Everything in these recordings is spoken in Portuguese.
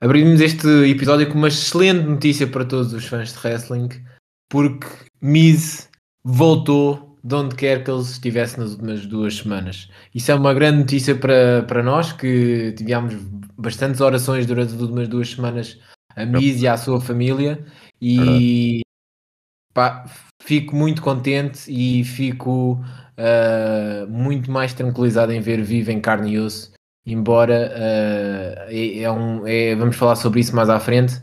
abrimos este episódio com uma excelente notícia para todos os fãs de wrestling, porque Miz voltou de onde quer que ele estivesse nas últimas duas semanas. Isso é uma grande notícia para, para nós, que tivemos bastantes orações durante as últimas duas semanas a Miz e à sua família, e pá, fico muito contente e fico uh, muito mais tranquilizado em ver vivo em carne e osso embora uh, é, é, um, é, vamos falar sobre isso mais à frente,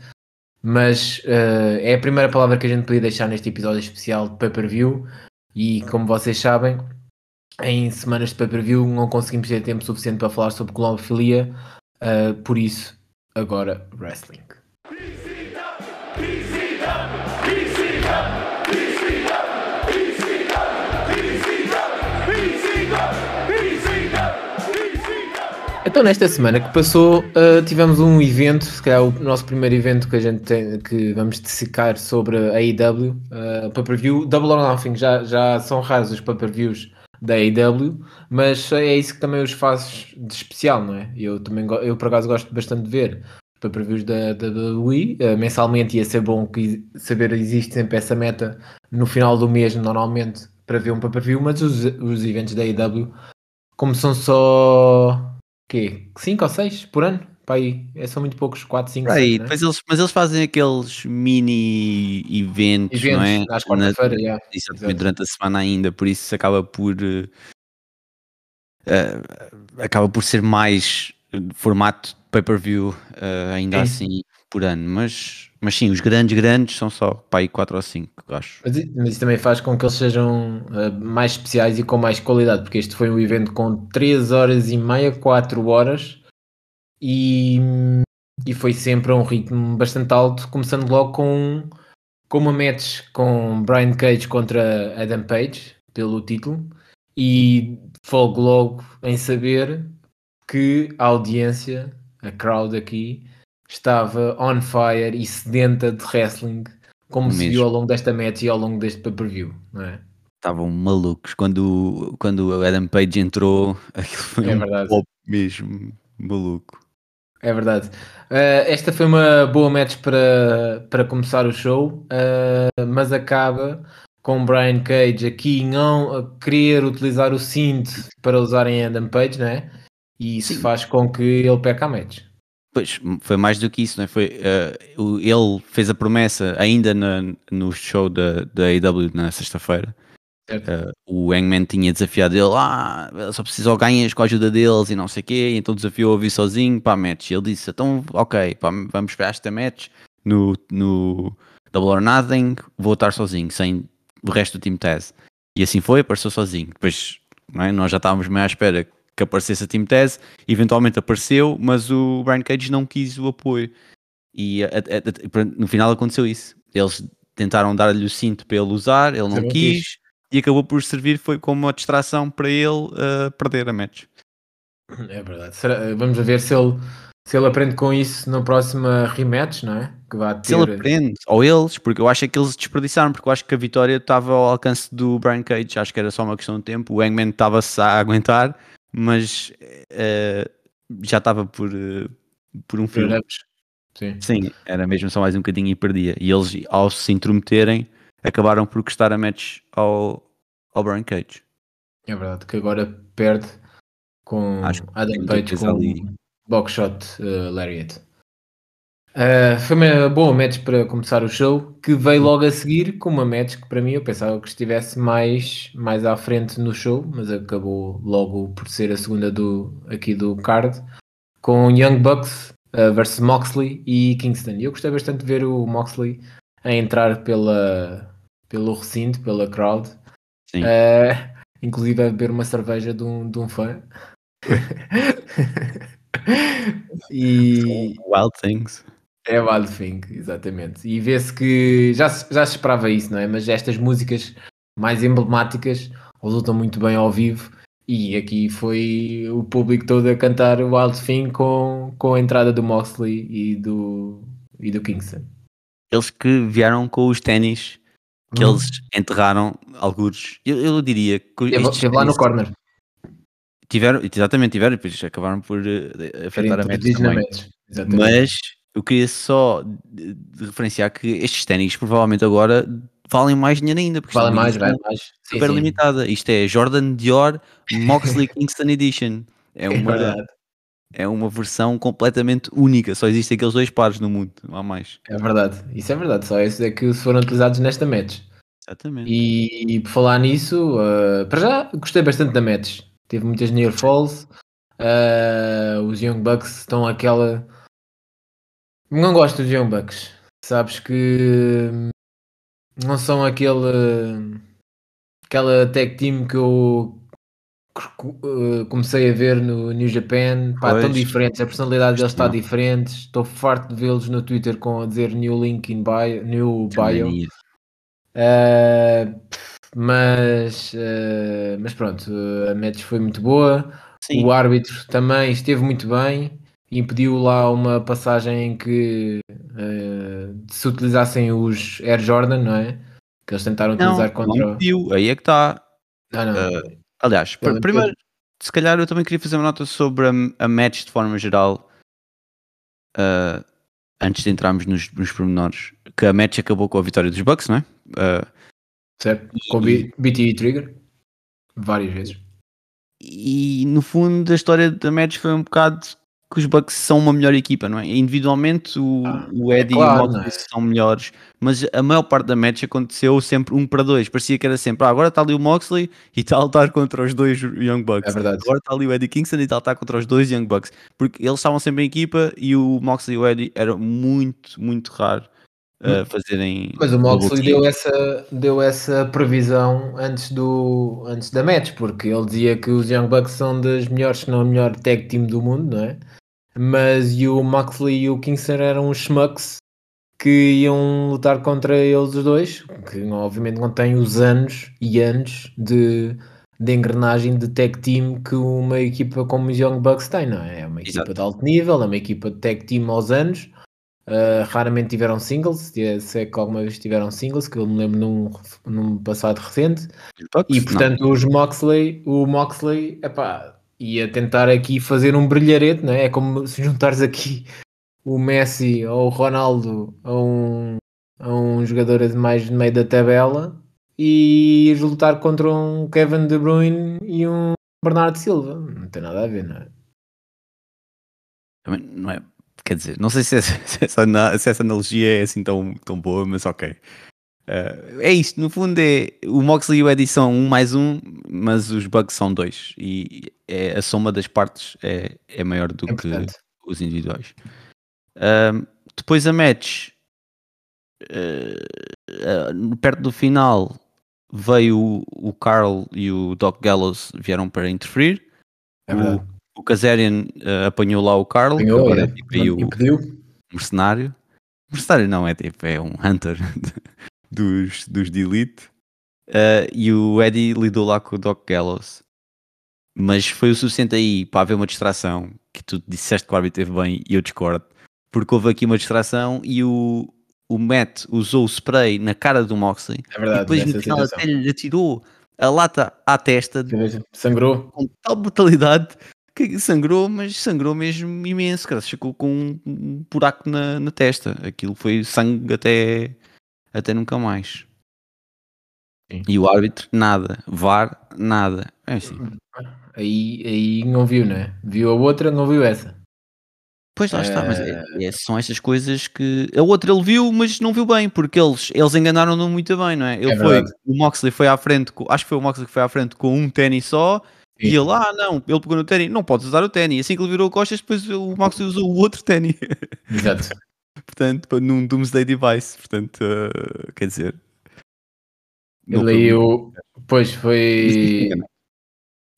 mas uh, é a primeira palavra que a gente podia deixar neste episódio especial de pay-per-view e como vocês sabem, em semanas de pay-per-view não conseguimos ter tempo suficiente para falar sobre globofilia, uh, por isso agora wrestling. Então, nesta semana que passou, uh, tivemos um evento, se calhar o nosso primeiro evento que a gente tem, que vamos dissecar sobre a AEW, uh, pay-per-view. Double or Nothing, já, já são raros os pay-per-views da AEW, mas é isso que também os faz de especial, não é? Eu também, eu por acaso gosto bastante de ver pay-per-views da, da, da Wii, uh, mensalmente ia ser bom que saber existe sempre essa meta no final do mês, normalmente, para ver um pay-per-view, mas os, os eventos da AEW, como são só quê? 5 ou 6 por ano? Para aí, é, são muito poucos, 4, 5, aí, né? eles, Mas eles fazem aqueles mini eventos, eventos não é? Às quarta-feira, yeah. Exatamente, durante a semana ainda, por isso acaba por. Uh, acaba por ser mais formato pay-per-view, uh, ainda assim, por ano. Mas, mas sim, os grandes, grandes são só para aí 4 ou 5, acho. Mas, mas, isso também faz com que eles sejam uh, mais especiais e com mais qualidade, porque este foi um evento com 3 horas e meia, 4 horas, e, e foi sempre a um ritmo bastante alto, começando logo com, com uma match com Brian Cage contra Adam Page, pelo título, e folgo logo em saber que a audiência, a crowd aqui, estava on fire e sedenta de wrestling, como Mesmo. se viu ao longo desta match e ao longo deste pay-per-view, não é? Estavam malucos quando, quando o Adam Page entrou, aquilo foi é um verdade. pop mesmo maluco. É verdade. Uh, esta foi uma boa match para, para começar o show, uh, mas acaba com Brian Cage aqui não a querer utilizar o cinto para usar em Adam Page, não é? E isso Sim. faz com que ele peque a match. Pois, foi mais do que isso, não é? Foi, uh, ele fez a promessa ainda na, no show da, da AEW na sexta-feira. Uh, o Hangman tinha desafiado ele, ah, só preciso ganhas com a ajuda deles e não sei o quê, então desafiou a vir sozinho para a match. E ele disse, então, ok, pá, vamos para esta match no, no Double or Nothing, vou estar sozinho, sem o resto do time Taz. E assim foi, apareceu sozinho. Depois, é? nós já estávamos meio à espera que aparecesse a Team Taz, eventualmente apareceu, mas o Brian Cage não quis o apoio. E a, a, a, no final aconteceu isso. Eles tentaram dar-lhe o cinto para ele usar, ele não quis, quis, e acabou por servir foi como uma distração para ele uh, perder a match. É verdade. Será, vamos ver se ele, se ele aprende com isso na próxima rematch, não é? Que vai ter... Se ele aprende, ou eles, porque eu acho que eles desperdiçaram, porque eu acho que a vitória estava ao alcance do Brian Cage, acho que era só uma questão de tempo. O Hangman estava-se a aguentar mas uh, já estava por, uh, por um filme. Sim. Sim, era mesmo só mais um bocadinho e perdia. E eles, ao se intrometerem, acabaram por custar a match ao, ao Brian Cage. É verdade, que agora perde com Acho Adam Page com ali... Boxshot uh, Lariat. Uh, foi uma boa match para começar o show, que veio logo a seguir com uma match que para mim eu pensava que estivesse mais, mais à frente no show, mas acabou logo por ser a segunda do, aqui do card, com Young Bucks uh, versus Moxley e Kingston. E eu gostei bastante de ver o Moxley a entrar pela, pelo recinto, pela crowd, uh, inclusive a beber uma cerveja de um, de um fã. e... Wild Things. É Wild Thing, exatamente. E vê-se que já, já se esperava isso, não é? Mas estas músicas mais emblemáticas resultam muito bem ao vivo e aqui foi o público todo a cantar Wild Thing com, com a entrada do Moxley e do, e do Kingston. Eles que vieram com os ténis que hum. eles enterraram alguns. Eu, eu diria que. Esteve lá no corner. Tiveram, exatamente, tiveram, e depois acabaram por uh, afetar a também. Mas eu queria só de, de referenciar que estes ténis provavelmente agora valem mais dinheiro ainda, porque vale mais, vale mais. Super sim, limitada. Isto é Jordan Dior Moxley Kingston Edition. É, é uma, é, é uma versão completamente única. Só existem aqueles dois pares no mundo, não há mais. É verdade, isso é verdade. Só esses é que foram utilizados nesta match. Exatamente. E, e por falar nisso, uh, para já gostei bastante da match. Teve muitas near falls. Uh, os Young Bucks estão aquela. Não gosto dos Young Bucks. Sabes que não são aquele aquela tag team que eu comecei a ver no New Japan, pá, tão diferentes, a personalidade deles está diferente, estou farto de vê-los no Twitter com a dizer New Link in Bio, New Bio. Uh, mas, uh, mas pronto, a match foi muito boa. Sim. O árbitro também esteve muito bem, impediu lá uma passagem em que uh, se utilizassem os Air Jordan, não é? Que eles tentaram não, utilizar contra. Não impediu, aí é que está. Não, não. Uh, aliás, pr primeiro, se calhar eu também queria fazer uma nota sobre a, a match de forma geral. Uh, antes de entrarmos nos, nos pormenores, que a match acabou com a vitória dos Bucks, não é? Uh, certo, com e, BT e Trigger, várias vezes. E no fundo a história da match foi um bocado que os Bucks são uma melhor equipa, não é? Individualmente o, ah, o Eddie é claro, e o Moxley é? são melhores, mas a maior parte da match aconteceu sempre um para dois. Parecia que era sempre, ah, agora está ali o Moxley e está a lutar contra os dois Young Bucks. É verdade. Agora está ali o Eddie Kingston e está a lutar contra os dois Young Bucks. Porque eles estavam sempre em equipa e o Moxley e o Eddie era muito, muito raro uh, fazerem. Mas o Moxley deu essa, deu essa previsão antes, do, antes da match, porque ele dizia que os Young Bucks são das melhores, se não a melhor tag team do mundo, não é? Mas e o Moxley e o Kingston eram os schmucks que iam lutar contra eles os dois, que obviamente não têm os anos e anos de, de engrenagem de tag team que uma equipa como os Young Bucks tem, não é? É uma equipa Exato. de alto nível, é uma equipa de tag team aos anos Uh, raramente tiveram singles, se é que alguma vez tiveram singles, que eu me lembro num, num passado recente. e portanto, não. os Moxley, o Moxley, epá, ia tentar aqui fazer um brilharete, não é? É como se juntares aqui o Messi ou o Ronaldo a um, a um jogador mais de meio da tabela e ir lutar contra um Kevin De Bruyne e um Bernardo Silva. Não tem nada a ver, não é? Não é Quer dizer, não sei se essa, se essa, se essa analogia é assim tão, tão boa, mas ok. Uh, é isto, no fundo é o Moxley e o Eddie são um mais um, mas os Bugs são dois e é, a soma das partes é, é maior do é que os individuais. Uh, depois a match uh, perto do final veio o, o Carl e o Doc Gallows vieram para interferir. É o, o Kazarian uh, apanhou lá o Carl, apanhou, agora é, tipo, o impediu. mercenário. Mercenário não, é tipo, é um hunter dos, dos de Elite. Uh, e o Eddie lidou lá com o Doc Gallows. Mas foi o suficiente aí para haver uma distração. Que tu disseste que o árbitro teve bem e eu discordo. Porque houve aqui uma distração e o, o Matt usou o spray na cara do Moxley. É verdade. E depois no final até lhe atirou a lata à testa. Sangrou. Com tal brutalidade que sangrou, mas sangrou mesmo imenso, cara. Ficou com um buraco na, na testa. Aquilo foi sangue até, até nunca mais. Sim. E o árbitro, nada. VAR, nada. É assim. Aí, aí não viu, né? Viu a outra, não viu essa. Pois lá está, mas é, é, são estas coisas que a outra ele viu, mas não viu bem, porque eles, eles enganaram-no muito bem, não é? Ele é foi, o Moxley foi à frente, com, acho que foi o Moxley que foi à frente com um tênis só e ele, ah, não, ele pegou no ténis, não podes usar o ténis. Assim que ele virou costas, depois o Max usou o outro ténis. Exato. Portanto, num Doomsday Device, portanto, uh, quer dizer. Ele aí, o... pois foi.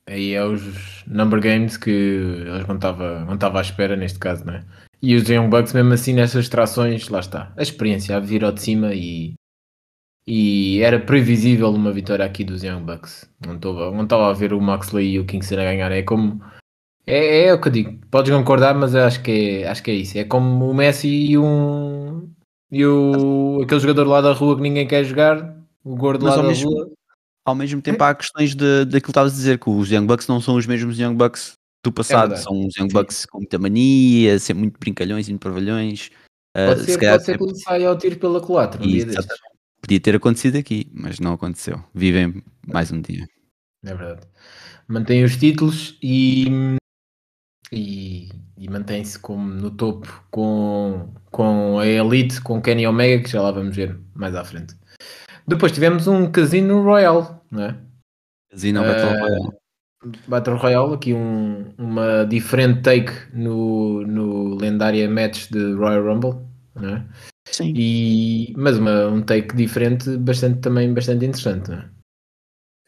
Aí é os number games que eles não estavam não tava à espera neste caso, não é? E os Young Bucks, mesmo assim, nessas trações, lá está. A experiência, a vir ao de cima e e era previsível uma vitória aqui dos Young Bucks. Não estava a ver o Moxley e o Kingston a ganhar. É como. É, é o que eu digo. Podes concordar, mas acho que é, acho que é isso. É como o Messi e um. E o, aquele jogador lá da rua que ninguém quer jogar, o gordo mas lá da mesmo, rua. Ao mesmo tempo, há questões de, daquilo que estavas a dizer, que os Young Bucks não são os mesmos Young Bucks do passado. É são os Young Bucks com muita mania, ser muito brincalhões e parvalhões. Pode ser, pode ser que ele saia ao tiro pela culatra um. Podia ter acontecido aqui, mas não aconteceu. Vivem mais um dia. É verdade. Mantém os títulos e, e, e mantém-se no topo com, com a Elite, com Kenny Omega, que já lá vamos ver mais à frente. Depois tivemos um Casino Royale, não é? Casino uh, Battle Royale. Battle Royale, aqui um, uma diferente take no, no lendária match de Royal Rumble, não é? Sim. E, mas uma, um take diferente, bastante, também bastante interessante, não é?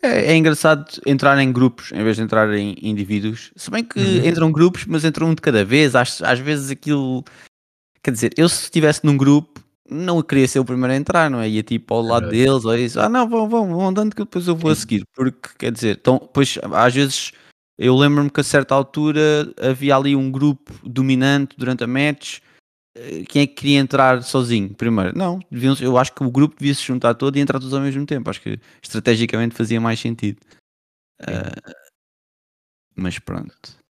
É, é, engraçado entrar em grupos em vez de entrar em indivíduos. Se bem que uhum. entram grupos, mas entram um de cada vez. Às, às vezes aquilo. Quer dizer, eu se estivesse num grupo, não queria ser o primeiro a entrar, não é? Ia tipo ao lado é deles, ou isso, ah não, vão, vão, vão andando que depois eu vou Sim. a seguir. Porque, quer dizer, então, pois às vezes eu lembro-me que a certa altura havia ali um grupo dominante durante a match quem é que queria entrar sozinho primeiro? Não, deviam, eu acho que o grupo devia se juntar todo e entrar todos ao mesmo tempo. Acho que estrategicamente fazia mais sentido. Uh, mas pronto.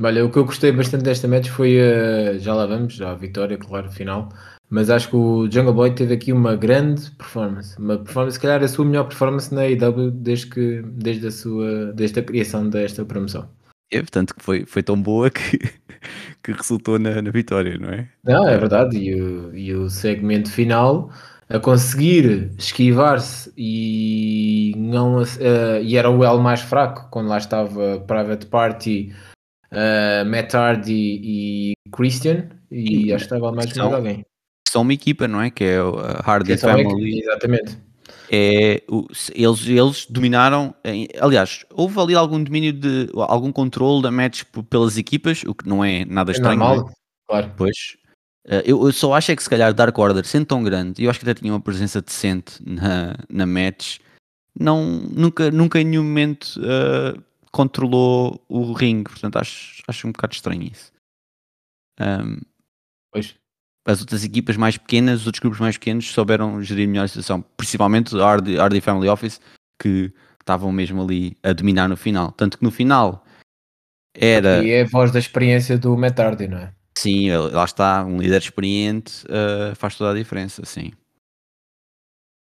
Olha, o que eu gostei bastante desta match foi, uh, já lá vamos, já a vitória, claro, final. Mas acho que o Jungle Boy teve aqui uma grande performance. Uma performance, se calhar a sua melhor performance na AEW desde, que, desde, a, sua, desde a criação desta promoção. É, portanto, que foi, foi tão boa que, que resultou na, na vitória, não é? Não, é verdade. E o, e o segmento final a conseguir esquivar-se e não uh, e era o L mais fraco quando lá estava Private Party, uh, Matt Hardy e Christian e, acho que estava mais são, alguém. São uma equipa, não é? Que é a Hardy Family. Exatamente é, eles, eles dominaram. Aliás, houve ali algum domínio de algum controle da match pelas equipas, o que não é nada é estranho. Normal, é? claro. Pois. Eh, eu, eu, só acho é que se calhar Dark Order, sendo tão grande, eu acho que até tinha uma presença decente na, na match, não, nunca, nunca em nenhum momento uh, controlou o ringue, portanto acho, acho um bocado estranho isso. Um, pois as outras equipas mais pequenas, os outros grupos mais pequenos souberam gerir melhor a situação, principalmente a Hardy, Hardy Family Office, que estavam mesmo ali a dominar no final. Tanto que no final era. E é a voz da experiência do Matt Hardy, não é? Sim, lá está, um líder experiente uh, faz toda a diferença, sim.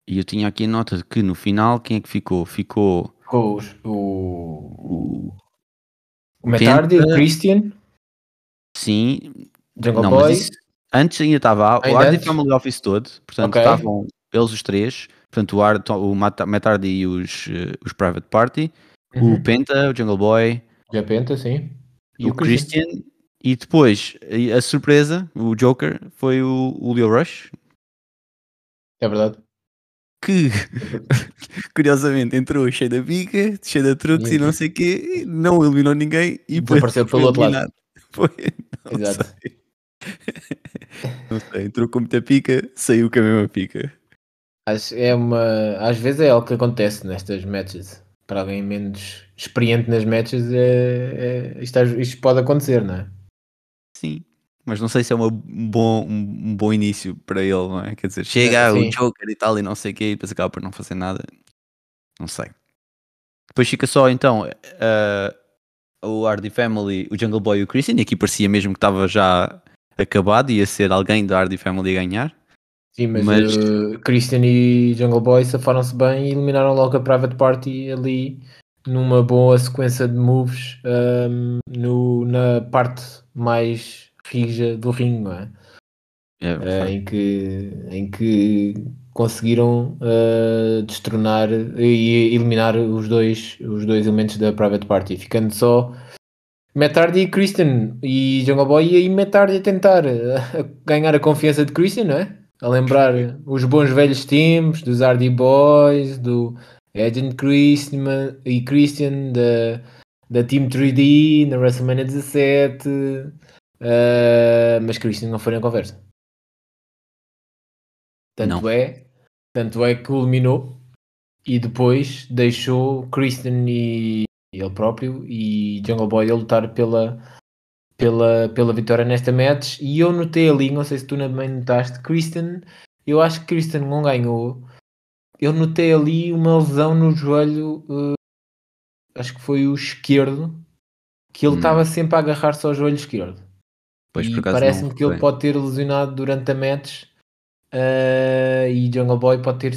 E eu tinha aqui a nota de que no final, quem é que ficou? Ficou. o. O, o Matt Hardy, o Christian. Sim. Jungle não, Boy. Isso, Antes ainda estava o Hardy Family Office todo, portanto okay. estavam eles os três, portanto o, Art, o Matt, Hardy e os, uh, os Private Party, uhum. o Penta, o Jungle Boy, o Penta, sim, e o, o Christian. Christian. e depois a surpresa, o Joker, foi o, o Leo Rush. É verdade. Que curiosamente entrou cheio da bica, cheio de truques e, e não sei o quê, não eliminou ninguém e depois apareceu pelo outro lado. Foi, Exato. Sei. Não sei, entrou com muita pica, saiu com a mesma pica. Acho, é uma, às vezes é algo que acontece nestas matches. Para alguém menos experiente nas matches, é, é, isto, isto, pode acontecer, não é? Sim, mas não sei se é uma, um, bom, um, bom início para ele, não é? Quer dizer, chega é, o Joker e tal e não sei o que, e depois acaba por não fazer nada. Não sei. Depois fica só então uh, o Hardy Family, o Jungle Boy e o Christian, e aqui parecia mesmo que estava já acabado, ia ser alguém da Hardy Family a ganhar. Sim, mas, mas... Uh, Christian e Jungle Boy safaram-se bem e eliminaram logo a Private Party ali numa boa sequência de moves um, no, na parte mais rija do ringue, não é? é uh, em, que, em que conseguiram uh, destronar e eliminar os dois, os dois elementos da Private Party, ficando só Metardi e Christian e Jungle Boy e aí Metardi a tentar eh, a ganhar a confiança de Christian, não é? A lembrar os bons velhos tempos dos Hardy Boys, do Agent Christian e Christian da, da Team 3D na WrestleMania 17, uh, eh, mas Christian não foi na conversa. Tanto não. é, tanto é que culminou e depois deixou Christian e ele próprio e Jungle Boy a lutar pela, pela, pela vitória nesta match. E eu notei ali, não sei se tu também notaste, Christian, eu acho que Christian não ganhou. Eu notei ali uma lesão no joelho, uh, acho que foi o esquerdo, que ele hum. estava hum. sempre a agarrar-se ao joelho esquerdo. Pois, e parece-me que ele pode ter lesionado durante a match uh, e Jungle Boy pode ter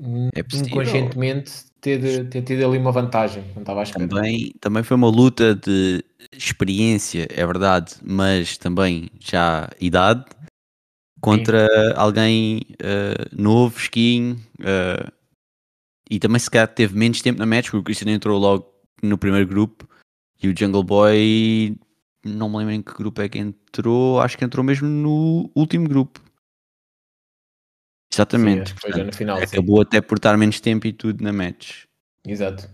é inconscientemente ter, ter tido ali uma vantagem, não estava à. Também, também foi uma luta de experiência, é verdade, mas também já idade contra Sim. alguém uh, novo, skin uh, e também se calhar teve menos tempo na match porque o Christian entrou logo no primeiro grupo e o Jungle Boy não me lembro em que grupo é que entrou, acho que entrou mesmo no último grupo. Exatamente. Sim, Portanto, no final, acabou sim. até por estar menos tempo e tudo na match. Exato.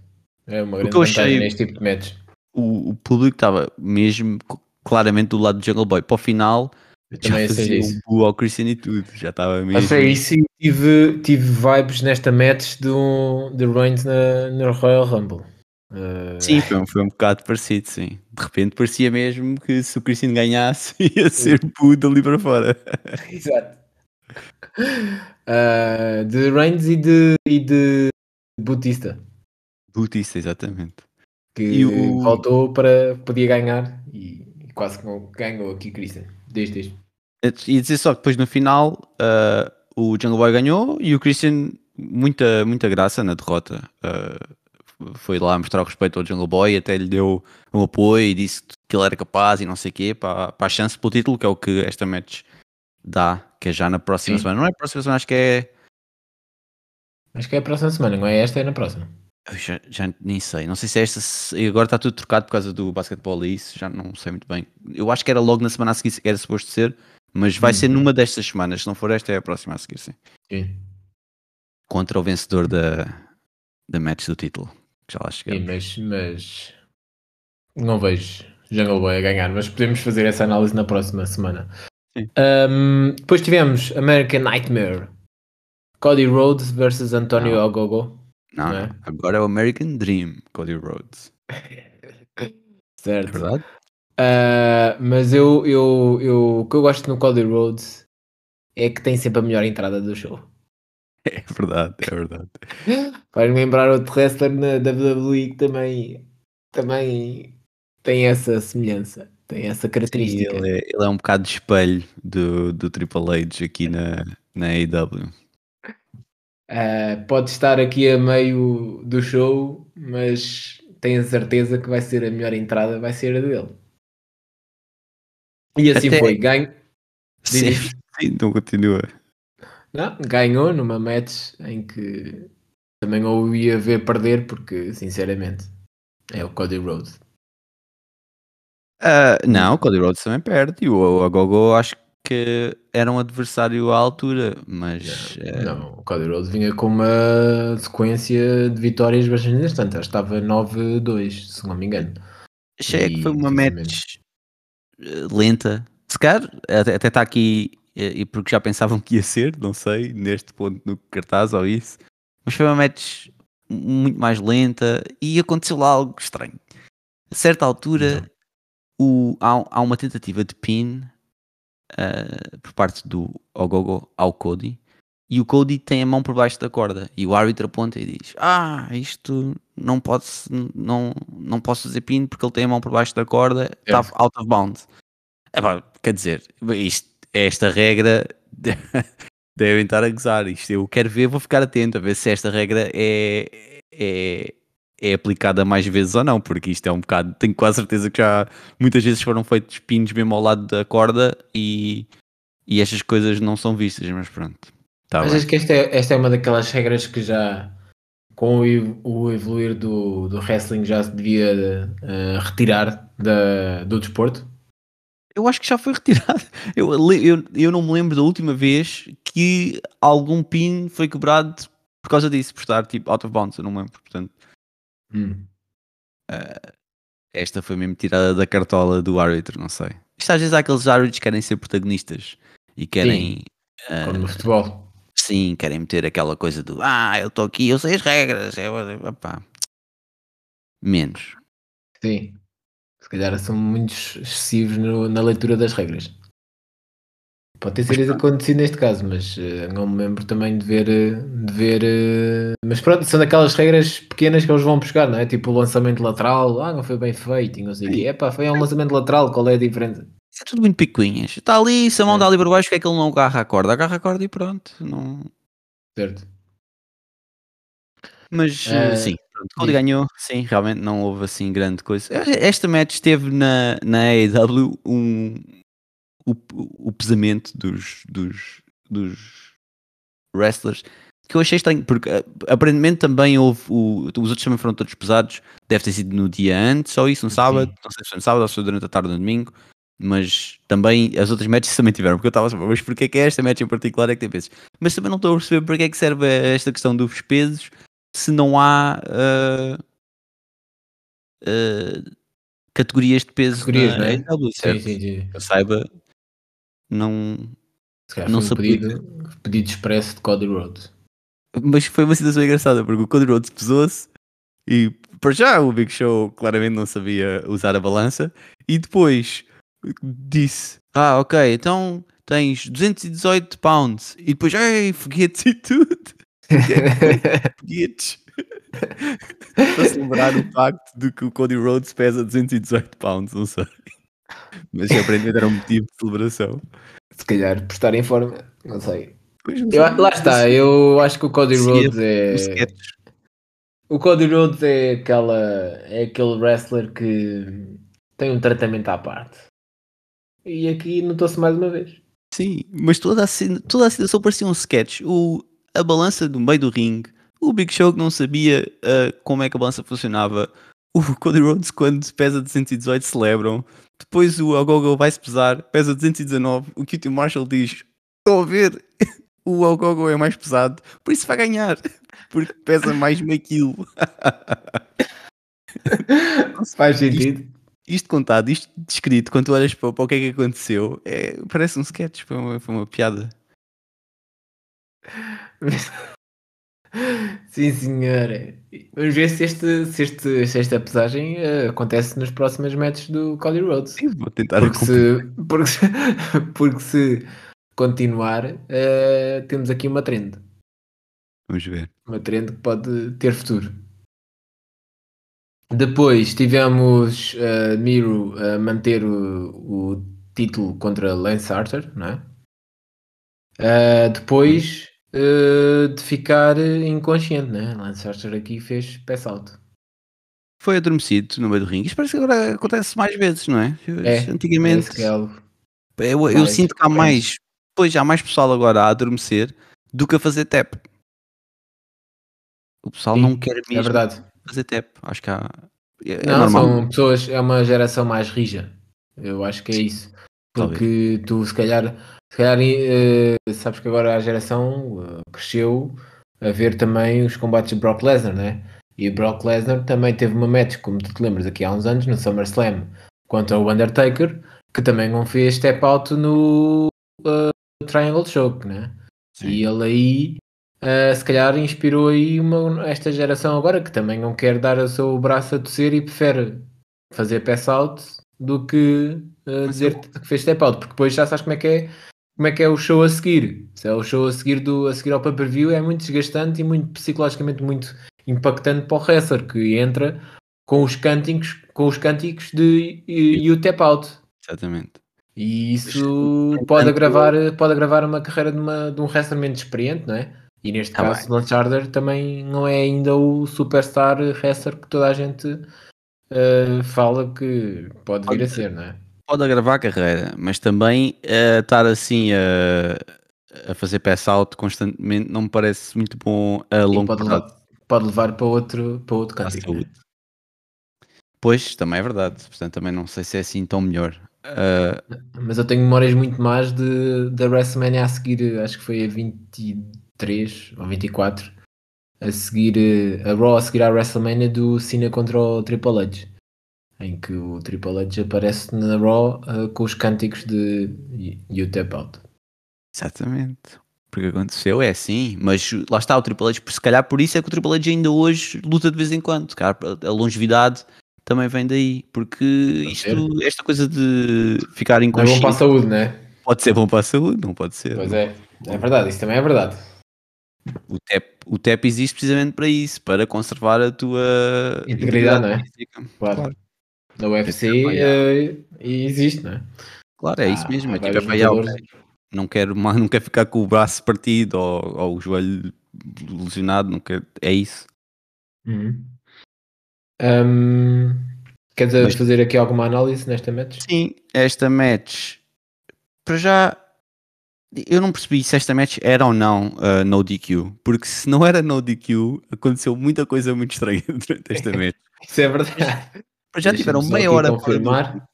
É uma grande vantagem achei, neste tipo de match. O, o público estava mesmo claramente do lado do Jungle Boy. Para o final, eu já fazia um boo ao Christian e tudo. Já estava mesmo. Achei isso e tive, tive vibes nesta match do, de Reigns na, no Royal Rumble. Uh... Sim, foi um, foi um bocado parecido, sim. De repente parecia mesmo que se o Christian ganhasse ia ser boo dali para fora. Exato. Uh, de Reigns e de, e de Bautista. Bautista, exatamente. Que e o... voltou para podia ganhar e, quase ganhou aqui Christian, desde este. E dizer só que depois no final uh, o Jungle Boy ganhou e o Christian, muita, muita graça na derrota. Uh, foi lá mostrar o respeito ao Jungle Boy, até lhe deu um apoio e disse que ele era capaz e não sei o quê para, para a chance pelo título, que é o que esta match dá, que é já na próxima Sim. semana. Não é próxima semana, acho que é. Acho que é a próxima semana, não é esta, é na próxima. Eu já, já nem sei, não sei se é esta. Agora está tudo trocado por causa do basquetebol e isso, já não sei muito bem. Eu acho que era logo na semana a seguir que era suposto ser, mas vai hum. ser numa destas semanas. Se não for esta, é a próxima a seguir, sim. sim. Contra o vencedor da, da match do título. Já lá chegamos. Sim, mas, mas não vejo Jungle Boy a ganhar, mas podemos fazer essa análise na próxima semana. Um, depois tivemos American Nightmare, Cody Rhodes versus Antonio não. Ogogo. Não, não é? agora é o American Dream, Cody Rhodes. certo. É verdade? Uh, mas eu, eu, eu, o que eu gosto no Cody Rhodes é que tem sempre a melhor entrada do show. É verdade, é verdade. Faz-me lembrar outro wrestler na WWE que também, também tem essa semelhança. Tem essa característica. Sim, ele, é, ele, é, um bocado de espelho do, do Triple H aqui na, na AEW. Uh, pode estar aqui a meio do show, mas tenho a certeza que vai ser a melhor entrada, vai ser a dele. E assim Até... foi, ganho. Sim, sim, não continua. Não, ganhou numa match em que também ou ia ver perder, porque sinceramente é o Cody Rhodes. Uh, não, o Cody Rhodes também perde. E o Agogo acho que era um adversário à altura, mas. Não, uh... o Cody Rhodes vinha com uma sequência de vitórias bastante interessante. Estava 9-2, se não me engano. Achei e, que foi uma match lenta. Se calhar até, até está aqui, e porque já pensavam que ia ser, não sei, neste ponto no cartaz ou isso. Mas foi uma match muito mais lenta e aconteceu lá algo estranho. A certa altura. O, há, há uma tentativa de pin uh, por parte do Ogogo ao Cody e o Cody tem a mão por baixo da corda e o árbitro aponta e diz ah, isto não pode não, não posso fazer pin porque ele tem a mão por baixo da corda está é. out of bounds é, quer dizer, isto, esta regra devem estar a gozar isto eu quero ver, vou ficar atento a ver se esta regra é, é, é aplicada mais vezes ou não, porque isto é um bocado. Tenho quase certeza que já muitas vezes foram feitos pinos mesmo ao lado da corda e, e estas coisas não são vistas, mas pronto. Tá mas bem. acho que esta é, esta é uma daquelas regras que já com o, evoluir do, do wrestling já se devia uh, retirar da, do desporto? Eu acho que já foi retirado. Eu, eu, eu não me lembro da última vez que algum pin foi quebrado por causa disso, por estar tipo out of bounds, eu não me lembro. Portanto, Hum. Uh, esta foi mesmo tirada da cartola do árbitro, não sei. Isto às vezes há aqueles árbitros que querem ser protagonistas e querem. Sim, uh, como no futebol. Sim, querem meter aquela coisa do ah, eu estou aqui, eu sei as regras. Eu, opá. Menos. Sim. Se calhar são muito excessivos no, na leitura das regras. Pode ter sido acontecido neste caso, mas uh, não me lembro também de ver, eh, de ver uh, mas pronto, são daquelas regras pequenas que eles vão buscar, não é? Tipo o lançamento lateral, ah, não foi bem feito, não sei o quê. Epá, foi um lançamento lateral, qual é a diferença? é tudo muito picuinhas. Está ali, se a mão É. está ali por baixo, que é que ele não agarra a corda? Agarra a corda e pronto. Não... Certo. Mas eh, sim, pronto, diz. ganhou, sim, realmente não houve assim grande coisa. Esta match teve na, na AEW um, o, o pesamento dos, dos, dos wrestlers que eu achei estranho, porque eh, aparentemente também houve o, os outros também foram todos pesados, deve ter sido no dia antes, só isso, no sábado, Sim. não sei se foi no sábado ou se foi durante a tarde no domingo, mas também as outras matches também tiveram, porque eu estava a saber, mas porque é que esta match em particular é que tem pesos? Mas também não estou a perceber porque é que serve esta questão dos pesos se não há ah, ah, categorias de peso Categorias, na não é? AEW, Sim, certo? sim, eu saiba, não, Se Não se um pedido, pedido expresso de Cody Rhodes. mas foi uma situação engraçada porque o Cody Rhodes pesou-se e para já o Big Show claramente não sabia usar a balança e depois disse: Ah, ok, então tens 218 pounds e depois, ei, foguetes e tudo, foguetes. para celebrar o facto de que o Cody Rhodes pesa 218 pounds, não sei. Mas aparentemente era um motivo de celebração. Se calhar por estar em forma, não sei. Não Eu- sei. lá está, eu acho que o Cody Rhodes é. O Cody Rhodes é aquela. é aquele wrestler que tem um tratamento à parte. E aqui notou-se mais uma vez. Sim, mas toda a, toda a situação parecia um sketch. O, a balança do meio do ringue, o Big Show que não sabia ah, como é que a balança funcionava, o Cody Rhodes quando pesa 218 celebram, depois o Ogogo vai-se pesar, pesa 219, o QT Marshall diz, estão a ver, o Ogogo é mais pesado, por isso vai ganhar, porque pesa mais meio quilo. Faz sentido. Isto contado, isto descrito, quando tu olhas para, para o que é que aconteceu, é, parece um sketch, foi uma, foi uma piada. Sim, senhora. Vamos ver se, este, se, este, se esta pesagem eh, acontece nos próximos matches do Cody Rhodes. Sim, vou tentar Porque se, porque, se, porque se continuar, eh, temos aqui uma trend. Vamos ver. Uma trend que pode ter futuro. Depois tivemos eh, Miro a manter o, o título contra Lance Archer, não é? Depois eh, de ficar inconsciente, né? Lance Archer aqui fez pass out. Foi adormecido no meio do ringue. Isto parece que agora acontece mais vezes, não é? É, Antigamente, é eu, eu sinto que há mais, pois há mais pessoal agora a adormecer do que a fazer tap. O pessoal Sim, não quer É mesmo verdade. fazer tap. Acho que há. É, é Não, normal. são pessoas, é uma geração mais rija. Eu acho que é isso. Talvez. Porque tu, se calhar, se calhar eh, sabes que agora a geração eh, cresceu a ver também os combates de Brock Lesnar, né? E o Brock Lesnar também teve uma match, como tu te lembras, aqui há uns anos, no SummerSlam, contra o Undertaker, que também não fez step out no eh, Triangle Choke, né? Sim. E ele aí, eh, se calhar, inspirou aí uma, esta geração agora que também não quer dar o seu braço a torcer e prefere fazer pass out do que Mas dizer eu- que fez step out, porque depois já sabes como é que é, como é que é o show a seguir. Se é o show a seguir, do, a seguir ao pay-per-view, é muito desgastante e muito psicologicamente muito impactante para o wrestler que entra com os cânticos, com os cânticos de e, o tap out. Exatamente. E isso pode agravar, pode agravar uma carreira de, uma, de um wrestler menos experiente, não é? E neste Tá caso, Lance Archer também não é ainda o superstar wrestler que toda a gente eh, fala que pode vir a ser, não é? Pode agravar a carreira, mas também eh, estar assim a, a fazer pass out constantemente não me parece muito bom a longo pode, prazo. levar, pode levar para outro, para outro à cântico. né? Pois, também é verdade. Portanto, também não sei se é assim tão melhor. Ah, Mas eu tenho memórias muito mais de, da WrestleMania a seguir, acho que foi a 23 ou 24, a seguir eh, a Raw a seguir à WrestleMania do Cena contra o Triple H, em que o Triple H aparece na Raw eh, com os cânticos de You Tap Out. exatamente. Porque aconteceu, é assim. Mas lá está o Triple H. Se calhar por isso é que o Triple H ainda hoje luta de vez em quando. Calhar a longevidade também vem daí. Porque isto, esta coisa de ficar Não é bom inconsciente para a saúde, não é? pode ser bom para a saúde, não pode ser. Pois é, é verdade, isso também é verdade. O TEP, o TEP existe precisamente para isso, para conservar a tua Integridade, não é? Claro. Claro. Na UFC é eh, existe, não é? Claro, é isso mesmo. É, tipo, é para okay. não, quero, não quero ficar com o braço partido ou, ou o joelho lesionado, não quero, é isso. Uhum. Um, queres Mas, fazer aqui alguma análise nesta match? Sim, esta match para já eu não percebi se esta match era ou não uh, no DQ, porque se não era no DQ, aconteceu muita coisa muito estranha durante esta match. Isso é verdade. Mas já tiveram meia hora para confirmar.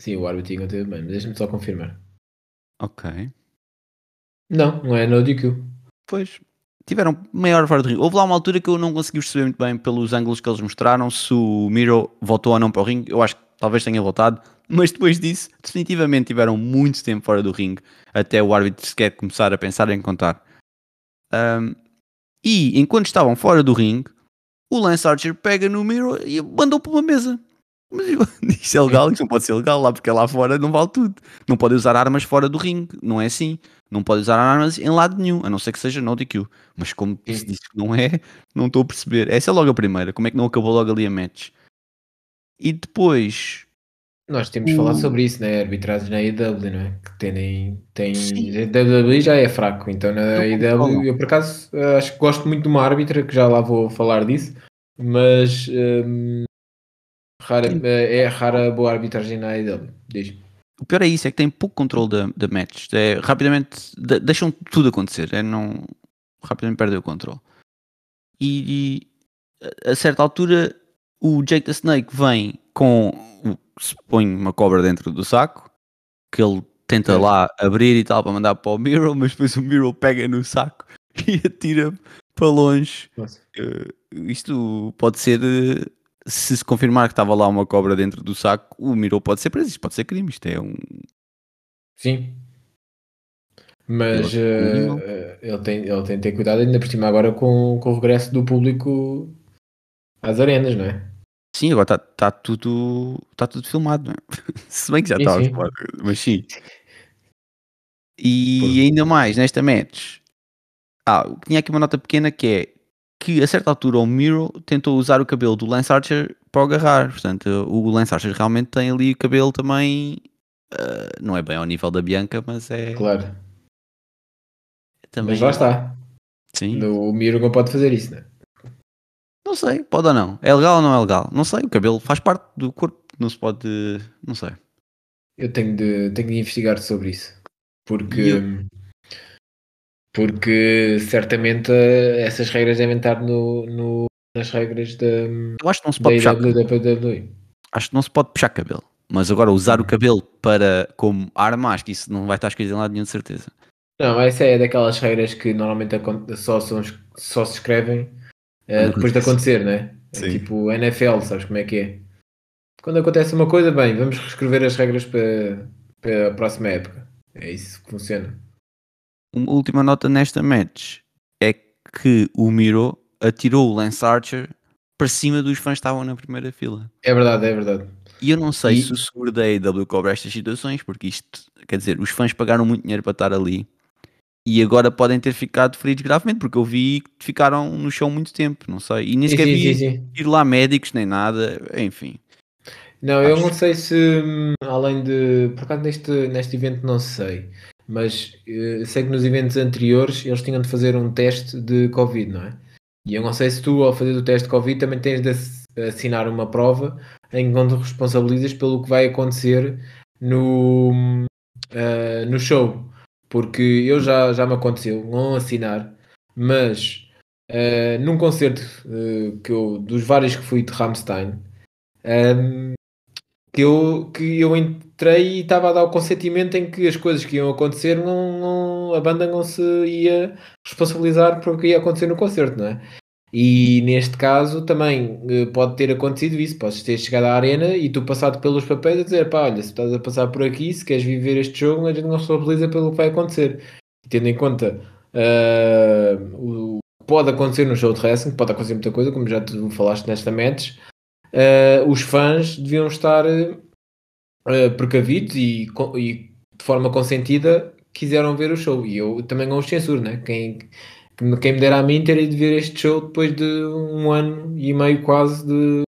Sim, o árbitro tinha teve bem, mas deixa-me só confirmar. Ok. Não, não é no DQ. Pois, tiveram meia hora fora do ringue. Houve lá uma altura que eu não consegui perceber muito bem pelos ângulos que eles mostraram se o Miro voltou ou não para o ringue. Eu acho que talvez tenha voltado, mas depois disso, definitivamente tiveram muito tempo fora do ringue até o árbitro sequer começar a pensar em contar. Um, e enquanto estavam fora do ringue, o Lance Archer pega no Miro e mandou para uma mesa. Mas isso é legal, isso não pode ser legal lá, porque lá fora não vale tudo. Não pode usar armas fora do ringue, não é assim. Não pode usar armas em lado nenhum, a não ser que seja no DQ. Mas como se disse que não é, não estou a perceber. Essa é logo a primeira. Como é que não acabou logo ali a match? E depois. Nós temos o... falado sobre isso, né? Arbitragens na IW, não é? Que tem. tem... A WWE já é fraco, então na IW, eu por acaso acho que gosto muito de uma árbitra, que já lá vou falar disso, mas. Hum, rara, é rara boa arbitragem na IW, diz o pior é isso, é que tem pouco controle da, da match. É, rapidamente de, deixam tudo acontecer. É, não, rapidamente perdem o controle. E, e, a certa altura o Jake the Snake vem com se põe uma cobra dentro do saco que ele tenta é. lá abrir e tal para mandar para o Miro, mas depois o Miro pega no saco e atira para longe. Uh, isto pode ser uh, se se confirmar que estava lá uma cobra dentro do saco, o Miro pode ser preso, isto pode ser crime, isto é um. Sim. Mas uh, ele, tem, ele tem de ter cuidado ainda por cima agora com, com o regresso do público às arenas, não é? Sim, agora está tá tudo, tá tudo filmado, não é? Se bem que já está mas sim. E ainda mais, nesta match, ah, tinha aqui uma nota pequena que é que a certa altura o Miro tentou usar o cabelo do Lance Archer para o agarrar. Portanto, o Lance Archer realmente tem ali o cabelo também. Uh, não é bem ao nível da Bianca, mas é. Claro. Também... Mas lá está. Sim. O Miro não pode fazer isso, né? Não sei, pode ou não. É legal ou não é legal? Não sei, o cabelo faz parte do corpo, não se pode. Não sei. Eu tenho de, tenho de investigar sobre isso. Porque. Porque certamente essas regras devem estar no, no nas regras da, Eu acho que não se pode puxar WWE. Acho que não se pode puxar cabelo. Mas agora usar o cabelo para como arma, acho que isso não vai estar escrito em lado nenhum de certeza. Não, essa é daquelas regras que normalmente só, são, só se escrevem uh, depois de acontecer, né? É tipo NFL, sabes como é que é? Quando acontece uma coisa, bem, vamos reescrever as regras para, para a próxima época. É isso que funciona uma última nota nesta match é que o Miro atirou o Lance Archer para cima dos fãs que estavam na primeira fila. É verdade, é verdade. E eu não sei e... se o seguro da AEW cobra estas situações, porque isto, quer dizer, os fãs pagaram muito dinheiro para estar ali e agora podem ter ficado feridos gravemente, porque eu vi que ficaram no chão muito tempo, não sei. E nem sequer vi ir lá médicos nem nada, enfim. Não, Acho... eu não sei se, hum, além de. Por acaso neste, neste evento não sei mas uh, sei que nos eventos anteriores eles tinham de fazer um teste de Covid, não é? E eu não sei se tu, ao fazer o teste de Covid, também tens de assinar uma prova em que te responsabilizas pelo que vai acontecer no, uh, no show. Porque eu já, já me aconteceu não assinar, mas uh, num concerto uh, que eu, dos vários que fui de Rammstein, um, que eu, que eu entrei e estava a dar o consentimento em que as coisas que iam acontecer não, não, a banda não se ia responsabilizar por o que ia acontecer no concerto, não é? E neste caso também eh, pode ter acontecido isso, podes ter chegado à arena e tu passado pelos papéis a dizer, pá, olha, se estás a passar por aqui, se queres viver este jogo, a gente não responsabiliza pelo que vai acontecer. Tendo em conta uh, o que pode acontecer no show de wrestling, pode acontecer muita coisa, como já tu falaste nesta match, uh, os fãs deviam estar uh, precavidos e, e, de forma consentida quiseram ver o show. E eu também não os censuro, né? Quem, quem me dera a mim teria de ver este show depois de um ano e meio quase de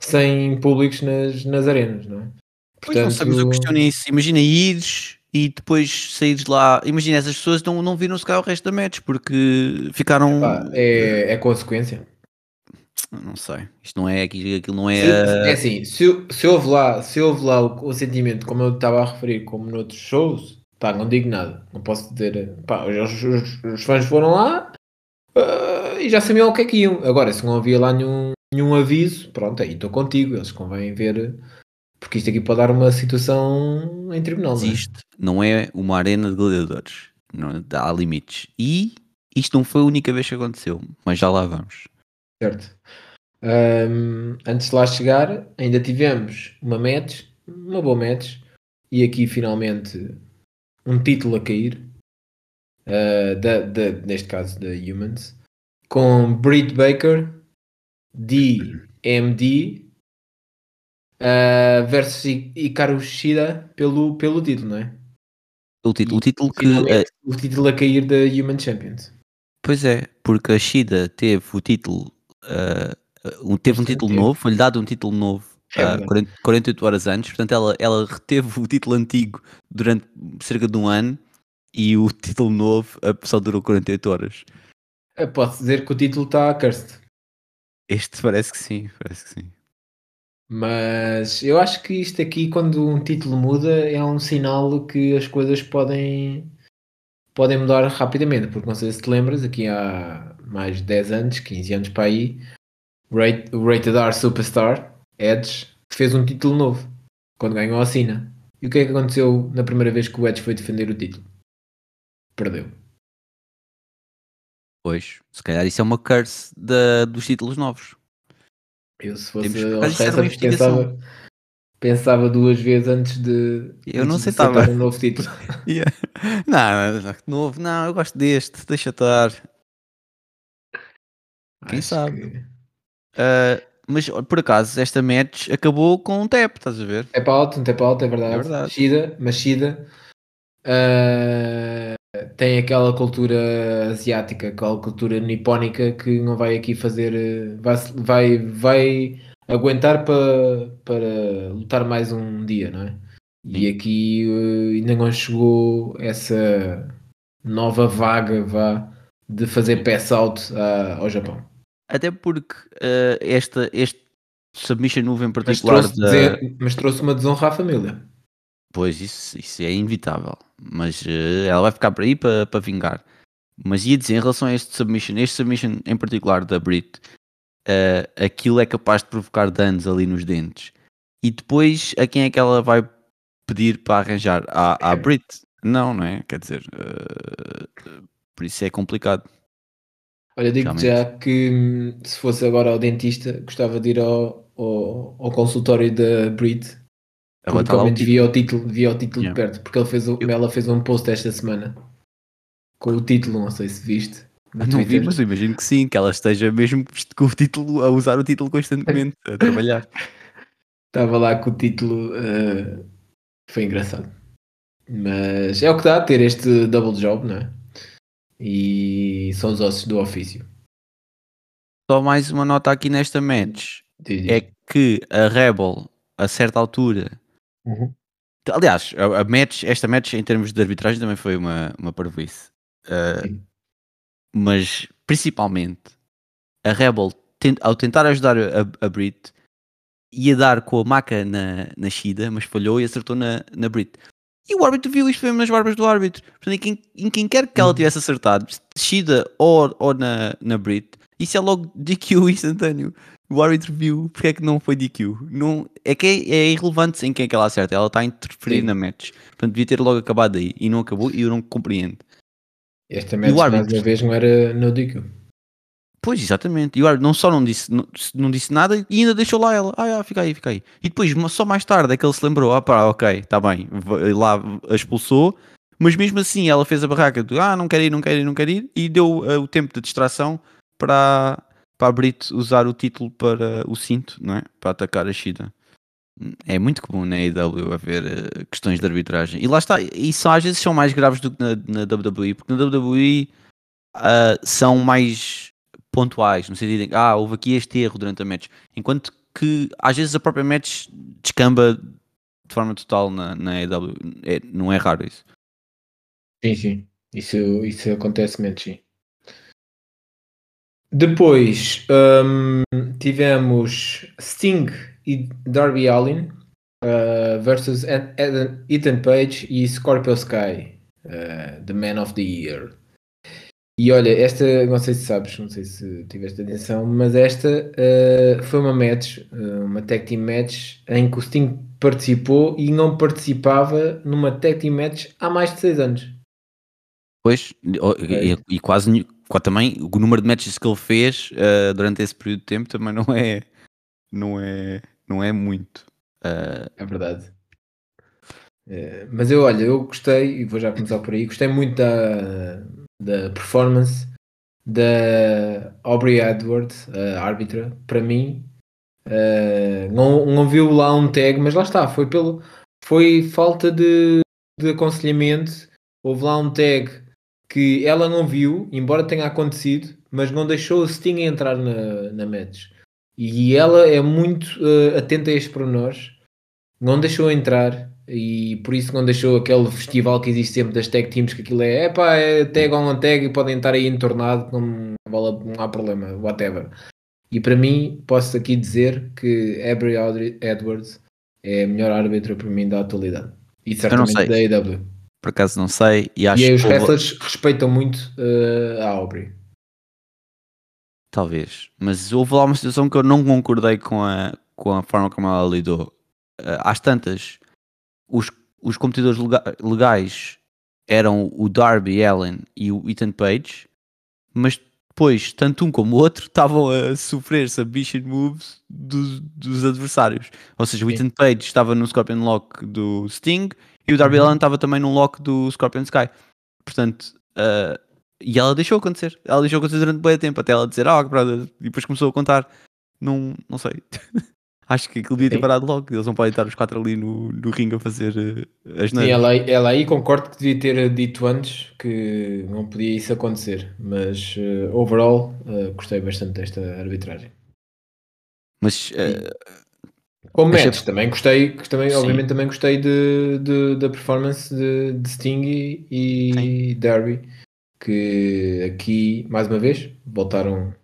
sem públicos nas, nas arenas, não é? Portanto, pois não sabemos o questiono isso. Imagina ires e depois saíres lá. Imagina, essas pessoas não, não viram se calhar o resto da match porque ficaram. é, é consequência. Não sei. Isto não é aquilo, aquilo não é. Se, é assim, se, se houve lá, se houve lá o, o sentimento, como eu estava a referir, como noutros shows, pá, não digo nada. Não posso dizer. Pá, os, os, os fãs foram lá uh, e já sabiam o que é que iam. Agora, se não havia lá nenhum, nenhum aviso, pronto, aí estou contigo. Eles convém ver. Porque isto aqui pode dar uma situação em tribunal. Não é? Isto não é uma arena de gladiadores. Não, há limites. E isto não foi a única vez que aconteceu, mas já lá vamos. Certo. Um, antes de lá chegar, ainda tivemos uma match, uma boa match, e aqui finalmente um título a cair, uh, da, da, neste caso da Humans, com Britt Baker, DMD uh, versus Hikaru Shida pelo, pelo título, não é? O título, o título que. Uh, o título a cair da Human Champions. Pois é, porque a Shida teve o título. Uh, teve um título novo, foi-lhe dado um título novo uh, 40, 48 horas antes, portanto ela, ela reteve o título antigo durante cerca de um ano e o título novo só durou 48 horas. Posso dizer que o título está cursed. Este parece que sim, parece que sim. Mas eu acho que isto aqui, quando um título muda, é um sinal que as coisas podem, podem mudar rapidamente. Porque não sei se te lembras, aqui há mais de 10 anos, 15 anos para aí, Rated R Superstar, Edge, fez um título novo quando ganhou a Cena. E o que é que aconteceu na primeira vez que o Edge foi defender o título? Perdeu. Pois, se calhar isso é uma curse da, dos títulos novos. Eu se fosse Wrestlers pensava, pensava duas vezes antes de eu não aceitava um novo título. yeah. Não, não, novo, não, eu gosto deste, deixa estar. Quem Acho sabe? Que... Uh, mas por acaso esta match acabou com um tap, estás a ver? Tap out, um tap out, é verdade. É verdade. Shida, mas Shida uh, tem aquela cultura asiática, aquela cultura nipónica que não vai aqui fazer, vai, vai, vai aguentar para, para lutar mais um dia, não é? E aqui uh, ainda não chegou essa nova vaga vá, de fazer pass out ao Japão. Até porque uh, esta, este submission move em particular. Mas trouxe, da... dizer, mas trouxe uma desonra à família. Pois, isso, isso é inevitável. Mas uh, ela vai ficar por aí para, para vingar. Mas ia dizer, em relação a este submission, este submission em particular da Brit, uh, aquilo é capaz de provocar danos ali nos dentes. E depois, a quem é que ela vai pedir para arranjar? À, à Brit? Não, não é? Quer dizer, uh, por isso é complicado. Olha, digo já que hum, se fosse agora ao dentista, gostava de ir ao, ao, ao consultório da Brit ao menos via o título, via o título yeah. de perto, porque ele fez, o, ela fez um post esta semana com o título, não sei se viste. Não Twitter. vi, mas imagino que sim, que ela esteja mesmo com o título, a usar o título constantemente, a trabalhar. Estava lá com o título, uh, foi engraçado. Mas é o que dá ter este double job, não é? E são os ossos do ofício. Só mais uma nota aqui nesta match. É que a Rebel, a certa altura, uhum. aliás, a, a, match, esta match em termos de arbitragem também foi uma, uma parvoíce. Uh, mas principalmente a Rebel, tent, ao tentar ajudar a, a Brit, ia dar com a maca na, na Shida, mas falhou e acertou na, na Brit. E o árbitro viu isto foi nas barbas do árbitro. Portanto, em quem, em quem quer que ela uhum. tivesse acertado, Shida ou, ou na, na Brit, isso é logo DQ instantâneo. O árbitro viu, porque é que não foi DQ? Não, é que é, é irrelevante em quem é que ela acerta, ela está a interferir Sim. na match. Portanto, devia ter logo acabado aí e não acabou e eu não compreendo. Esta match, mais uma vez, não era no DQ. Pois, exatamente. E o árbitro não só não disse, não, não, disse nada e ainda deixou lá ela. Ah, ah, fica aí, fica aí. E depois, só mais tarde, é que ele se lembrou: ah, pá, ok, está bem. Lá a expulsou, mas mesmo assim ela fez a barraca de ah, não quero ir, não quero ir, não quero ir, e deu uh, o tempo de distração para, para a Brit usar o título para o cinto, não é? Para atacar a Shida. É muito comum na AEW haver uh, questões de arbitragem. E lá está, e só às vezes são mais graves do que na, na WWE, porque na WWE uh, são mais pontuais, no sentido que ah, houve aqui este erro durante a match, enquanto que às vezes a própria match descamba de forma total na, na EW. É, não é raro isso. Sim, sim. Isso, isso acontece menos, sim. Depois um, tivemos Sting e Darby Allin uh, versus Ethan Page e Scorpio Sky, uh, The Man of the Year. E olha, esta, não sei se sabes, não sei se tiveste atenção, mas esta uh, foi uma match, uh, uma tag team match, em que o Sting participou e não participava numa tag team match há mais de 6 anos. Pois, e, e, quase também o número de matches que ele fez uh, durante esse período de tempo também não é, não é, não é muito. é verdade. mas eu, olha, eu gostei, e vou já começar por aí, gostei muito da da performance da Aubrey Edwards, a árbitra, para mim, uh, não, não viu lá um tag, mas lá está, foi pelo foi falta de, de aconselhamento. Houve lá um tag que ela não viu, embora tenha acontecido, mas não deixou o Sting entrar na, na match. E ela é muito uh, atenta a estes pormenores, não deixou entrar e por isso não deixou aquele festival que existe sempre das tag teams, que aquilo é epá, é tag on tag e podem estar aí entornado, não, não há problema, whatever. E para mim, posso aqui dizer que Avery Edwards é a melhor árbitra para mim da atualidade. E certamente da AEW. Por acaso não sei. E, acho e aí os wrestlers respeitam muito uh, a Aubrey. Talvez. Mas houve lá uma situação que eu não concordei com a, com a forma como ela lidou. Uh, às tantas, os, os competidores legais eram o Darby Allen e o Ethan Page, mas depois, tanto um como o outro estavam a sofrer submission moves dos, dos adversários. Ou seja, o Ethan Page estava no Scorpion Lock do Sting e o Darby uhum. Allen estava também no lock do Scorpion Sky. Portanto, uh, e ela deixou acontecer. Ela deixou acontecer durante bem tempo, até ela dizer, ah, oh, brother, e depois começou a contar. Não, não sei. Acho que aquilo devia ter parado logo. Eles não podem estar os quatro ali no, no ringue a fazer uh, as Sim, ela, ela aí concordo que devia ter dito antes que não podia isso acontecer. Mas uh, overall uh, gostei bastante desta arbitragem. Mas como match também gostei, que também, obviamente também gostei de, de da performance de, de Sting e, e Derby, que aqui mais uma vez voltaram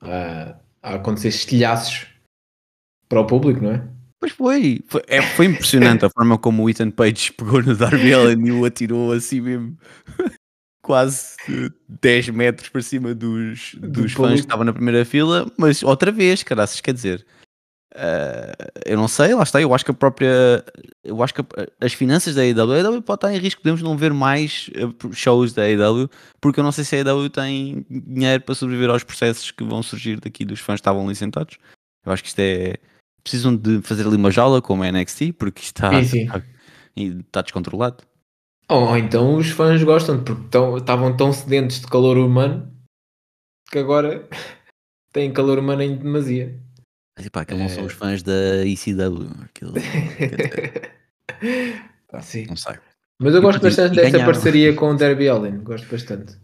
a, a acontecer estilhaços para o público, não é? Pois foi. Foi, é, foi impressionante a forma como o Ethan Page pegou no Darby Allen e o atirou assim mesmo. Quase 10 metros para cima dos, dos fãs que estavam na primeira fila, mas outra vez, caraças, quer dizer, uh, eu não sei, lá está, eu acho que a própria, eu acho que as finanças da AEW, a pode estar em risco, podemos não ver mais uh, shows da AEW, porque eu não sei se a AEW tem dinheiro para sobreviver aos processos que vão surgir daqui dos fãs que estavam ali sentados. Eu acho que isto é, precisam de fazer ali uma jaula como a NXT, porque está, está, está descontrolado. Ou então os fãs gostam, porque estavam tão sedentes de calor humano que agora têm calor humano em demasia. Mas pá, aqueles é... não são os fãs da ECW. Aquilo, ah, sim. Não sei. Mas eu gosto bastante dessa ganharam. parceria com o Derby Allen, gosto bastante.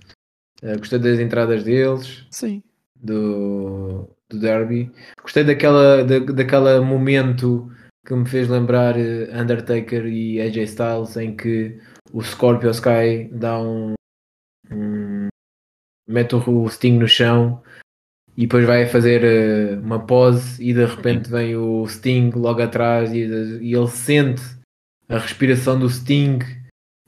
Uh, gostei das entradas deles. Sim. Do, do derby. Gostei daquela, da, daquela momento que me fez lembrar eh, Undertaker e AJ Styles em que o Scorpio Sky dá um, um mete o Sting no chão e depois vai fazer uh, uma pose e de repente vem o Sting logo atrás e, e ele sente a respiração do Sting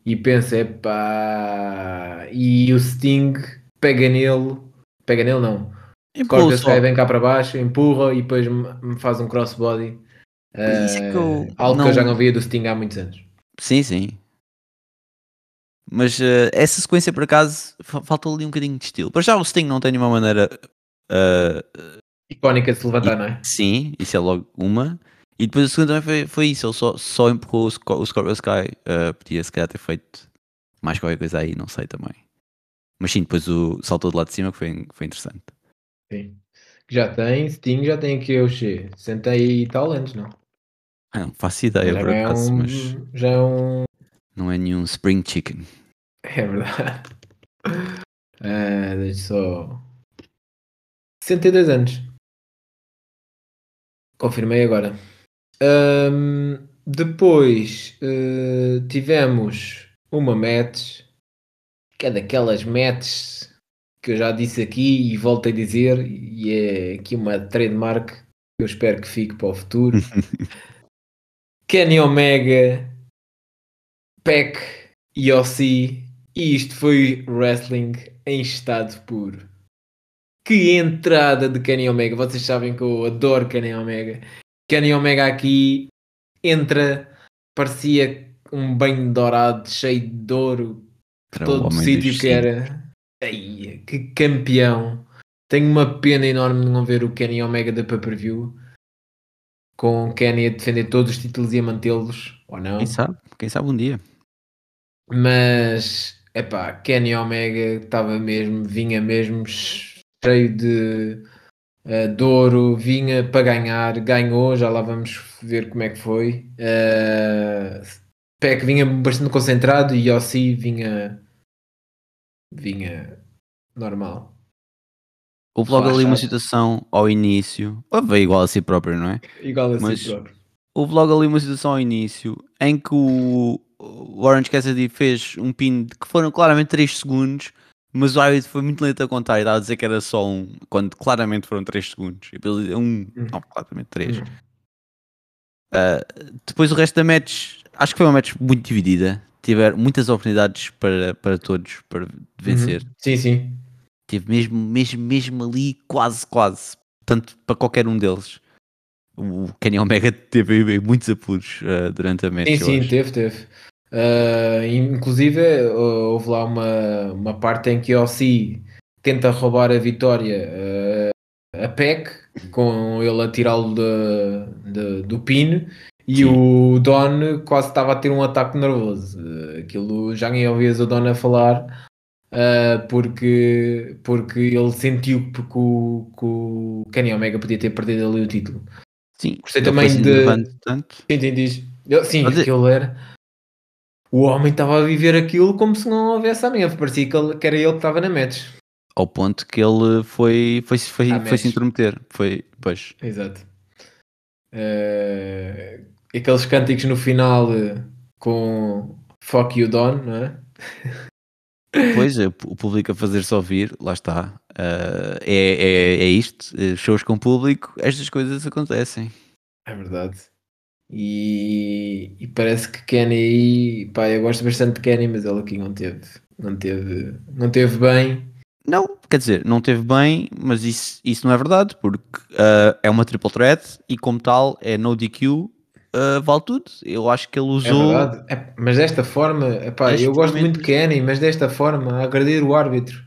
e pensa, epá, e o Sting pega nele, pega nele não, Corta Sky vem cá para baixo, empurra e depois me faz um crossbody. Uh, que eu algo não... que eu já não via do Sting há muitos anos. Sim, sim. Mas uh, essa sequência, por acaso, falta ali um bocadinho de estilo. Para já o Sting não tem nenhuma maneira uh, icónica de se levantar, e, não é? Sim, isso é logo uma. E depois o segundo também foi, foi isso, ele só, só empurrou o, o Scorpio Sky. Uh, podia se calhar ter feito mais qualquer coisa aí, não sei também. Mas sim, depois o saltou de lá de cima que foi, foi interessante. Sim. Já tem, Sting já tem aqui o X. Senta e tal anos, não? Ah, não faço ideia por é acaso, um, mas. Já é um. Não é nenhum Spring Chicken. É verdade. Ah, deixa só. 62 anos. Confirmei agora. Um, depois uh, tivemos uma match, que é daquelas matches que eu já disse aqui e volto a dizer, e é aqui uma trademark que eu espero que fique para o futuro. Kenny Omega, Peck e OC, e isto foi wrestling em estado puro. Que entrada de Kenny Omega! Vocês sabem que eu adoro Kenny Omega. Kenny Omega aqui entra, parecia um banho dourado, cheio de ouro, todo o sítio que era. Que campeão! Tenho uma pena enorme de não ver o Kenny Omega da pay-per-view. Com o Kenny a defender todos os títulos e a mantê-los, ou não? Quem sabe? Quem sabe um dia. Mas, epá, Kenny Omega estava mesmo, vinha mesmo cheio de uh, Douro, vinha para ganhar, ganhou, já lá vamos ver como é que foi. Uh, Peck vinha bastante concentrado e Yossi vinha vinha normal. Houve logo ali uma situação ao início, veio igual a si próprio, não é? Igual a Mas si próprio. Houve logo ali uma situação ao início em que o, Orange Cassidy fez um pin que foram claramente 3 segundos, mas o árbitro foi muito lento a contar e estava a dizer que era só um, quando claramente foram 3 segundos. E um, hum. não, claramente 3. Hum. Uh, depois o resto da match, acho que foi uma match muito dividida. Tiveram muitas oportunidades para, para todos para vencer. Uhum. Sim, sim. Teve mesmo, mesmo, mesmo ali, quase, quase. Tanto para qualquer um deles. O Kenny Omega teve muitos apuros uh, durante a match. Sim, sim, teve, teve. Uh, inclusive, uh, houve lá uma, uma parte em que o OC tenta roubar a vitória a Peck, com ele a tirá-lo do pino, e Sim. o Don quase estava a ter um ataque nervoso. aquilo já nem ouvias o Don a falar, porque, porque ele sentiu que o, que o Kenny Omega podia ter perdido ali o título. Sim, gostei também de. Tanto. Sim, sim, aquilo era o homem estava a viver aquilo como se não houvesse amanhã. Parecia que, ele, que era ele que estava na match. Ao ponto que ele foi, foi, foi, foi, foi se intrometer. Foi, pois. Exato. Uh, aqueles cânticos no final uh, com Fuck You Don, não é? Pois, é, o público a fazer-se ouvir, lá está. Uh, é, é, é isto, shows com público, estas coisas acontecem. É verdade. E, e, parece que Kenny, pá, eu gosto bastante de Kenny, mas ele aqui não teve, não teve, não teve bem. Não, quer dizer, não teve bem, mas isso, isso não é verdade, porque uh, é uma triple threat e como tal é no DQ, uh, ah, vale tudo. Eu acho que ele usou. É é, mas desta forma, epá, eu gosto muito de Kenny, mas desta forma, agredir o árbitro.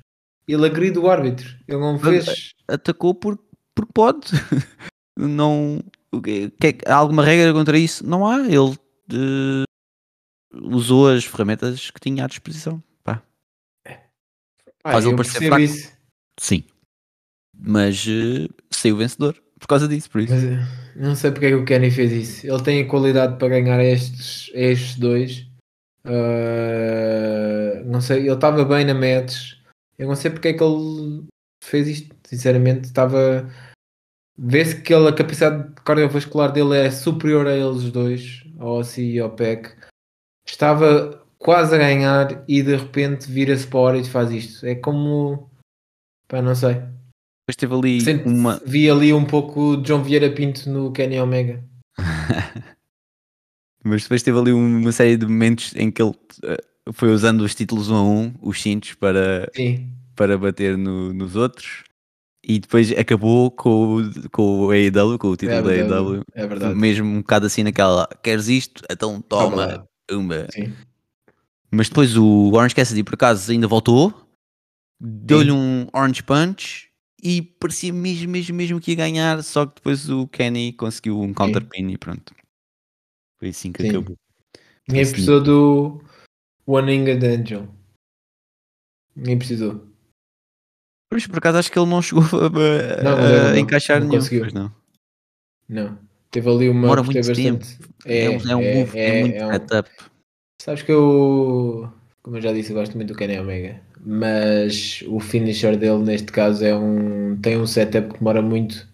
Ele agride o árbitro, ele não fez. Atacou por, porque pode. não, que, há alguma regra contra isso? Não há. Ele uh, usou as ferramentas que tinha à disposição. Pá. Ah, Faz ele parecer fraco. Isso. Sim. Mas uh, saiu vencedor por causa disso, por isso. Uh, não sei porque é que o Kenny fez isso. Ele tem a qualidade para ganhar estes, estes dois. Uh, não sei, ele estava bem na match. Eu não sei porque é que ele fez isto. Sinceramente, estava Vê-se que ele, a capacidade cardiovascular dele é superior a eles dois, ao OC e ao PEC. Estava quase a ganhar e de repente vira-se para a hora e faz isto. É como. Pá, não sei. Depois teve ali Sente, uma. Vi ali um pouco João Vieira Pinto no Kenny Omega. Mas depois teve ali uma série de momentos em que ele uh, foi usando os títulos um a um, os cintos, para, para bater no, nos outros e depois acabou com, com o AEW, com o título é da AEW. É verdade. Mesmo um bocado assim naquela, queres isto? Então toma é uma. Sim. Mas depois o Orange Cassidy por acaso ainda voltou, deu-lhe um Orange Punch e parecia mesmo, mesmo, mesmo que ia ganhar, só que depois o Kenny conseguiu um counter pin e pronto. Foi assim que Sim. acabou. Ninguém precisou do One Inged Angel. Ninguém precisou. Por isso, por acaso, acho que ele não chegou a, não, a, a encaixar não nenhum. Conseguiu. não. Não. Teve ali uma. Demora muito tempo. É, é, um, é um é, move, é, é muito é um... setup. Sabes que eu, como eu já disse, gosto muito do Kenny Omega, mas o finisher dele neste caso é um tem um setup que demora muito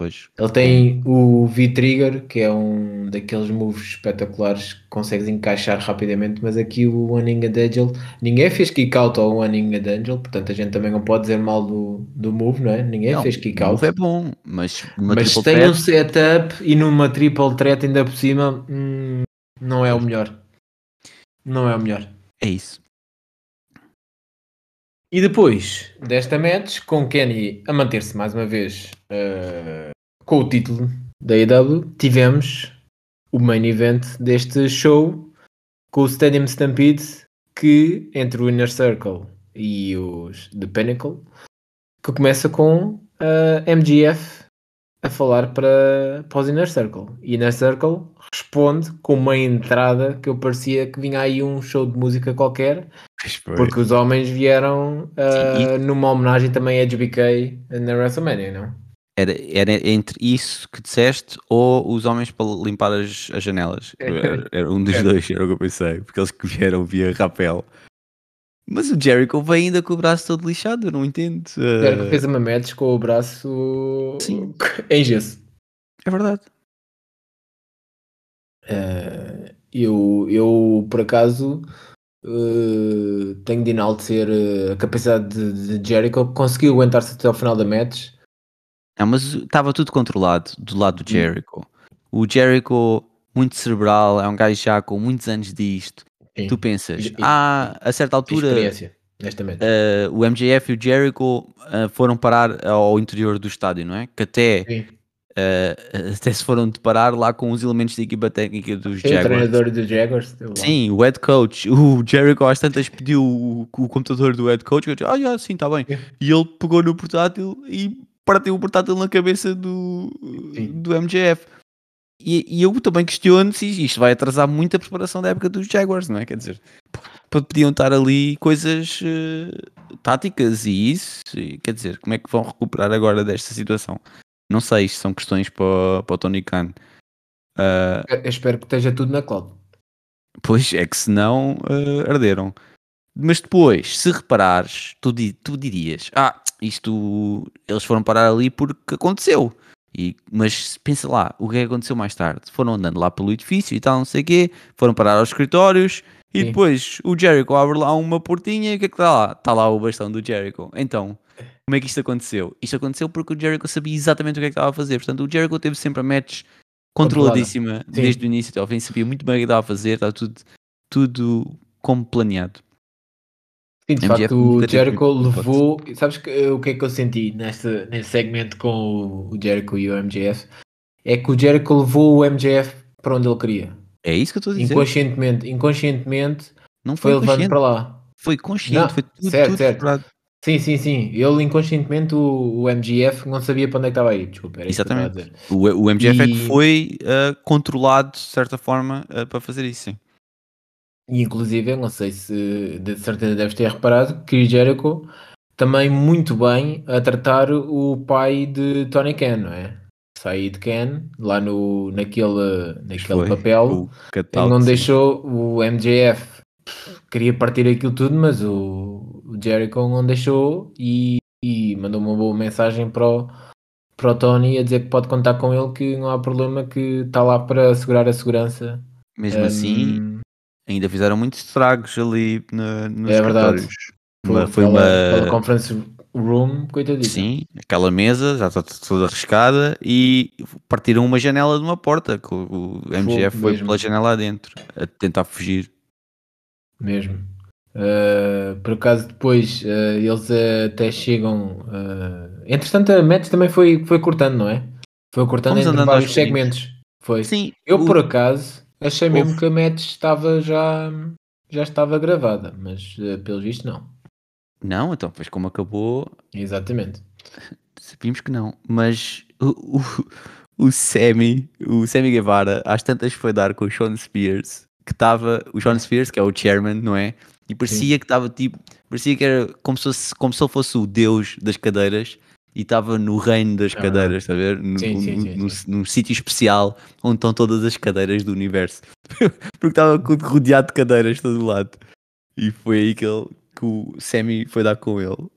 Pois. Ele tem o V-Trigger, que é um daqueles moves espetaculares que consegues encaixar rapidamente, mas aqui o One Winged Angel, ninguém fez kick out ao One Winged Angel, portanto a gente também não pode dizer mal do, do move, não é? Ninguém não, fez kick out. O move é bom, mas, mas tem threat... um setup e numa triple threat ainda por cima, hum, não é o melhor. Não é o melhor. É isso. E depois desta match, com Kenny a manter-se mais uma vez uh, com o título da AEW, tivemos o main event deste show com o Stadium Stampede, que entre o Inner Circle e os The Pinnacle, que começa com a MGF a falar para, para os Inner Circle. E Inner Circle responde com uma entrada que eu parecia que vinha aí um show de música qualquer porque os homens vieram uh, numa homenagem também a HBK na WrestleMania, não? Era, era entre isso que disseste ou os homens para limpar as, as janelas. Era, era um dos é. dois, era o que eu pensei, porque eles que vieram via rapel. Mas o Jericho veio ainda com o braço todo lixado, eu não entendo. O Jericho fez uma match com o braço Sim. em gesso. É verdade. Uh, eu, eu, por acaso, uh, tenho de enaltecer uh, a capacidade de, de Jericho, conseguiu aguentar-se até ao final da match. Não, mas estava tudo controlado do lado do hum. Jericho. O Jericho, muito cerebral, é um gajo já com muitos anos disto. Sim. Tu pensas, e, ah, a certa altura uh, o MJF e o Jericho uh, foram parar ao interior do estádio, não é? Que até Sim. Uh, até se foram deparar lá com os elementos da equipa técnica dos Jaguars. O treinador dos Jaguars. Sim, o head coach. O Jericho às tantas pediu o, o computador do head coach. Eu disse, ah, já, sim, está bem. E ele pegou no portátil e partiu o portátil na cabeça do, do MJF. E, e, eu também questiono se isto vai atrasar muito a preparação da época dos Jaguars, não é? Quer dizer, podiam estar ali coisas uh, táticas e isso. E, quer dizer, como é que vão recuperar agora desta situação? Não sei, isto são questões para, para o Tony Khan. Uh, Eu espero que esteja tudo na cloud. Pois é que senão uh, arderam. Mas depois, se reparares, tu, tu dirias: Ah, isto eles foram parar ali porque aconteceu. E, mas pensa lá, o que é que aconteceu mais tarde? Foram andando lá pelo edifício e tal, não sei o quê, foram parar aos escritórios e Sim. depois o Jericho abre lá uma portinha e o que é que está lá? Está lá o bastão do Jericho. Então, como é que isto aconteceu? Isto aconteceu porque o Jericho sabia exatamente o que é que estava a fazer. Portanto, o Jericho teve sempre a match controladíssima desde o início até ao fim, sabia muito bem o que estava a fazer, estava tudo, tudo como planeado. Sim, de MGF facto, o Jericho levou. Sabes que, o que é que eu senti neste, neste segmento com o Jericho e o MJF? É que o Jericho levou o MJF para onde ele queria. É isso que eu estou a dizer. Inconscientemente, inconscientemente não foi, foi levando para lá. Foi consciente, não, foi tudo, certo, tudo certo. Sim, sim, sim. Ele inconscientemente, o, o MGF, não sabia para onde é que estava aí. Desculpa, Exatamente. O, o MGF e... é que foi uh, controlado de certa forma uh, para fazer isso, sim. E inclusive, não sei se de certeza deves ter reparado que Jericho também muito bem a tratar o pai de Tony Khan, não é? Saí de Khan, lá no, naquele, naquele papel, não deixou o MJF queria partir aquilo tudo, mas o, o Jericho não deixou e, e mandou uma boa mensagem para o, para o Tony a dizer que pode contar com ele, que não há problema, que está lá para assegurar a segurança. Mesmo um, assim, ainda fizeram muitos estragos ali no, nos É verdade. Uma, foi uma, uma room, coitadinho. Sim, aquela mesa já está toda arriscada e partiram uma janela de uma porta que o, MGF foi, foi pela janela adentro a tentar fugir mesmo. Uh, por acaso depois uh, eles uh, até chegam. Entretanto, a Mets também foi, foi cortando, não é? Foi cortando Fomos entre vários segmentos. Foi. Sim, Eu o... por acaso achei Houve. mesmo que a Mets estava já, já estava gravada, mas pelo visto não. Não, então, pois como acabou. Exatamente. Sabíamos que não, mas o, o, o Sammy, o Sammy Guevara, às tantas foi dar com o Sean Spears que estava o John Spears, que é o chairman, não é? E parecia Sim. que estava tipo, parecia que era como se, fosse, como se ele fosse o deus das cadeiras e estava no reino das ah. cadeiras, está a ver? Num sítio especial onde estão todas as cadeiras do universo. Porque estava rodeado de cadeiras de todo lado. E foi aí que, ele, que o Sammy foi dar com ele.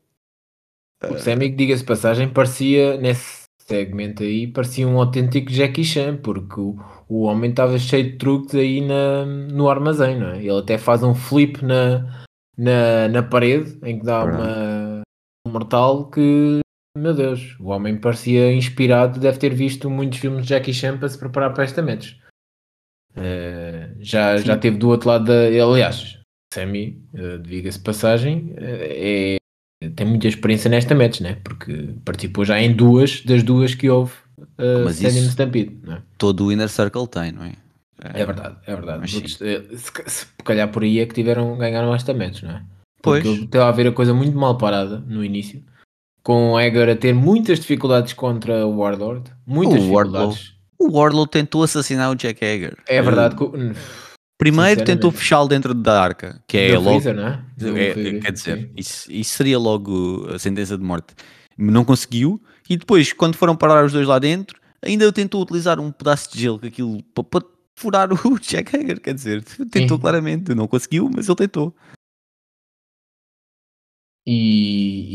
O Sammy, que diga-se passagem, parecia nesse segmento aí parecia um autêntico Jackie Chan, porque o, o homem estava cheio de truques aí na, no armazém, não é? Ele até faz um flip na, na, na parede em que dá uma, um mortal que, meu Deus, o homem parecia inspirado, deve ter visto muitos filmes de Jackie Chan para se preparar para esta match. Uh, já, já teve do outro lado da. Aliás, Sammy, uh, diga-se passagem, uh, é, tem muita experiência nesta match, né? Porque participou já em duas das duas que houve uh, Mas isso, Stampede, é? Todo o Inner Circle tem, não é? É, é verdade, é verdade. se, se, calhar por aí é que tiveram, ganharam esta match, não é? Porque pois. Estava a ver a coisa muito mal parada no início, com o Eger a ter muitas dificuldades contra o Warlord. Muitas o dificuldades. O Warlord tentou assassinar o Jack Eger. É verdade. Primeiro tentou fechá-lo dentro da arca, que é logo. Freezer, não é? é quer dizer, isso, isso, seria logo a sentença de morte. Não conseguiu, e depois, quando foram parar os dois lá dentro, ainda tentou utilizar um pedaço de gelo, que aquilo para, para furar o Jack Hager, quer dizer, tentou Sim. claramente, não conseguiu, mas ele tentou. E,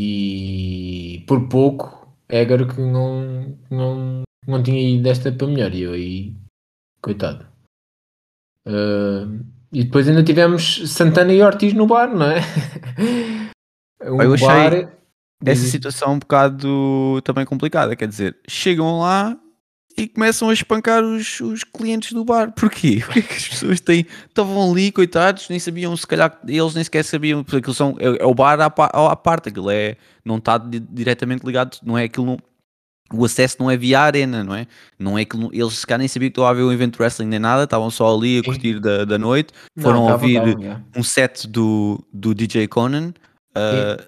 e por pouco, Hager que não, não, não tinha ido desta para melhor, e eu aí, coitado. Uh, e depois ainda tivemos Santana e Ortiz no bar, não é? um eu achei bar... essa situação um bocado também complicada. Quer dizer, chegam lá e começam a espancar os, os clientes do bar. Porquê? Porque que as pessoas têm, estavam ali, coitados, nem sabiam, se calhar eles nem sequer sabiam, porque aquilo são, é, é o bar à, à, parte, aquilo é, não está diretamente ligado, não é aquilo, não, o acesso não é via arena, não é? Não é que eles se calhar nem sabiam que estava a ver um evento de wrestling nem nada, estavam só ali a curtir da, da noite, foram não, ouvir um set do, do DJ Conan uh,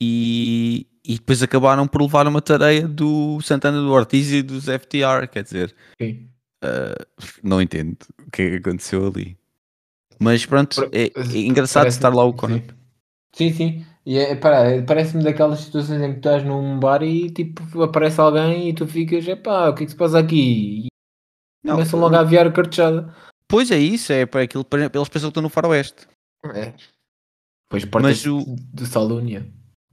e, e depois acabaram por levar uma tareia do Santana do Ortiz e dos FTR, quer dizer, uh, não entendo o que é que aconteceu ali. Mas pronto, é, é engraçado estar lá o Conan. Sim, sim. E é, parece-me daquelas situações em que tu estás num bar e tipo aparece alguém e tu ficas, epá, o que é que se passa aqui? E não, começam logo a aviar a cartejada. Pois é isso, é para aquilo, eles pensam que estão no faroeste. É. Pois portas o... de Salúnia.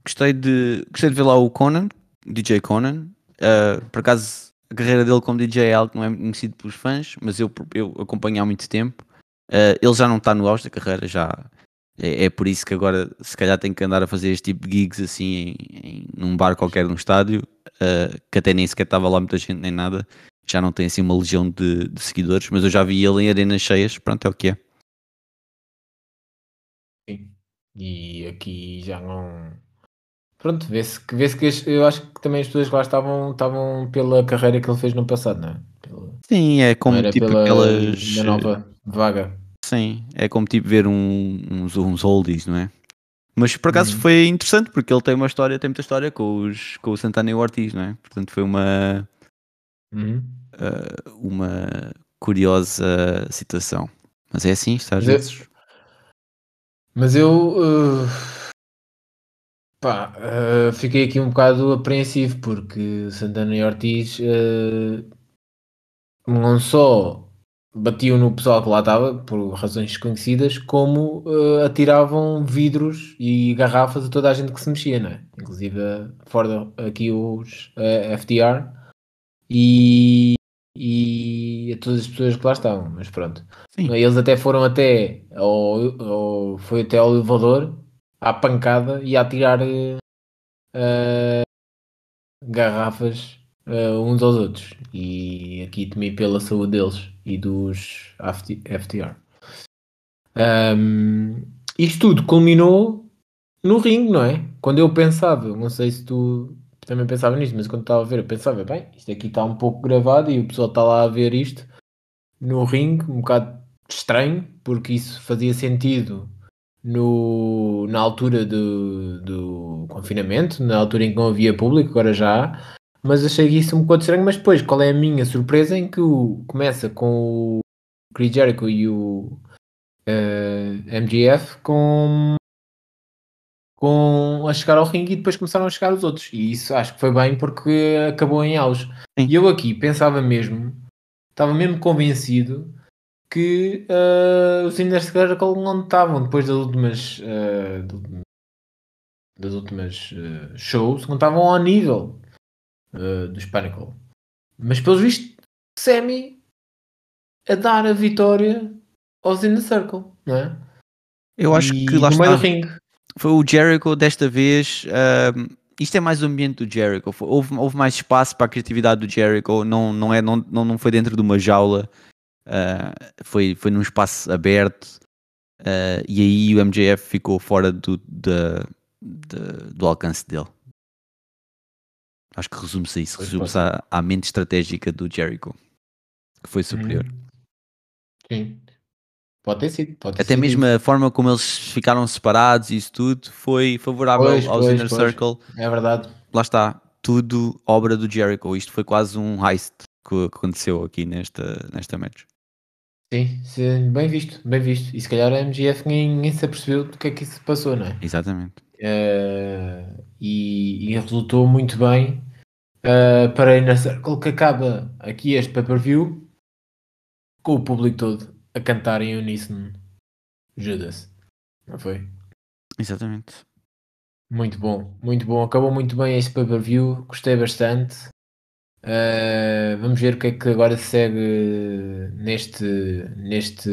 Gostei de, gostei de ver lá o Conan, DJ Conan. Uh, por acaso a carreira dele como DJ é algo que não é conhecido pelos fãs, mas eu, eu acompanho há muito tempo. Uh, ele já não está no auge da carreira, já é, é, por isso que agora se calhar tem que andar a fazer este tipo de gigs assim em, em num bar qualquer num estádio, uh, que até nem sequer estava lá muita gente nem nada, já não tem assim uma legião de, de, seguidores, mas eu já vi ele em arenas cheias, pronto, é o que é. Sim. E aqui já não. Pronto, vê-se que, vê que eu acho que também as pessoas lá estavam, estavam pela carreira que ele fez no passado, não é? Pela... Sim, é como tipo pela, aquelas. Da nova vaga. Sim, é como tipo ver um, uns, uns oldies, não é? Mas por acaso uhum. foi interessante porque ele tem uma história, tem muita história com, os, com o Santana e o Ortiz, não é? Portanto foi uma, uhum. uh, uma curiosa situação. Mas é assim, está às vezes. Eu, mas eu uh, pá, uh, fiquei aqui um bocado apreensivo porque Santana e Ortiz não só batiam no pessoal que lá estava, por razões desconhecidas, como uh, atiravam vidros e garrafas a toda a gente que se mexia, não é? Inclusive fora aqui os uh, eh, FDR e, e a todas as pessoas que lá estavam, mas pronto. Sim. Eles até foram até ao, ao, foi até ao elevador à pancada e a tirar uh, garrafas uns aos outros. E aqui temi pela saúde deles e dos FTR. Um, isto tudo culminou no ringue, não é? Quando eu pensava, não sei se tu também pensava nisto, mas quando estava a ver, eu pensava, bem, isto aqui está um pouco gravado e o pessoal está lá a ver isto no ringue, um bocado estranho, porque isso fazia sentido no, na altura do, do confinamento, na altura em que não havia público, agora já há, mas achei isso um bocado estranho. Mas depois, qual é a minha surpresa? Em que o, começa com o Chris Jericho e o uh, eh, MGF com, com a chegar ao ringue e depois começaram a chegar os outros. E isso acho que foi bem porque acabou em auge. Sim. E eu aqui pensava mesmo, estava mesmo convencido que uh, os Inner Circle não estavam depois das últimas. Uh, das últimas uh, shows, não estavam ao nível uh, do Spanicle. Mas pelos vistos, Sammy a dar a vitória aos In The Circle, não é? Eu acho e que lá está. Foi o Jericho desta vez. Uh, isto é mais o ambiente do Jericho. Houve, houve mais espaço para a criatividade do Jericho. Não, não, é, não, não, não foi dentro de uma jaula. Uh, foi, foi num espaço aberto. Uh, e aí o MJF ficou fora do, de, de, do alcance dele. Acho que resume-se a isso. Resume-se à, à, mente estratégica do Jericho. Que foi superior. Hum. Sim. Pode ter sido. Pode ter Até sido mesmo a forma como eles ficaram separados e isso tudo foi favorável pois, aos pois, Inner pois. Circle. É verdade. Lá está. Tudo obra do Jericho. Isto foi quase um heist que aconteceu aqui nesta, nesta match. Sim, sim, bem visto, bem visto. E se calhar a MGF nem, nem se apercebeu do que é que isso passou, não é? Exatamente. Uh, e, e, resultou muito bem uh, para a Inner Circle que acaba aqui este pay-per-view com o público todo a cantar em uníssono Judas, não foi? Exatamente. Muito bom, muito bom. Acabou muito bem este pay-per-view, gostei bastante. Uh, vamos ver o que é que agora segue neste, neste,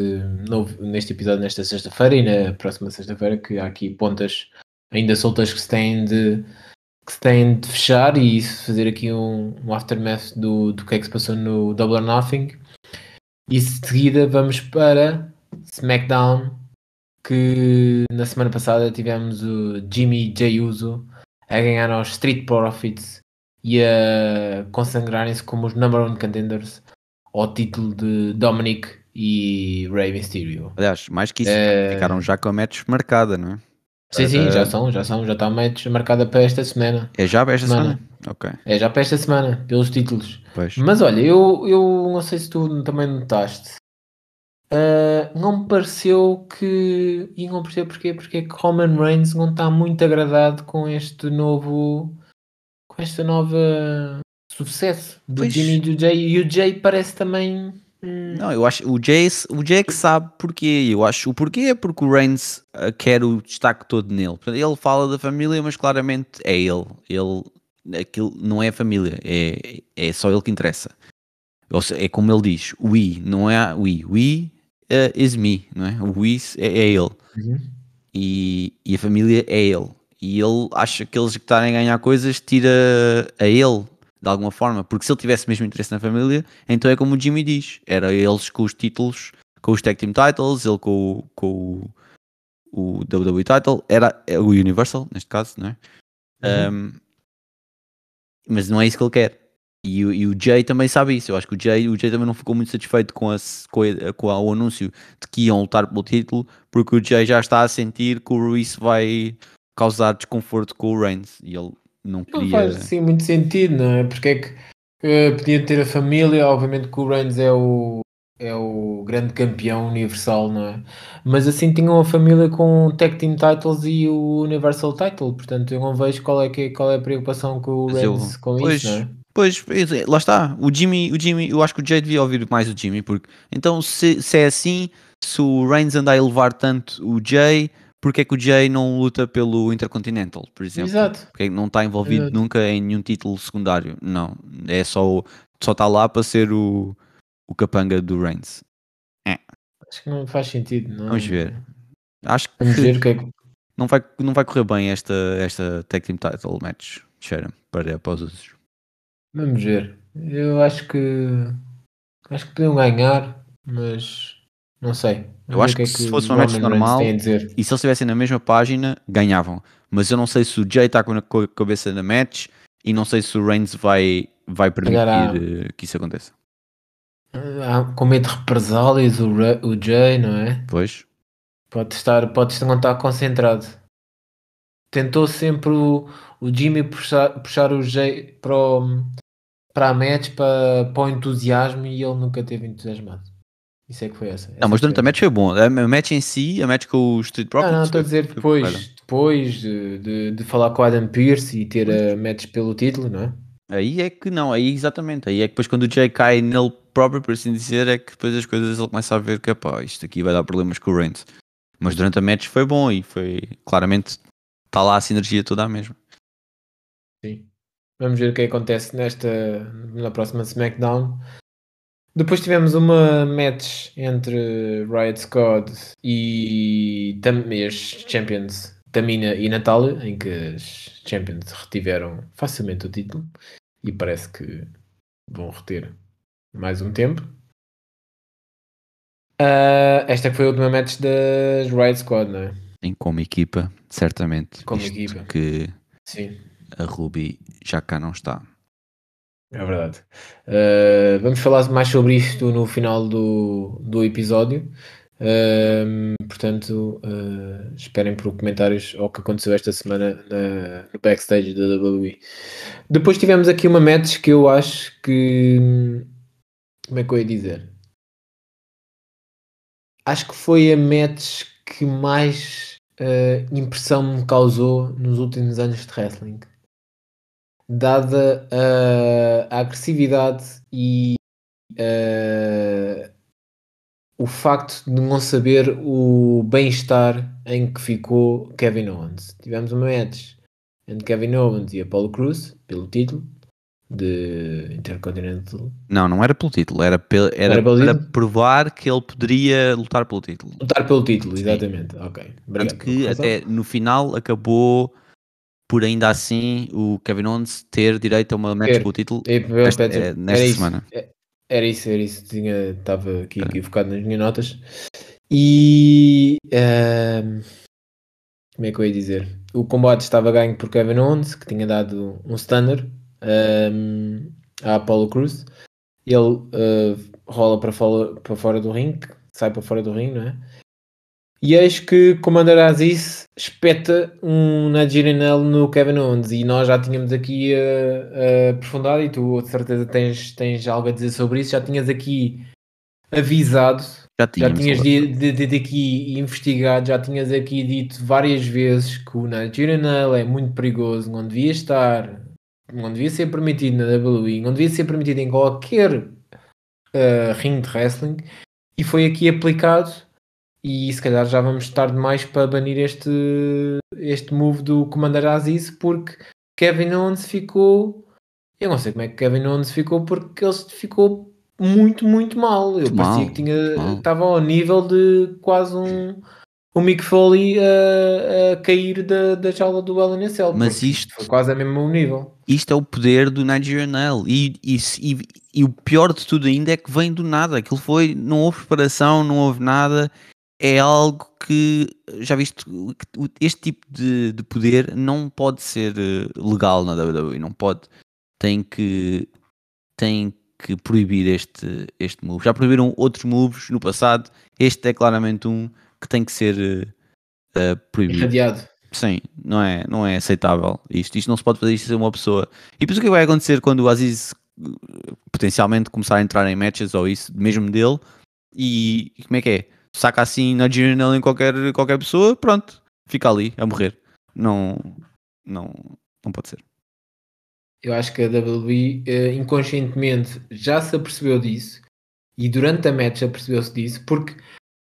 novo, neste episódio, nesta sexta-feira e na próxima sexta-feira, que há aqui pontas ainda soltas que se têm de, que se têm de fechar e isso, fazer aqui um, um aftermath do, do que é que se passou no Double or Nothing. E de seguida vamos para SmackDown, que na semana passada tivemos o Jimmy J. Uso a ganhar aos Street Profits e a consagrarem-se como os number one contenders ao título de Dominic e Rey Mysterio. Aliás, mais que isso, é... ficaram já com a match marcada, não é? Sim, sim, já são, já são, já está marcada para esta semana. É já para esta semana? semana? Ok. É já para esta semana, pelos títulos. Pois. Mas olha, eu, eu não sei se tu também notaste. Uh, não me pareceu que. E não percebo porquê, porque é que Roman Reigns não está muito agradado com este novo. com esta nova sucesso do pois. Jimmy e do Jay. E o Jay parece também Hum. Não, eu acho o Jay, o que sabe porquê. Eu acho o porquê é porque o Reigns uh, quer o destaque todo nele. Ele fala da família, mas claramente é ele. Ele aquilo não é a família, é, é só ele que interessa. Seja, é como ele diz: we, não é we, we uh, is me, não é? O we é, é ele. Uhum. E, e a família é ele. E ele acha que eles que estarem a ganhar coisas tira a ele de alguma forma, porque se ele tivesse mesmo interesse na família, então é como o Jimmy diz: era eles com os títulos, com os Tag Team Titles, ele com, com o, o WWE Title, era é o Universal, neste caso, não é? Uhum. Um, mas não é isso que ele quer. E, e, o Jay também sabe isso. Eu acho que o Jay, o Jay também não ficou muito satisfeito com, a, com, a, com a, o anúncio de que iam lutar pelo título, porque o Jay já está a sentir que o Ruiz vai causar desconforto com o Reigns. E ele não queria. Não faz assim muito sentido, não é? Porque é que uh, podia ter a família, obviamente que o Reigns é o, é o grande campeão universal, não é? Mas assim tinham a família com o Tag Team Titles e o Universal Title, portanto eu não vejo qual é, que, é, qual é a preocupação com o Reigns eu, com pois, isso, não é? Pois, lá está, o Jimmy, o Jimmy, eu acho que o Jay devia ouvir mais o Jimmy, porque então se, se é assim, se o Reigns anda a elevar tanto o Jay, porque é que o Jay não luta pelo Intercontinental, por exemplo? Exato. Porque não está envolvido Exato. nunca em nenhum título secundário. Não, é só só está lá para ser o, o capanga do Reigns. É. Acho que não faz sentido. Não... Vamos ver. Acho que, Vamos ver o que é que... não, vai, não vai correr bem esta, esta Tag Team Title match, cheira para, para os outros. Vamos ver. Eu acho que acho que podiam ganhar, mas não sei. Eu acho que, é que se fosse uma match normal e se eles estivessem na mesma página, ganhavam. Mas eu não sei se o Jay está com a cabeça na match e não sei se o Reigns vai, vai permitir. Eh, que isso aconteça. Com medo de represálias, o, o Jay, não é? Pois. Pode estar, pode estar, não estar concentrado. Tentou sempre o, o Jimmy puxar, puxar o Jay para, o, para a match, para, para o entusiasmo e ele nunca teve entusiasmado. Isso é que foi essa. essa não, mas durante a match foi bom. A match em si, a match com o Street Profits. Não, não, estou a dizer depois, depois de, de, de, falar com o Adam Pearce e ter a match pelo título, não é? Aí é que não, aí exatamente. Aí é que depois quando o Jay cai nele próprio, por assim dizer, é que depois as coisas ele começa a ver que pá, isto aqui vai dar problemas com o Reigns. Mas durante a match foi bom e foi claramente está lá a sinergia toda a mesma. Sim. Vamos ver o que acontece nesta, na próxima SmackDown. Depois tivemos uma match entre Riot Squad e as Champions Tamina e Natália, em que as Champions retiveram facilmente o título e parece que vão reter mais um tempo. Uh, esta foi a última match das Riot Squad, não é? Sim, como equipa, certamente. Como equipa. Que Sim. a Ruby já cá não está. É verdade. Uh, vamos falar mais sobre isto no final do, do episódio. Uh, portanto, uh, esperem por comentários ao que aconteceu esta semana na, no backstage da WWE. Depois tivemos aqui uma match que eu acho que. Como é que eu ia dizer? Acho que foi a match que mais uh, impressão me causou nos últimos anos de wrestling. Dada a agressividade e o facto de não saber o bem-estar em que ficou Kevin Owens. Tivemos uma match entre Kevin Owens e Apollo Cruz pelo título de Intercontinental. Não, não era pelo título, era, pel, era, era para título? provar que ele poderia lutar pelo título. Lutar pelo título, exatamente. Sim. Ok. Obrigado. Tanto que até no final acabou por ainda assim o Kevin Owens ter direito a uma match pelo título nesta, é, nesta semana. É, era isso, era isso. Tinha, estava aqui equivocado nas minhas notas. E uh, como é que eu ia dizer? O combate estava ganho por Kevin Owens, que tinha dado um stunner um, a Apollo Cruz. Ele uh, rola para fora, para fora do ringue, sai para fora do ringue, não é? E eis que Commander Aziz espeta um Nigerian no Kevin Owens. E nós já tínhamos aqui uh, uh, aprofundado e tu de certeza tens, tens algo a dizer sobre isso, já tinhas aqui avisado, já, já tinhas de, de, de, de, aqui investigado, já tinhas aqui dito várias vezes que o Nigerian é muito perigoso, não devia estar, não devia ser permitido na WWE, não devia ser permitido em qualquer uh, ring de wrestling. E foi aqui aplicado e se calhar já vamos estar demais para banir este, este move do Commander Aziz porque Kevin Owens ficou. Eu não sei como é que Kevin Owens ficou porque ele ficou muito, muito mal. Eu parecia que tinha, estava ao nível de quase um, um Mick Foley a, a cair da, da jaula do LNSL. Mas isto foi quase a mesmo nível. Isto é o poder do Nigerian L. E, e, e, e, o pior de tudo ainda é que vem do nada. Aquilo foi, não houve preparação, não houve nada é algo que, já viste, este tipo de, de poder não pode ser eh, legal na WWE, não pode, tem que, tem que proibir este, este move. Já proibiram outros moves no passado, este é claramente um que tem que ser uh, proibido. Irradiado. Sim, não é, não é aceitável isto. Isto não se pode fazer isto a uma pessoa. E depois o que vai acontecer quando o Aziz potencialmente começar a entrar em matches ou isso, mesmo dele, e como é que é? Saca assim na Nigerian em qualquer, qualquer pessoa, pronto, fica ali a morrer. Não, não, não pode ser. Eu acho que a WWE uh, inconscientemente já se apercebeu disso e durante a match apercebeu-se disso porque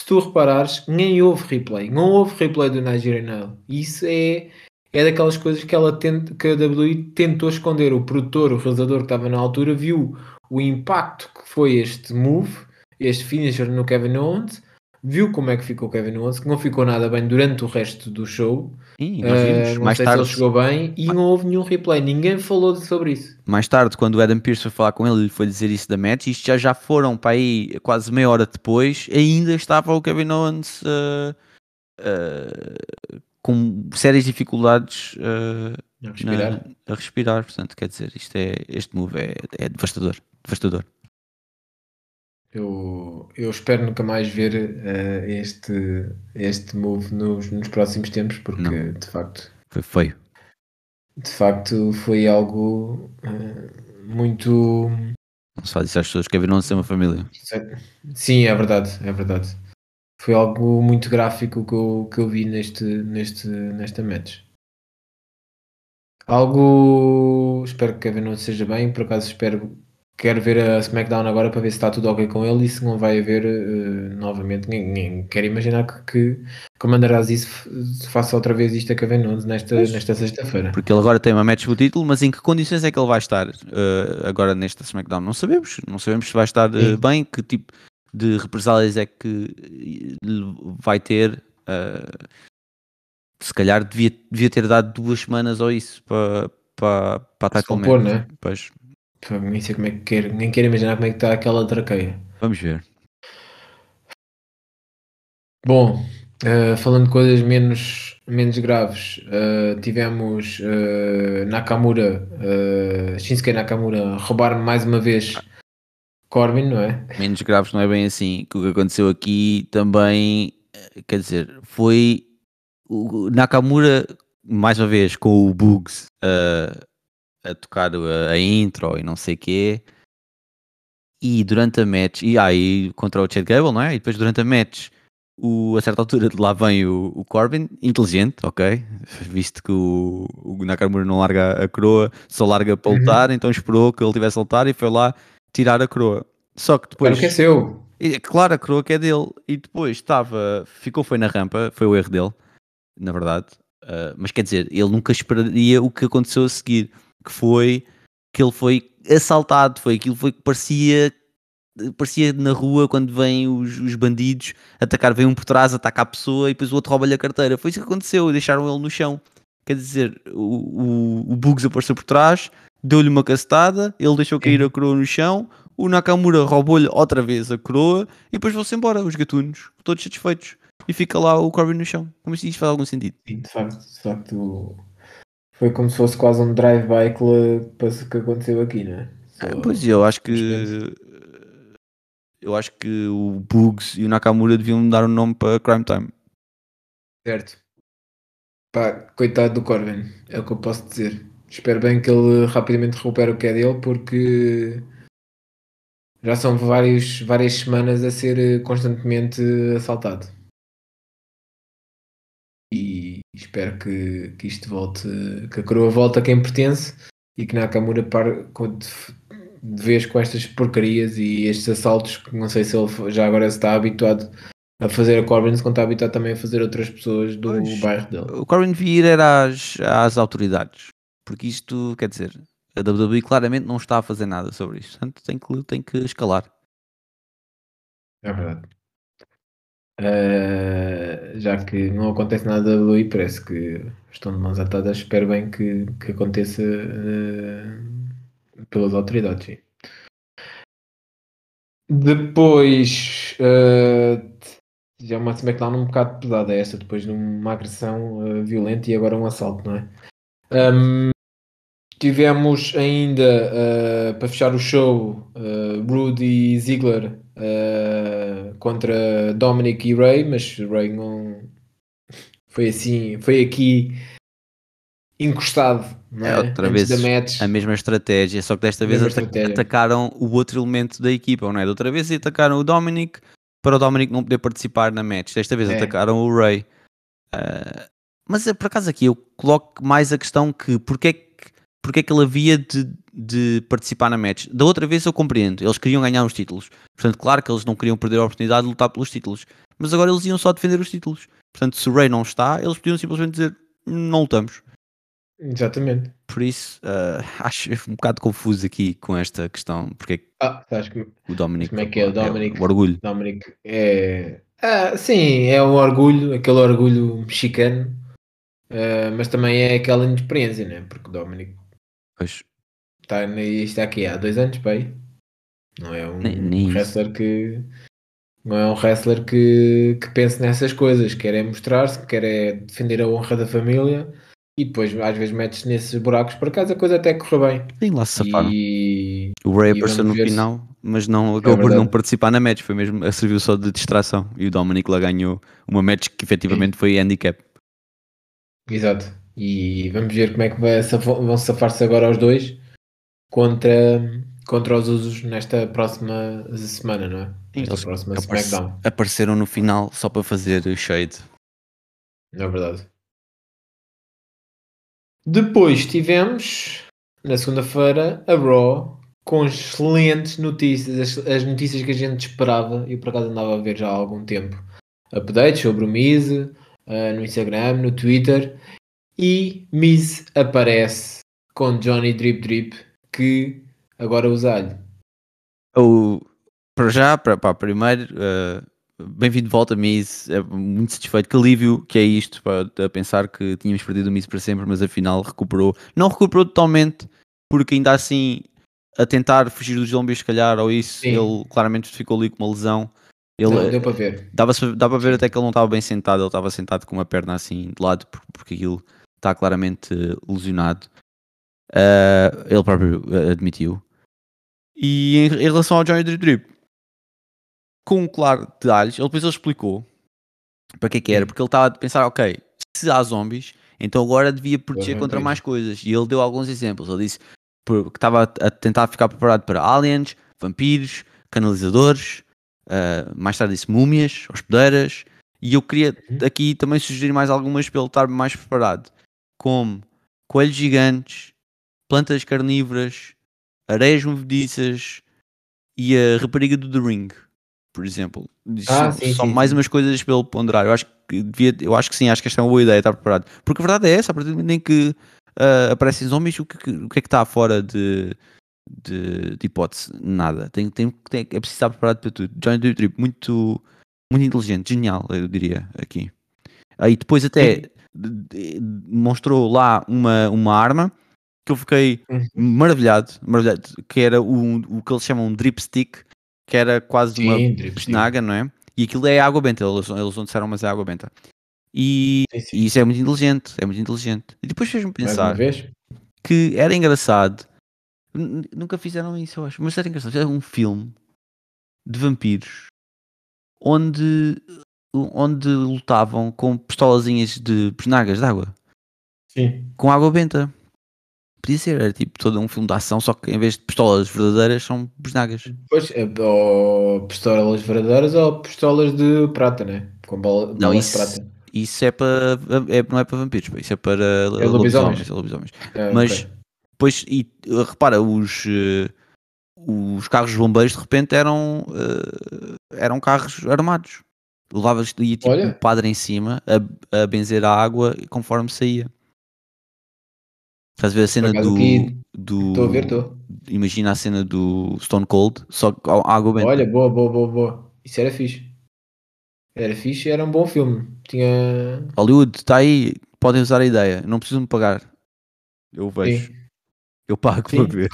se tu reparares, nem houve replay, não houve replay do Nigerian Isso é, é daquelas coisas que, ela tenta, que a WWE tentou esconder. O produtor, o realizador que estava na altura, viu o impacto que foi este move, este finisher no Kevin Owens viu como é que ficou o Kevin Owens, que não ficou nada bem durante o resto do show. Sim, nós vimos. Uh, mais tarde se ele chegou bem e não houve nenhum replay, ninguém falou sobre isso. Mais tarde, quando o Adam Pearce foi falar com ele, ele foi dizer isso da match, isto já, já foram para aí quase meia hora depois, ainda estava o Kevin Owens uh, uh, com sérias dificuldades a respirar. Na, a respirar, portanto, quer dizer, isto é, este move é, é devastador, devastador. Eu, eu espero nunca mais ver uh, este, este move nos, nos próximos tempos, porque Não. de facto foi feio. De facto foi algo uh, muito. Não se faz isso às pessoas que viram ser uma família. Sim, é verdade, é verdade. Foi algo muito gráfico que eu, que eu vi neste, neste, nesta match. Algo. Espero que Kevin não seja bem, por acaso espero quero ver a SmackDown agora para ver se está tudo ok com ele e se não vai haver uh, novamente. Nem, quero imaginar que, que Commander Aziz faça outra vez isto a Kevin Owens nesta, nesta sexta-feira. Porque ele agora tem uma match pelo título, mas em que condições é que ele vai estar uh, agora nesta SmackDown? Não sabemos. Não sabemos se vai estar uh, bem, que tipo de represálias é que vai ter. se calhar devia, devia ter dado duas semanas ou isso para, para, para estar com né? Pois nem sei como é que quer, nem quero imaginar como é que está aquela traqueia. Vamos ver. Bom, uh, falando de coisas menos, menos graves, uh, tivemos uh, Nakamura, Shinsuke Nakamura roubar mais uma vez Corbin, não é? Menos graves não é bem assim. O que aconteceu aqui também, quer dizer, foi o Nakamura mais uma vez com o Bugs a tocar a, a intro e não sei o quê. E durante a match, e aí contra o Chad Gable, não é? E depois durante a match, o, a certa altura de lá vem o, o Corbin, inteligente, ok? Visto que o, o Nakamura não larga a coroa, só larga para uhum. lutar, então esperou que ele tivesse a lutar e foi lá tirar a coroa. Só que depois. Claro que é seu. E, claro, a coroa que é dele. E depois estava. Ficou, foi na rampa, foi o erro dele, na verdade. Uh, mas quer dizer, ele nunca esperaria o que aconteceu a seguir que foi que ele foi assaltado, foi aquilo foi que parecia parecia na rua quando vêm os, os bandidos atacar, vem um por trás, ataca a pessoa e depois o outro rouba-lhe a carteira. Foi isso que aconteceu, deixaram ele no chão. Quer dizer, o, o, o Bugs apareceu por trás, deu-lhe uma castada, ele deixou cair a coroa no chão, o Nakamura roubou-lhe outra vez a coroa e depois vão-se embora, os gatunos, todos satisfeitos. E fica lá o Corbin no chão. Como se isto faz algum sentido? Sim, de facto, de facto foi como se fosse quase um drive-by que, que aconteceu aqui, não é? Só ah, pois eu acho que eu acho que o Bugs e o Nakamura deviam dar o um nome para Crime Time. Certo. Pá, coitado do Corbin, é o que eu posso dizer. Espero bem que ele rapidamente recupere o que é dele, porque já são vários, várias semanas a ser constantemente assaltado e espero que, que isto volte, que a coroa volte a quem pertence e que Nakamura pare de vez com estas porcarias e estes assaltos que não sei se ele já agora está habituado a fazer a Corbin se está habituado também a fazer outras pessoas do pois, bairro dele. O Corbin devia ir era às, às autoridades, porque isto quer dizer, a WWE claramente não está a fazer nada sobre isto, portanto tem que, tem que escalar. É verdade. Uh, já que não acontece nada e parece que estão de mãos atadas, espero bem que, que aconteça uh, pelas autoridades. Depois, uh, já uma SmackDown um bocado pesada esta, depois de uma agressão violenta e agora um assalto, não é? Um, tivemos ainda, para fechar o show, Rudy e Ziggler uh, contra Dominic e Ray, mas Ray não foi assim, foi aqui encostado, não é? é outra Antes vez a mesma estratégia, só que desta vez atacaram o outro elemento da equipa, não é? Da outra vez atacaram o Dominic para o Dominic não poder participar na match. Desta vez é. atacaram o Ray. Uh, mas é por acaso aqui eu coloco mais a questão que porque é que porque é que ele havia de, de, participar na match. Da outra vez eu compreendo, eles queriam ganhar os títulos. Portanto, claro que eles não queriam perder a oportunidade de lutar pelos títulos. Mas agora eles iam só defender os títulos. Portanto, se o Ray não está, eles podiam simplesmente dizer não lutamos. Exatamente. Por isso, uh, acho um bocado confuso aqui com esta questão. Porque é ah, que, o Dominic. Como é que é o Dominic? É o orgulho. Dominic é. Ah, sim, é um orgulho, aquele orgulho mexicano, uh, mas também é aquela inexperiência, né? Porque o Dominic Pois. Está, está aqui há dois anos, pai. Não é um nem, nem wrestler que. Não é um wrestler que, que pense nessas coisas. Quer é mostrar-se, quer é defender a honra da família e depois às vezes metes nesses buracos. Por acaso a coisa até correu bem. Sim, lá se safaram. E... O Ray apareceu no final, mas não é acabou é por não participar na match. Foi mesmo, serviu só de distração. E o Dominic lá ganhou uma match que efetivamente foi handicap. Exato. E vamos ver como é que vai, vão safar-se agora os dois contra, contra os usos nesta próxima semana, não é? Nesta Eles próxima aparece, SmackDown. Apareceram no final só para fazer shade. É verdade. Depois tivemos na segunda-feira a Raw com excelentes notícias, as, as, notícias que a gente esperava. Eu por acaso andava a ver já há algum tempo updates sobre o Miz uh, no Instagram, no Twitter. E Miz aparece com Johnny Drip Drip que agora usa-lhe. O, para já, para, para primeiro, uh, bem-vindo de volta, Miz. É muito satisfeito. Que alívio que é isto, para pensar que tínhamos perdido o Miz para sempre, mas afinal recuperou. Não recuperou totalmente, porque ainda assim, a tentar fugir dos zombies, se calhar, ou isso, Sim. ele claramente ficou ali com uma lesão. Ele, não, deu para ver. Dava, dá para ver até que ele não estava bem sentado, ele estava sentado com uma perna assim de lado, porque, porque aquilo está claramente lesionado. Uh, ele próprio admitiu. E em, em relação ao Johnny Drip com claro detalhes, ele depois ele explicou para que é que era, porque ele estava a pensar, ok, se há zombies, então agora devia proteger contra mais coisas. E ele deu alguns exemplos. Ele disse que estava a tentar ficar preparado para aliens, vampiros, canalizadores, uh, mais tarde disse múmias, hospedeiras. E eu queria uhum. aqui também sugerir mais algumas para ele estar mais preparado, como coelhos gigantes, plantas carnívoras, areias movediças e a rapariga do The Ring, por exemplo. Ah, são, sim, são sim, mais sim. umas coisas ele ponderar. Eu acho que devia, eu acho que sim, acho que esta é uma boa ideia, estar preparado. Porque a verdade é essa, a partir do momento em que uh, aparecem zombies, o que, o que é que está fora de, de, de, hipótese? Nada. Tem, tem, tem, é preciso estar preparado para tudo. Johnny Depp, muito, muito inteligente, genial, eu diria aqui. Aí depois até mostrou lá uma, uma arma que eu fiquei uhum. maravilhado, maravilhado, que era o, o que eles chamam um drip stick, que era quase sim, uma pisnaga, não é? E aquilo é água benta, eles, eles não disseram, mas é água benta. E, sim, sim. e, isso é muito inteligente, é muito inteligente. E depois fez-me pensar que era engraçado, nunca fizeram isso, eu acho, mas era engraçado, era um filme de vampiros onde, onde lutavam com pistolazinhas de pisnagas de água. Sim. Com água benta. Podia ser, era tipo todo um filme de ação, só que em vez de pistolas verdadeiras são bisnagas. Pois, é, ou pistolas verdadeiras ou pistolas de prata, né? Com bola, não, isso, de prata. Isso é para. É, não é para vampiros, isso é para é lobisomens. É lobisomens. É, Mas, okay. depois, e repara, os, uh, os carros bombeiros de repente eram, uh, eram carros armados. Levavas e tipo Olha. um padre em cima a, a benzer a água conforme saía. Estás a ver a cena do. Estou a ver, estou. Imagina a cena do Stone Cold, só com água benta. Olha, boa, boa, boa, boa. Isso era fixe. Era fixe e era um bom filme. Tinha. Hollywood, está aí, podem usar a ideia. Não precisam me pagar. Eu vejo. Sim. Eu pago Sim. para ver.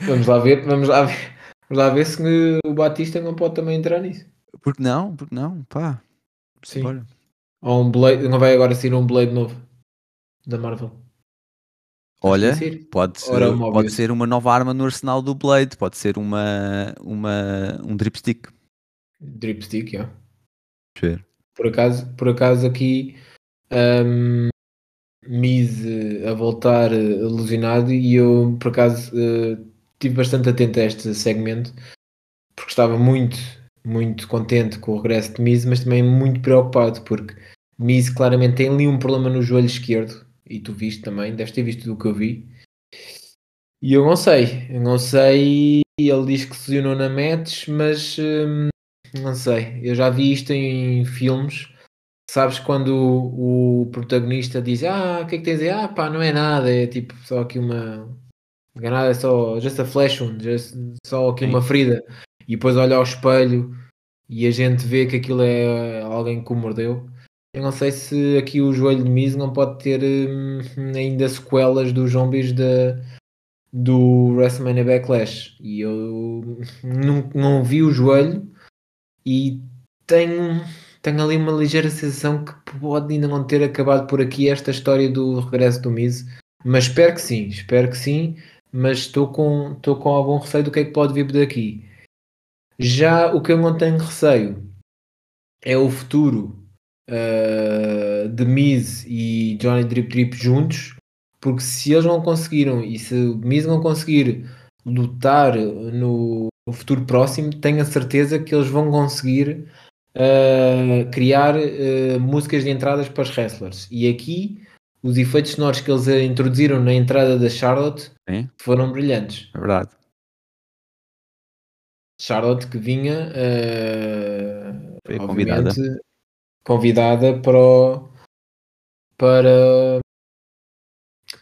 vamos lá ver, vamos lá ver. Vamos lá ver se o Batista não pode também entrar nisso. Porque não? Porque não? Pá. Sim. Ou um Blade, não vai agora sair um Blade novo da Marvel. Olha, pode ser, pode ser uma nova arma no arsenal do Blade, pode ser uma, uma, um dripstick. Dripstick, já. Yeah. Por acaso, por acaso aqui um, Miz a voltar alucinado e eu por acaso uh, estive bastante atento a este segmento porque estava muito, muito contente com o regresso de Miz, mas também muito preocupado porque Miz claramente tem ali um problema no joelho esquerdo e tu viste também, deves ter visto do que eu vi. E eu não sei, eu não sei. Ele diz que se lesionou na Mets, mas hum, não sei. Eu já vi isto em filmes. Sabes quando o, o, protagonista diz: Ah, o que é que tens aí? Ah, pá, não é nada, é tipo só aqui uma. Nada, é só. Just a flash wound, just, só aqui Sim. uma ferida. E depois olha ao espelho e a gente vê que aquilo é alguém que o mordeu. Eu não sei se aqui o joelho de Miz não pode ter hum, ainda sequelas dos zombies de, do WrestleMania Backlash. E eu não, não vi o joelho e tenho, tenho ali uma ligeira sensação que pode ainda não ter acabado por aqui esta história do regresso do Miz. Mas espero que sim, espero que sim. Mas estou com, estou com algum receio do que é que pode vir daqui. Já o que eu não tenho receio é o futuro uh, de Miz e Johnny Drip Drip juntos, porque se eles não conseguiram e se o Miz não conseguir lutar no, no futuro próximo, tenho a certeza que eles vão conseguir uh, criar uh, músicas de entradas para os wrestlers. E aqui os efeitos sonoros que eles introduziram na entrada da Charlotte Sim. foram brilhantes. É verdade. Charlotte que vinha uh, Foi convidada. convidada para, o, para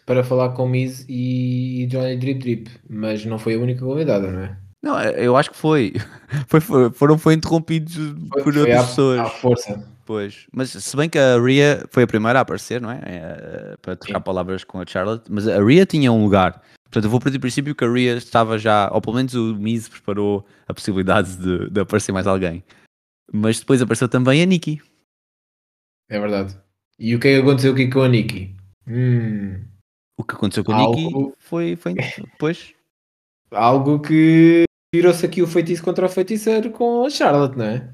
para falar com Miz e Johnny Drip Drip, mas não foi a única convidada, não é? Não, eu acho que foi. foi, foi foram foi interrompidos Foi, por foi outras à, pessoas. à força. Pois, mas se bem que a Rhea foi a primeira a aparecer, não é? É, para trocar Sim. palavras com a Charlotte, mas a Rhea tinha um lugar. Portanto, eu vou partir do princípio que a Rhea estava já, ou pelo menos o Miz preparou a possibilidade de, de aparecer mais alguém. Mas depois apareceu também a Nikki. É verdade. E o que é que aconteceu aqui com a Nikki? Hum, O que aconteceu com a Algo- Nikki foi, foi depois. algo que virou-se aqui o feitiço contra o feiticeiro com a Charlotte, não é?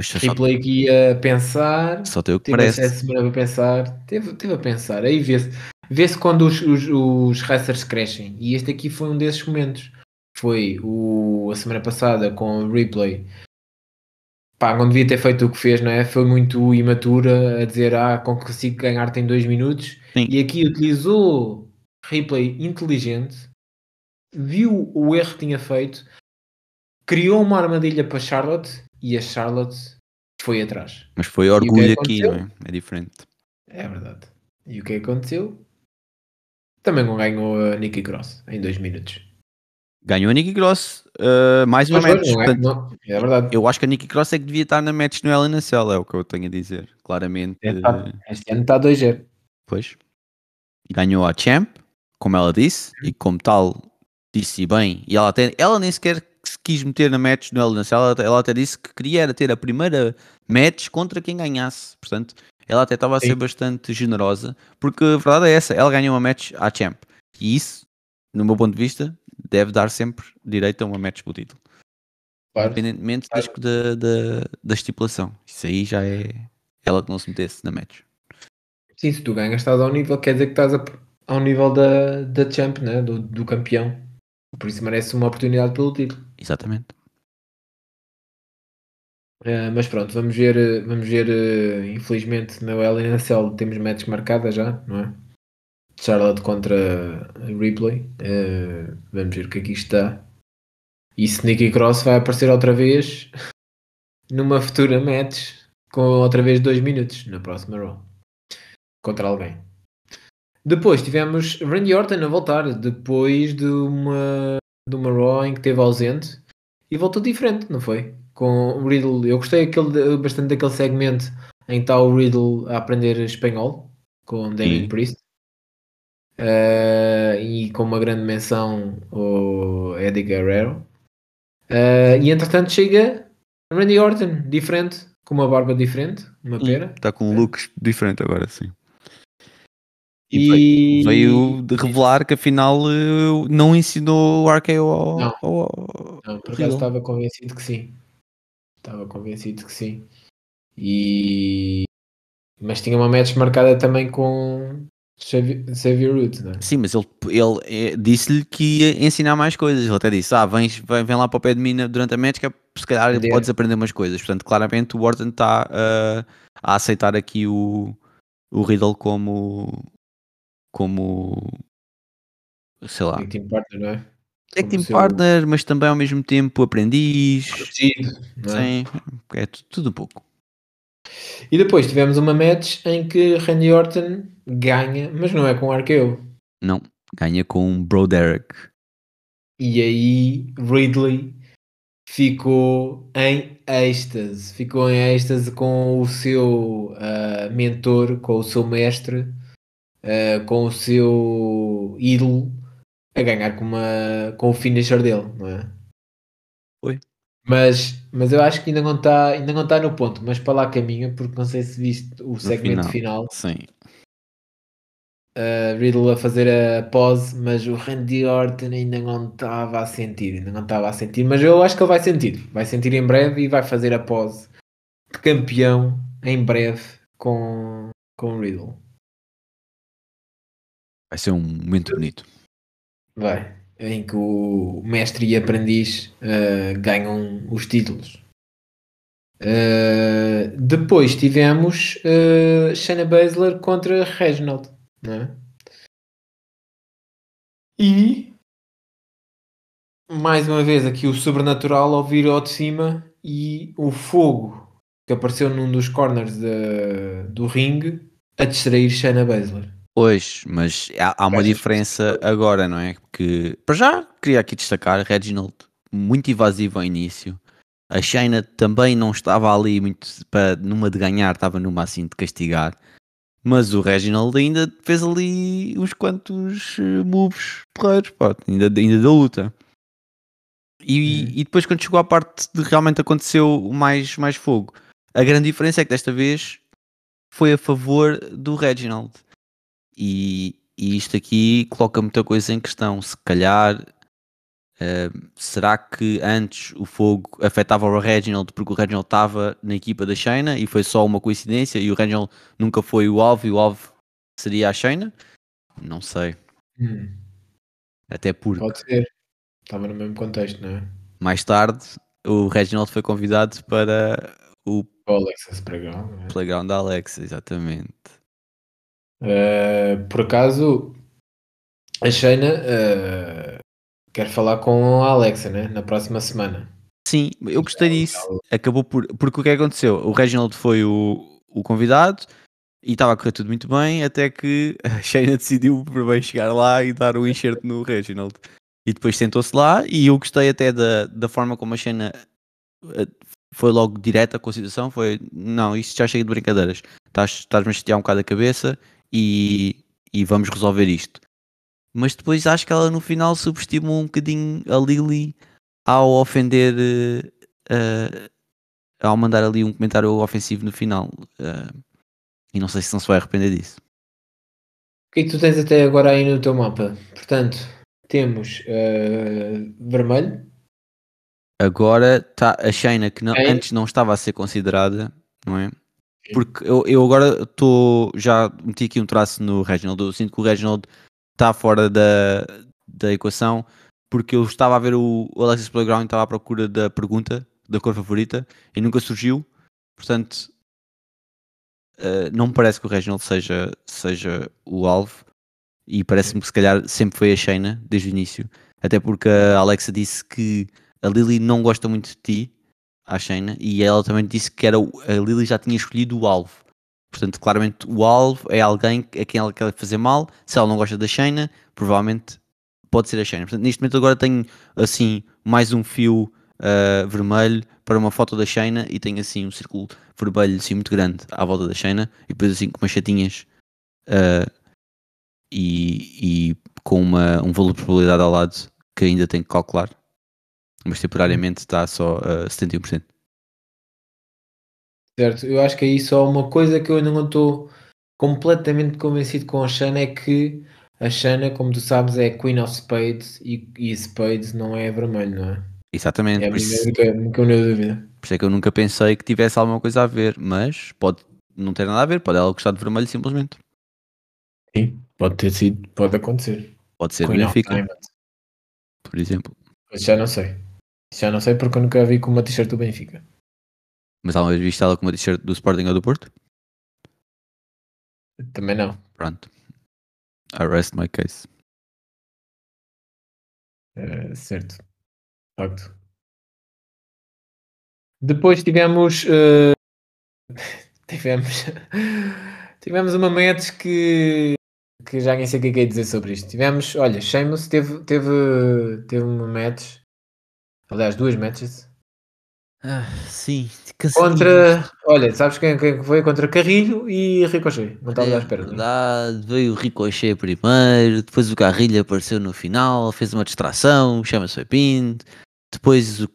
Só, Ripley aqui a pensar, só que teve parece. semana a pensar, teve, teve a pensar, aí vê-se vê-se quando os, os, os wrestlers crescem, e este aqui foi um desses momentos. Foi o, a semana passada com o Ripley, pá, não devia ter feito o que fez, não é? Foi muito imatura a dizer, ah, consigo ganhar-te em dois minutos, Sim. e aqui utilizou Ripley inteligente, viu o erro que tinha feito, criou uma armadilha para Charlotte e a Charlotte foi atrás. Mas foi orgulho aqui, aconteceu? não é? É diferente. É verdade. E o que é aconteceu? Também ganhou a Nikki Cross em dois minutos. Ganhou a Nikki Cross uh, mais uma Mas match. não é, não, é verdade. Eu acho que a Nikki Cross é que devia estar na match no Hell in a Cell, é o que eu tenho a dizer. Claramente. É, tá. Este ano está 2-0. Pois. Ganhou a Champ, como ela disse, e como tal, disse bem. E ela, até, ela nem sequer se quis meter na match no a Cell, ela, ela até disse que queria era ter a primeira match contra quem ganhasse. Portanto, ela até estava a ser Sim. bastante generosa, porque a verdade é essa, ela ganhou uma match à Champ. E isso, no meu ponto de vista, deve dar sempre direito a uma match pelo título. Claro. Independentemente Claro. da, da, da estipulação. Isso aí já é ela que não se metesse na match. Sim, se tu ganhas, estás ao nível, quer dizer que estás a- ao nível da, da champ, né? do, do campeão. Por isso merece uma oportunidade pelo título. Exatamente. Eh, mas pronto, vamos ver, vamos ver, eh, infelizmente, na LNSL temos matches marcadas já, não é? Charlotte contra Ripley. Eh, vamos ver o que aqui está. E se Nikki Cross vai aparecer outra vez numa futura match com outra vez dois minutos na próxima Raw contra alguém. Depois tivemos Randy Orton a voltar depois de uma, de uma Raw em que esteve ausente e voltou diferente, não foi? Com o Riddle, eu gostei aquele, bastante daquele segmento em que está o Riddle a aprender espanhol com Damien Sim. Priest Eh, e com uma grande menção o Eddie Guerrero. Eh, e entretanto chega Randy Orton, diferente, com uma barba diferente, uma pera. Está com um look diferente agora, sim. E Veio de revelar que afinal eh, não ensinou o RKO ao, Não. ao- ao- Não, por acaso estava convencido que sim. Estava convencido que sim. E... Mas tinha uma match marcada também com Xavier Woods, não é? Sim, mas ele, ele eh, disse-lhe que ia ensinar mais coisas. Ele até disse: Ah, vens, vem, vem lá para o pé de mim durante a match que é, se calhar Aprender. podes aprender umas coisas. Portanto, claramente o Orton está ah, a aceitar aqui o, o Riddle como. Como. sei lá. Tag Team Partner, não é? Como team partner, mas também ao mesmo tempo aprendiz. É? Sim, é tu- tudo um pouco. E depois tivemos uma match em que Randy Orton ganha, mas não é com RKO. Não, ganha com Bro Derek. E aí Ridley ficou em êxtase. Ficou em êxtase com o seu ah, mentor, com o seu mestre, ah, com o seu ídolo a ganhar com, uma, com o finisher dele, não é? Foi. Mas, mas eu acho que ainda não está ainda não tá no ponto, mas para lá caminha, porque não sei se viste o segmento final, Sim. a Riddle a fazer a pose, mas o Randy Orton ainda não estava a sentir, ainda não estava a sentir, mas eu acho que ele vai sentir, vai sentir em breve e vai fazer a pose de campeão em breve com, com o Riddle. Vai ser um momento bonito. Vai, em que o mestre e aprendiz eh, ganham os títulos. Eh, depois tivemos eh, Shayna Baszler contra Reginald, não é? E mais uma vez aqui o sobrenatural ao vir ao de cima e o fogo que apareceu num dos corners de, do ringue a distrair Shayna Baszler. Pois, mas há, há uma diferença agora, não é? Que para já queria aqui destacar Reginald muito invasivo ao início. A Shayna também não estava ali muito para numa de ganhar, estava numa assim de castigar. Mas o Reginald ainda fez ali uns quantos eh, moves porreiros, pá, ainda, ainda da luta. E, hum. e, depois quando chegou à parte de realmente aconteceu mais, mais fogo, a grande diferença é que desta vez foi a favor do Reginald. E, e isto aqui coloca muita coisa em questão. Se calhar, uh, será que antes o fogo afetava o Reginald porque o Reginald estava na equipa da Shayna e foi só uma coincidência e o Reginald nunca foi o alvo e o alvo seria a Shayna? Não sei. Hum. Até porque. Pode ser. Estava no mesmo contexto, não é? Mais tarde, o Reginald foi convidado para o o Alexis Playground. É? Playground da Alexa, exatamente. Uh, por acaso, a Shayna uh, quer falar com a Alexa, né? Na próxima semana. Sim, eu gostei disso. Acabou por. Porque o que aconteceu? O Reginald foi o, o convidado e estava a correr tudo muito bem, até que a Shayna decidiu por bem chegar lá e dar o enxerto no Reginald. E depois sentou-se lá e eu gostei até da, da forma como a Shayna eh, foi logo direta com a situação, foi não, isto já chega de brincadeiras, estás-me a chatear um bocado a cabeça e, e vamos resolver isto. Mas depois acho que ela no final subestimou um bocadinho a Lily ao ofender, uh, ao mandar ali um comentário ofensivo no final. Uh, e não sei se não se vai arrepender disso. O que é que tu tens até agora aí no teu mapa? Portanto, temos uh, vermelho, Agora está a Shayna que não, antes não estava a ser considerada, não é? Porque eu, eu agora estou. Já meti aqui um traço no Reginald. Eu sinto que o Reginald está fora da, da equação porque eu estava a ver o, Alexis Playground estava à procura da pergunta da cor favorita e nunca surgiu. Portanto, uh, não me parece que o Reginald seja, seja o alvo e parece-me que se calhar sempre foi a Shayna desde o início. Até porque a Alexa disse que a Lily não gosta muito de ti, a Shayna, e ela também disse que era, a Lily já tinha escolhido o alvo. Portanto, claramente o alvo é alguém a quem ela quer fazer mal. Se ela não gosta da Shayna, provavelmente pode ser a Shayna. Portanto, neste momento agora tenho assim mais um fio uh, vermelho para uma foto da Shayna e tenho assim um círculo vermelho assim muito grande à volta da Shayna e depois assim com umas chatinhas uh, e, e, com uma, um valor de probabilidade ao lado que ainda tenho que calcular mas temporariamente está só a 71%. Certo, eu acho que aí só uma coisa que eu ainda não estou completamente convencido com a Shana é que a Shana, como tu sabes, é Queen of Spades e, e Spades não é vermelho, não é? Exatamente. É a minha única, única dúvida. Por isso é que eu nunca pensei que tivesse alguma coisa a ver, mas pode não ter nada a ver, pode ela gostar de vermelho simplesmente. Sim, pode ter sido, pode acontecer. Pode ser Queen Benfica, por exemplo. Mas já não sei. Já não sei porque eu nunca a vi com uma t-shirt do Benfica. Mas alguma vez viste ela com uma t-shirt do Sporting ou do Porto? Também não. Pronto. I rest my case. Uh, certo. Facto. Depois tivemos. Uh, tivemos. tivemos uma match que. que já nem sei o que é, é dizer sobre isto. Tivemos. Olha, Sheamus teve, teve, teve uma match Aliás, duas matches. Ah, sim, contra. Olha, sabes quem, quem foi? Contra Carrilho e Ricochet. Não estava é, à espera. Verdade, veio o Ricochet primeiro, depois o Carrilho apareceu no final, fez uma distração, chama-se foi pin. Depois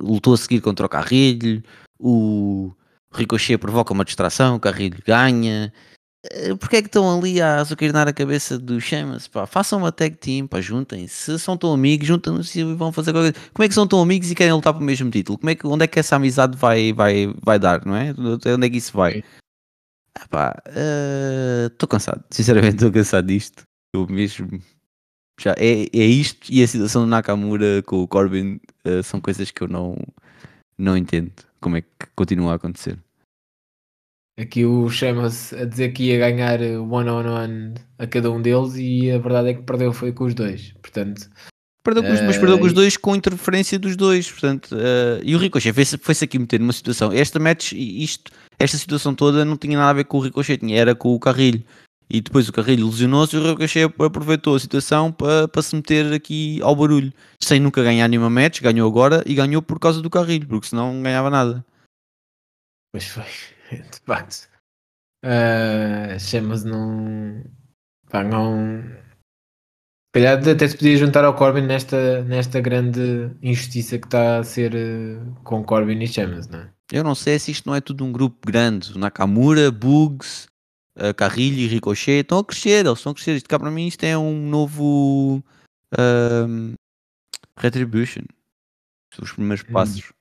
lutou a seguir contra o Carrilho. O Ricochet provoca uma distração, o Carrilho ganha. Eh, porque é que estão ali a azucrinar a cabeça do Sheamus? Pá, façam uma tag team, pá, juntem-se. Se são tão amigos, juntam-se e vão fazer qualquer coisa. Como é que são tão amigos e querem lutar pelo mesmo título? Como é que, onde é que essa amizade vai, vai, vai dar, não é? Onde é que isso vai? Ah, estou uh, cansado. Sinceramente, estou cansado disto. Eu mesmo. Já, é, é isto e a situação do Nakamura com o Corbin uh, são coisas que eu não, não entendo como é que continua a acontecer. Aqui o chama-se a dizer que ia ganhar one-on-one -on -one a cada um deles e a verdade é que perdeu foi com os dois. Portanto, Perdeu com os, mas perdeu com os dois com interferência dos dois. Portanto, uh, e o Ricochet foi-se foi aqui meter numa situação. Esta match, isto, esta situação toda não tinha nada a ver com o Ricochet, tinha, era com o Carrilho. E depois o Carrilho lesionou-se e o Ricochet aproveitou a situação para, para se meter aqui ao barulho. Sem nunca ganhar nenhuma match, ganhou agora e ganhou por causa do Carrilho, porque senão não ganhava nada. Pois foi, de facto. Uh, Chama-se não. Pá, não calhar até se podia juntar ao Corbin nesta, nesta grande injustiça que está a ser uh, com Corbin e Chamas, não é? Eu não sei se isto não é tudo um grupo grande. Nakamura, Bugs, uh, Carrilho e Ricochet estão a crescer, eles estão a crescer. Isto cá para mim isto é um novo uh, Retribution. São os primeiros hum. passos.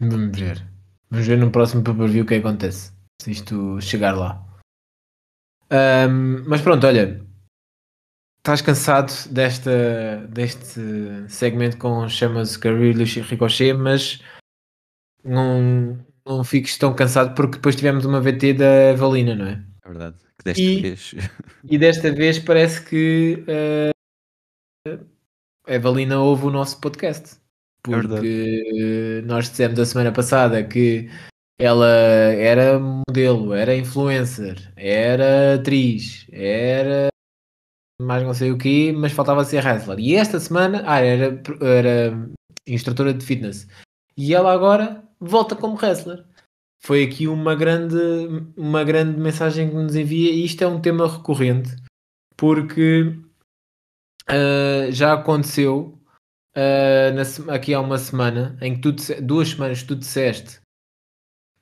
Vamos ver. Vamos ver no próximo pay-per-view o que acontece. Se isto chegar lá. Um, mas pronto, olha, estás cansado desta, deste segmento com chamas Carrilho e Ricochet, mas não, não fiques tão cansado porque depois tivemos uma VT da Valina, não é? É verdade. Que desta e, vez... e desta vez parece que uh, a Valina ouve o nosso podcast. É porque é nós dissemos a semana passada que ela era modelo, era influencer, era atriz, era mais não sei o que, mas faltava ser wrestler. E esta semana, ah, era, era instrutora de fitness. E ela agora volta como wrestler. Foi aqui uma grande, uma grande mensagem que nos envia, e isto é um tema recorrente, porque uh, já aconteceu uh, na, aqui há uma semana, em que tu, duas semanas tu disseste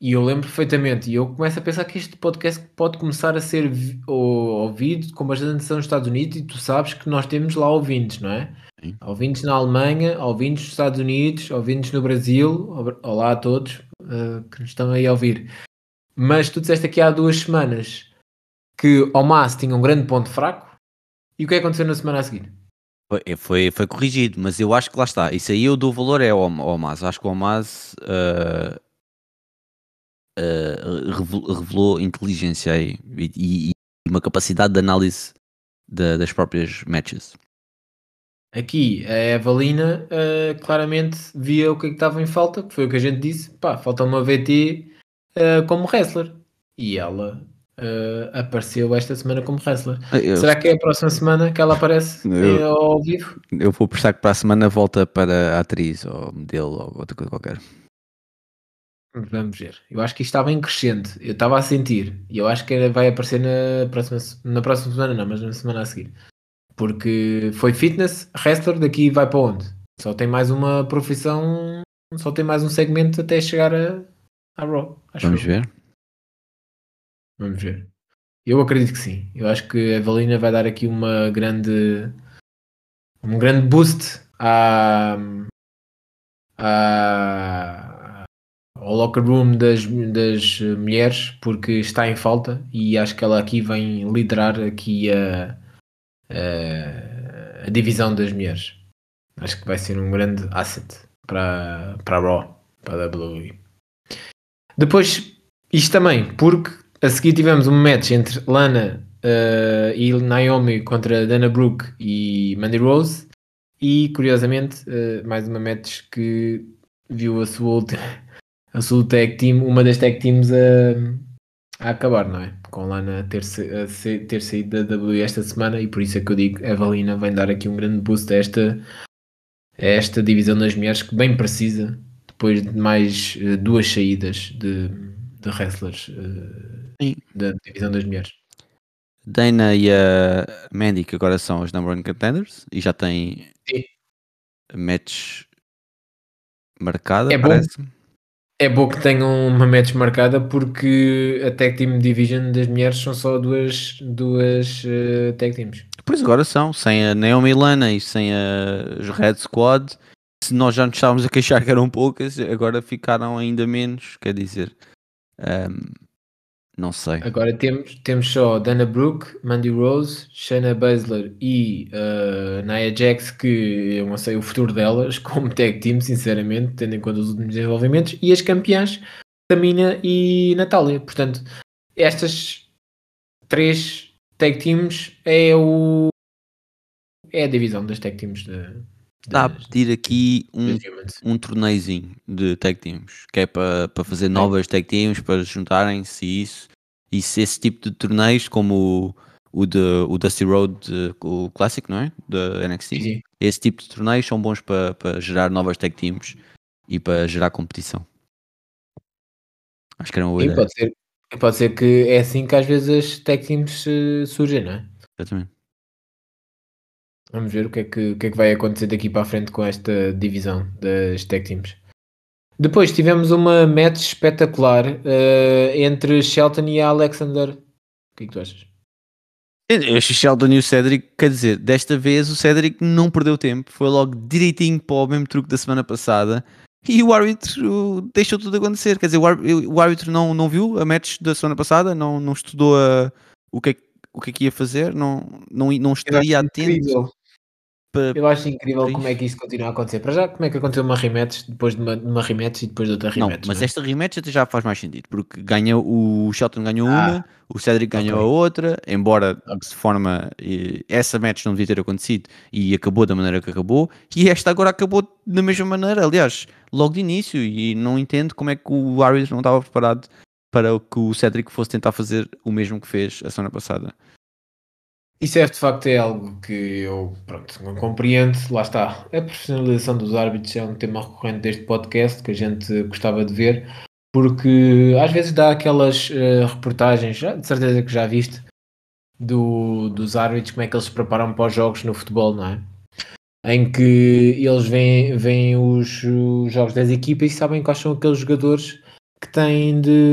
e eu lembro perfeitamente, e eu começo a pensar que este podcast pode começar a ser ouvido com bastante atenção nos Estados Unidos, e tu sabes que nós temos lá ouvintes, não é? Sim. Ouvintes na Alemanha, ouvintes nos Estados Unidos, ouvintes no Brasil. Olá a todos uh, que nos estão aí a ouvir. Mas tu disseste aqui há duas semanas que o Mas tinha um grande ponto fraco, e o que é que aconteceu na semana a seguir? Foi, foi, foi corrigido, mas eu acho que lá está. Isso aí eu dou valor é ao, ao Mas. Acho que o Mas. Uh uh, revelou inteligência e, e, e, uma capacidade de análise das próprias matches. Aqui a Evalina uh, claramente via o que, é que estava em falta, que foi o que a gente disse, pá, falta uma VT eh, como wrestler. E ela uh, apareceu esta semana como wrestler. Ah, eu... Será que é a próxima semana que ela aparece eu... ao vivo? Eu vou prestar que para a semana volta para a atriz ou modelo ou outra coisa qualquer. Vamos ver. Eu acho que isto estava em crescente. Eu estava a sentir. E eu acho que vai aparecer na próxima, na próxima semana, não, mas na semana a seguir. Porque foi fitness, wrestler, daqui vai para onde? Só tem mais uma profissão, só tem mais um segmento até chegar a, a Raw. Vamos ver. Vamos ver. Eu acredito que sim. Eu acho que a Valina vai dar aqui uma grande um grande boost à, à ao locker room das, das mulheres porque está em falta e acho que ela aqui vem liderar aqui a, a, a divisão das mulheres. Acho que vai ser um grande asset para, para a Raw, para a WWE. Depois, isto também, porque a seguir tivemos um match entre Lana uh, e Naomi contra Dana Brooke e Mandy Rose e curiosamente uh, mais uma match que viu a sua a sua tag team, uma das tag teams a, a acabar, não é? Com Lana ter, ter saído da WWE esta semana e por isso é que eu digo a Valina vem dar aqui um grande boost a esta, a esta divisão das mulheres que bem precisa depois de mais uh, duas saídas de, de wrestlers uh, da divisão das mulheres. Dana e a Mandy que agora são os number one contenders e já têm match marcada, é parece. Bom é bom que tenham uma match marcada porque a Tag Team Division das mulheres são só duas, duas uh, Tag Teams. Pois agora são, sem a Naomi Lana e sem a Red Squad. Se nós já nos estávamos a queixar que eram poucas, agora ficaram ainda menos. Quer dizer, um, não sei. Agora temos, temos só Dana Brooke, Mandy Rose, Shayna Baszler e uh, Nia Jax, que eu não sei o futuro delas como tag team, sinceramente, tendo em conta os últimos desenvolvimentos, e as campeãs Tamina e Natália. Portanto, estas três tag teams é o é a divisão das tag teams de, Está a pedir aqui um, um torneizinho de tag teams, que é para, para fazer novas tag teams, para juntarem-se isso. E se esse tipo de torneios, como o, o, de, o Dusty Road, o clássico, não é? Da NXT, sim. esse tipo de torneios são bons para, para gerar novas tag teams e para gerar competição. Acho que era uma boa sim, ideia. Pode ser, pode ser que é assim que às vezes as tag teams uh, surgem, não é? Exatamente. Vamos ver o que, é que, o que é que vai acontecer daqui para a frente com esta divisão das tag teams. Depois tivemos uma match espetacular uh, entre Shelton e Alexander. O que é que tu achas? Eu achei Shelton e o Cedric, quer dizer, desta vez o Cedric não perdeu tempo, foi logo direitinho para o mesmo truque da semana passada e o árbitro deixou tudo acontecer. Quer dizer, o árbitro, não, não viu a match da semana passada, não, não estudou a, o, que é, o que é que ia fazer, não, não, não estaria atento. Eu acho incrível como é que isso continua a acontecer. Para já, como é que aconteceu uma rematch depois de uma, uma rematch e depois de outra rematch? Não, mas não é? esta rematch até já faz mais sentido, porque ganha, o Shelton ganhou ah, uma, o Cedric ganhou okay. a outra, embora de forma essa match não devia ter acontecido e acabou da maneira que acabou, e esta agora acabou da mesma maneira, aliás, logo de início, e não entendo como é que o árbitro não estava preparado para que o Cedric fosse tentar fazer o mesmo que fez a semana passada. Isso é de facto é algo que eu pronto, não compreendo. Lá está. A profissionalização dos árbitros é um tema recorrente deste podcast que a gente gostava de ver, porque às vezes dá aquelas uh, reportagens, de certeza que já viste, do, dos árbitros, como é que eles se preparam para os jogos no futebol, não é? Em que eles veem, veem os, os jogos das equipas e sabem quais são aqueles jogadores que têm de,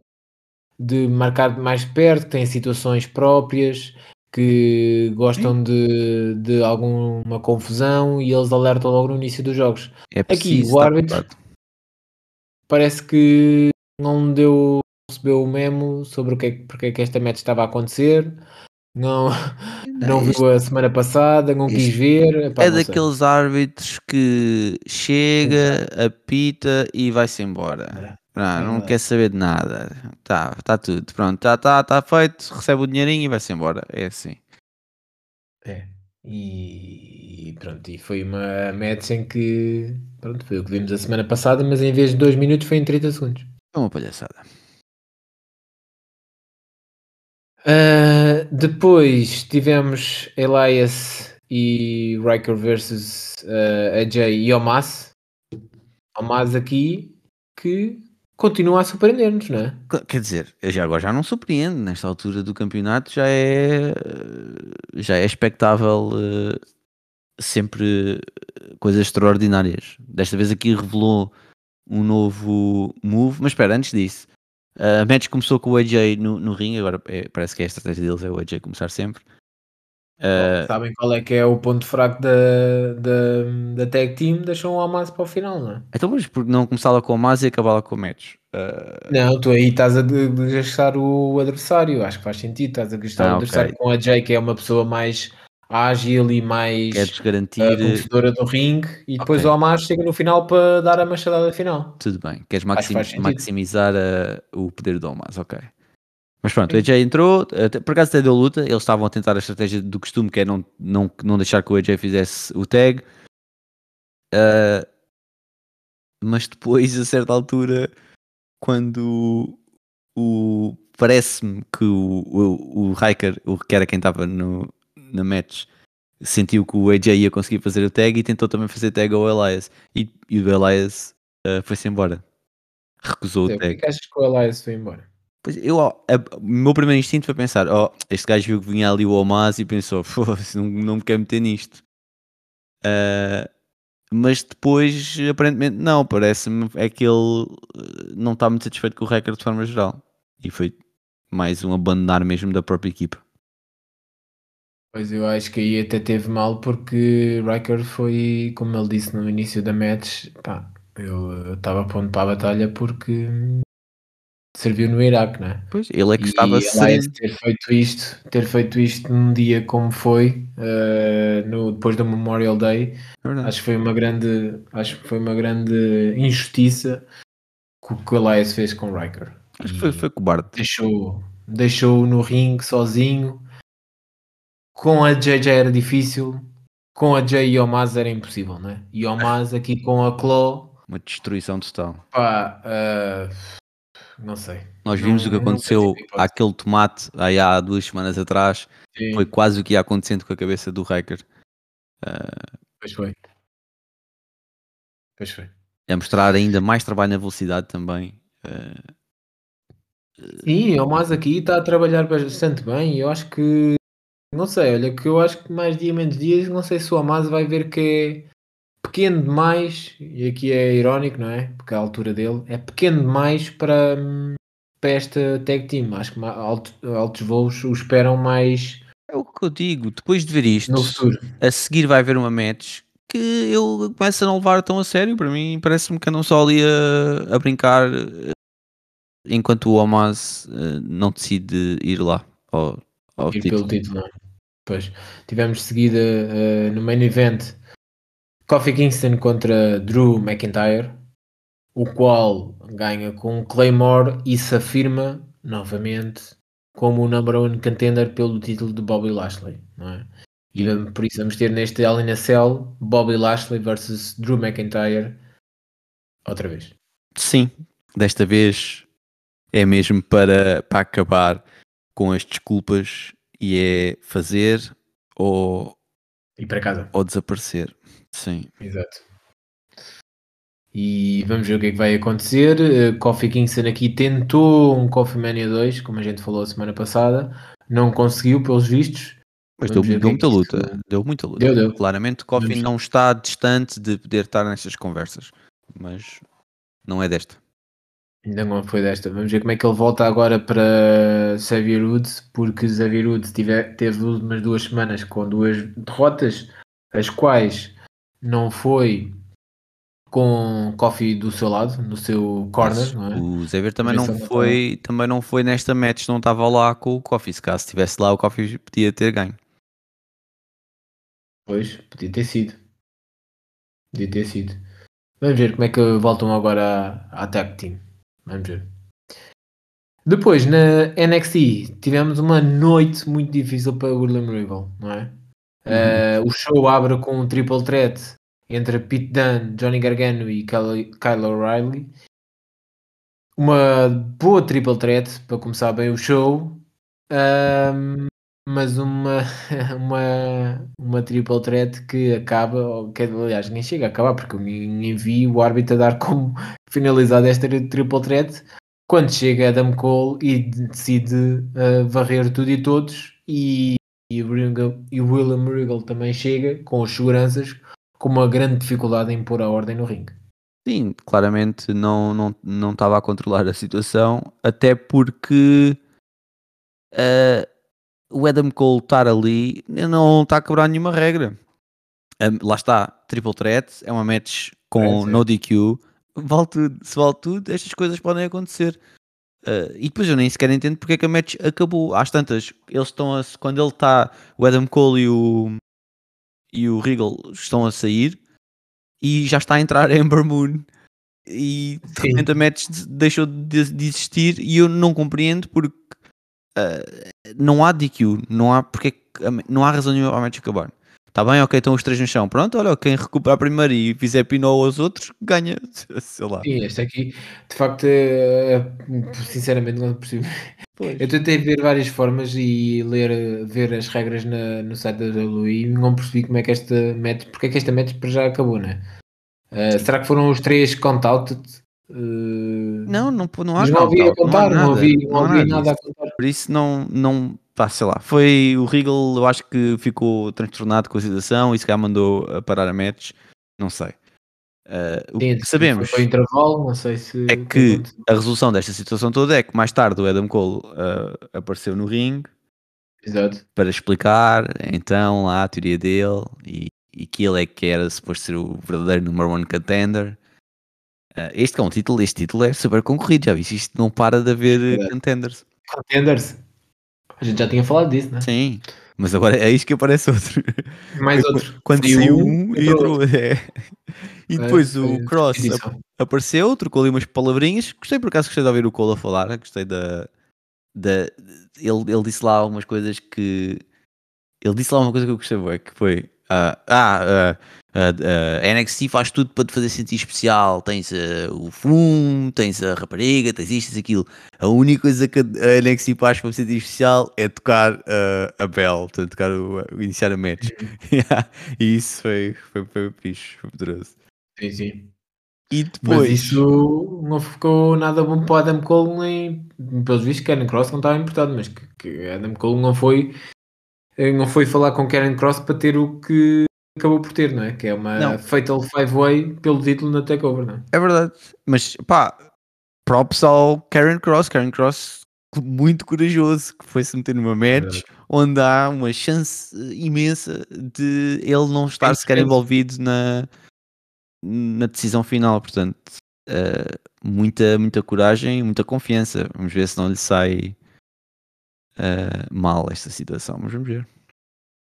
de marcar mais perto, têm situações próprias que gostam de, de alguma confusão e eles alertam logo no início dos jogos. É Aqui o árbitro parece que não deu recebeu o memo sobre o que é, porque é que esta match estava a acontecer. Não, não, viu a semana passada, não quis ver. Epá, é daqueles árbitros que chega, apita e vai-se embora. Não, não quer saber de nada. Tá, tá tudo. Pronto, tá, tá, tá feito. Recebe o dinheirinho e vai-se embora. É assim. É. E pronto, e foi uma match em que pronto, foi o que vimos a semana passada, mas em vez de 2 minutos foi em 30 segundos. É uma palhaçada. Uh, depois tivemos Elias e Riker versus uh, AJ e Omas. Omas aqui que continua a surpreender-nos, não é? Quer dizer, já agora já não surpreende, nesta altura do campeonato já é já é expectável uh, sempre coisas extraordinárias. Desta vez aqui revelou um novo move, mas espera, antes disso, a match começou com o AJ no, no ringue, agora é, parece que é a estratégia deles é o AJ começar sempre. Uh, Sabem qual é que é o ponto fraco da, da, da tag team? Deixam o Almaz para o final, não é? Então, mas por não começá-la com o Almaz e acabá-la com o match? Uh... Não, tu aí estás a gastar o adversário, acho que faz sentido. Estás a gastar ah, o adversário okay. com a Jay, que é uma pessoa mais ágil e mais Queres garantir... uh, do ringue, e depois okay. o Almaz chega no final para dar a machadada final. Tudo bem, queres maxim... maximizar o poder do Almaz, ok. Mas pronto, o AJ entrou, por acaso até deu luta, eles estavam a tentar a estratégia do costume, que é não, não, não deixar que o AJ fizesse o tag. Uh, mas depois, a certa altura, quando o, parece-me que o, o, o Hiker, o que era quem estava no, na match, sentiu que o AJ ia conseguir fazer o tag e tentou também fazer tag ao Elias. E, e o Elias uh, foi-se embora. Recusou o tag. Por que achas que o Elias foi embora? Pois eu, o meu primeiro instinto foi pensar: oh, este gajo viu que vinha ali o Omas e pensou, não, não me quer meter nisto. Uh, mas depois, aparentemente, não, parece-me é que ele eh, não está muito satisfeito com o recorde de forma geral. E foi mais um abandonar mesmo da própria equipa. Pois eu acho que aí até teve mal porque Riker foi, como ele disse no início da match, pá, eu estava pronto para a batalha porque serviu no Iraque, não é? Pois, ele é que e estava a ter feito isto, ter feito isto num dia como foi, uh, no, depois do Memorial Day, é acho que foi uma grande, acho que foi uma grande injustiça que o que o Elias fez com o Riker. Acho que foi, foi cobarde. Deixou, deixou no ringue sozinho. Com a já era difícil. Com a Jay e o Maz era impossível, né? E o Maz aqui com a Claw. Uma destruição total. Pá, uh, não sei. Nós vimos não, o que aconteceu àquele tomate aí há duas semanas atrás. Sim. Foi quase o que ia acontecendo com a cabeça do Riker. Uh, pois foi. Pois foi. A mostrar ainda mais trabalho na velocidade também. Uh, Sim, o Mas aqui está a trabalhar bastante bem. Eu acho que não sei, olha, que eu acho que mais dia menos dias, não sei se o Amaz vai ver que é pequeno demais, e aqui é irónico, não é? Porque a altura dele é pequeno demais para, para esta tag team. Acho que altos, altos voos o esperam mais. É o que eu digo, depois de ver isto, no futuro. a seguir vai haver uma match que ele começa a não levar tão a sério. Para mim, parece-me que andam só ali a, a brincar enquanto o Omaz uh, não decide ir lá ao, ao ir título. pelo título, não. É? Pois. Tivemos de seguida uh, no main event Kofi Kingston contra Drew McIntyre, o qual ganha com Claymore e se afirma novamente como o number one contender pelo título de Bobby Lashley, não é? E por isso vamos ter neste Hell in a Cell Bobby Lashley versus Drew McIntyre outra vez. Sim, desta vez é mesmo para, para acabar com as desculpas e é fazer ou ir para casa ou desaparecer. Sim. Exato. E vamos ver o que é que vai acontecer. Uh, Coffee Kingston aqui tentou um Coffee Mania 2, como a gente falou a semana passada, não conseguiu, pelos vistos. Mas deu, deu é muita luta, deu muita luta. Deu, deu. Claramente, Coffee não está distante de poder estar nestas conversas, mas não é desta. Ainda não foi desta. Vamos ver como é que ele volta agora para Xavier Woods, porque Xavier Woods tiver, teve as últimas duas semanas com duas derrotas, as quais não foi com Coffee do seu lado, no seu corner. É? O Xavier também não, foi, também não foi nesta match, não estava lá com o Coffee. Se caso estivesse lá, o Coffee podia ter ganho. Pois, podia ter sido. Podia ter sido. Vamos ver como é que voltam agora à, à tag team. Vamos ver. Depois, na NXT, tivemos uma noite muito difícil para o William Rival, não é? Uhum. Uh, o show abre com um triple threat entre Pete Dunne, Johnny Gargano e Kyle O'Reilly. Uma boa triple threat para começar bem o show. Um, mas uma, uma, uma triple threat que acaba, que aliás nem chega a acabar, porque eu nem vi o árbitro a dar como finalizada esta triple threat quando chega Adam Cole e decide uh, varrer tudo e todos e, e, o William Regal também chega com as seguranças com uma grande dificuldade em pôr a ordem no ringue. Sim, claramente não, não, não estava a controlar a situação, até porque uh, o Adam Cole estar ali não está a quebrar nenhuma regra. Um, lá está, triple threat, é uma match com é, no DQ, vale tudo, se vale tudo, estas coisas podem acontecer. Uh, e depois eu nem sequer entendo porque é que a match acabou. Às tantas, eles estão a, quando ele está, o Adam Cole e o, e o Regal estão a sair e já está a entrar Ember Moon e de repente a match deixou de, de existir e eu não compreendo porque uh, não há DQ, não há, porque não há razão nenhuma para a match acabar. Está bem, ok, estão os três no chão. Pronto, olha, quem recuperar primeiro e fizer pinol aos outros, ganha, sei lá. Sim, este aqui, de facto, é, é sinceramente, não é possível. Pois. Eu tentei ver várias formas e ler, ver as regras na, no site da WWE e não percebi como é que esta match, porque é que esta match já acabou, né? Uh, será que foram os três count-out? Uh... Não, não, não há não ouvi a contar, não, não ouvi, não, não ouvi nada, a contar. Por isso não, não, pá, sei lá, foi o Regal, eu acho que ficou transtornado com a situação e se calhar mandou a parar a match, não sei. Uh, o Sim, que sabemos foi intervalo, não sei se é que a resolução desta situação toda é que mais tarde o Adam Cole uh, apareceu no ringue Exato. para explicar então lá a teoria dele e, e que ele é que era suposto ser o verdadeiro number one contender. Uh, este é um título, este título é super concorrido, já viste? Isto não para de haver é. contenders. Contenders? A gente já tinha falado disso, né? Sim, mas agora é isto que aparece outro. Mais outro. Quando saiu um, entrou. entrou. É. E depois o Cross apareceu, trocou ali umas palavrinhas. Gostei por acaso, gostei de ouvir o Cole a falar. Gostei da. da ele, ele disse lá algumas coisas que. Ele disse lá uma coisa que eu gostei, que foi. Uh, ah, uh, a NXT faz tudo para te fazer sentir especial. Tens o fumo, tens a rapariga, tens isto, tens aquilo. A única coisa que a NXT faz para me sentir especial é tocar a bell, portanto, tocar o, iniciar a match. Uhum. e isso foi, foi, foi fixe, foi poderoso. Sim, sim. E depois. Mas isso não ficou nada bom para o Adam Cole, nem pelos vistos, Karen Cross não estava importado, mas que, que Adam Cole não foi, não foi falar com Karen Cross para ter o que acabou por ter, não é? Que é uma não. Fatal Five Way pelo título na Takeover, não é? É verdade, mas pá, props ao Karen Cross, Karen Cross muito corajoso que foi se meter numa match é onde há uma chance imensa de ele não estar é sequer envolvido na, na decisão final, portanto uh, muita, muita coragem, muita confiança. Vamos ver se não lhe sai uh, mal esta situação, mas vamos ver.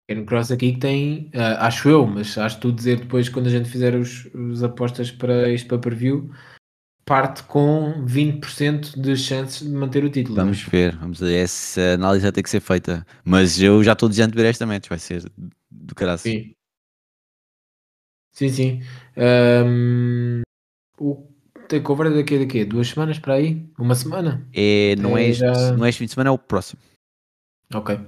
Karen Cross aqui que tem, uh, acho eu, mas acho tu dizer depois quando a gente fizer os, os apostas para este para preview, parte com 20% de chances de manter o título. É? Vamos ver, vamos ver, essa análise vai ter que ser feita, mas eu já estou dizendo ver esta match, vai ser do caralho. Sim, sim, sim. Um, o takeover é daqui a daqui? Duas semanas para aí? Uma semana? É, não, é, é já... não é este fim de semana, é o próximo. Ok.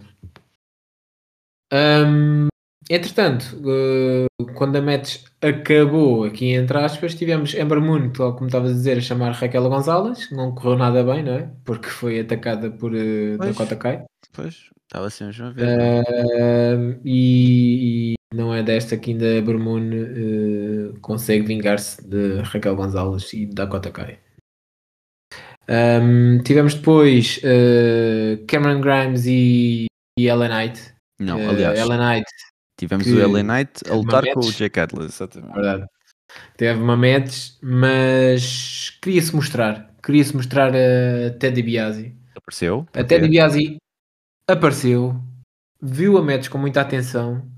Um, entretanto, uh, quando a match acabou, aqui entre aspas, tivemos Ember Moon, tal como estava a dizer, a chamar Raquel Gonzalez, não correu nada bem, não é? Porque foi atacada por uh, Dakota Kai. Pois, estava assim a ver. Uh, e, e, não é desta que ainda Ember Moon uh, consegue vingar-se de Raquel Gonzalez e Dakota Kai. Um, tivemos depois uh, Cameron Grimes e, e Ellen Knight não, uh, aliás. Ellen Knight. Tivemos o Ellen Knight a lutar com o Jack Atlas, exatamente. Verdade. Teve uma match, mas queria-se mostrar. Queria-se mostrar a Teddy Biasi. Apareceu? A Teddy Biasi apareceu, viu a match com muita atenção.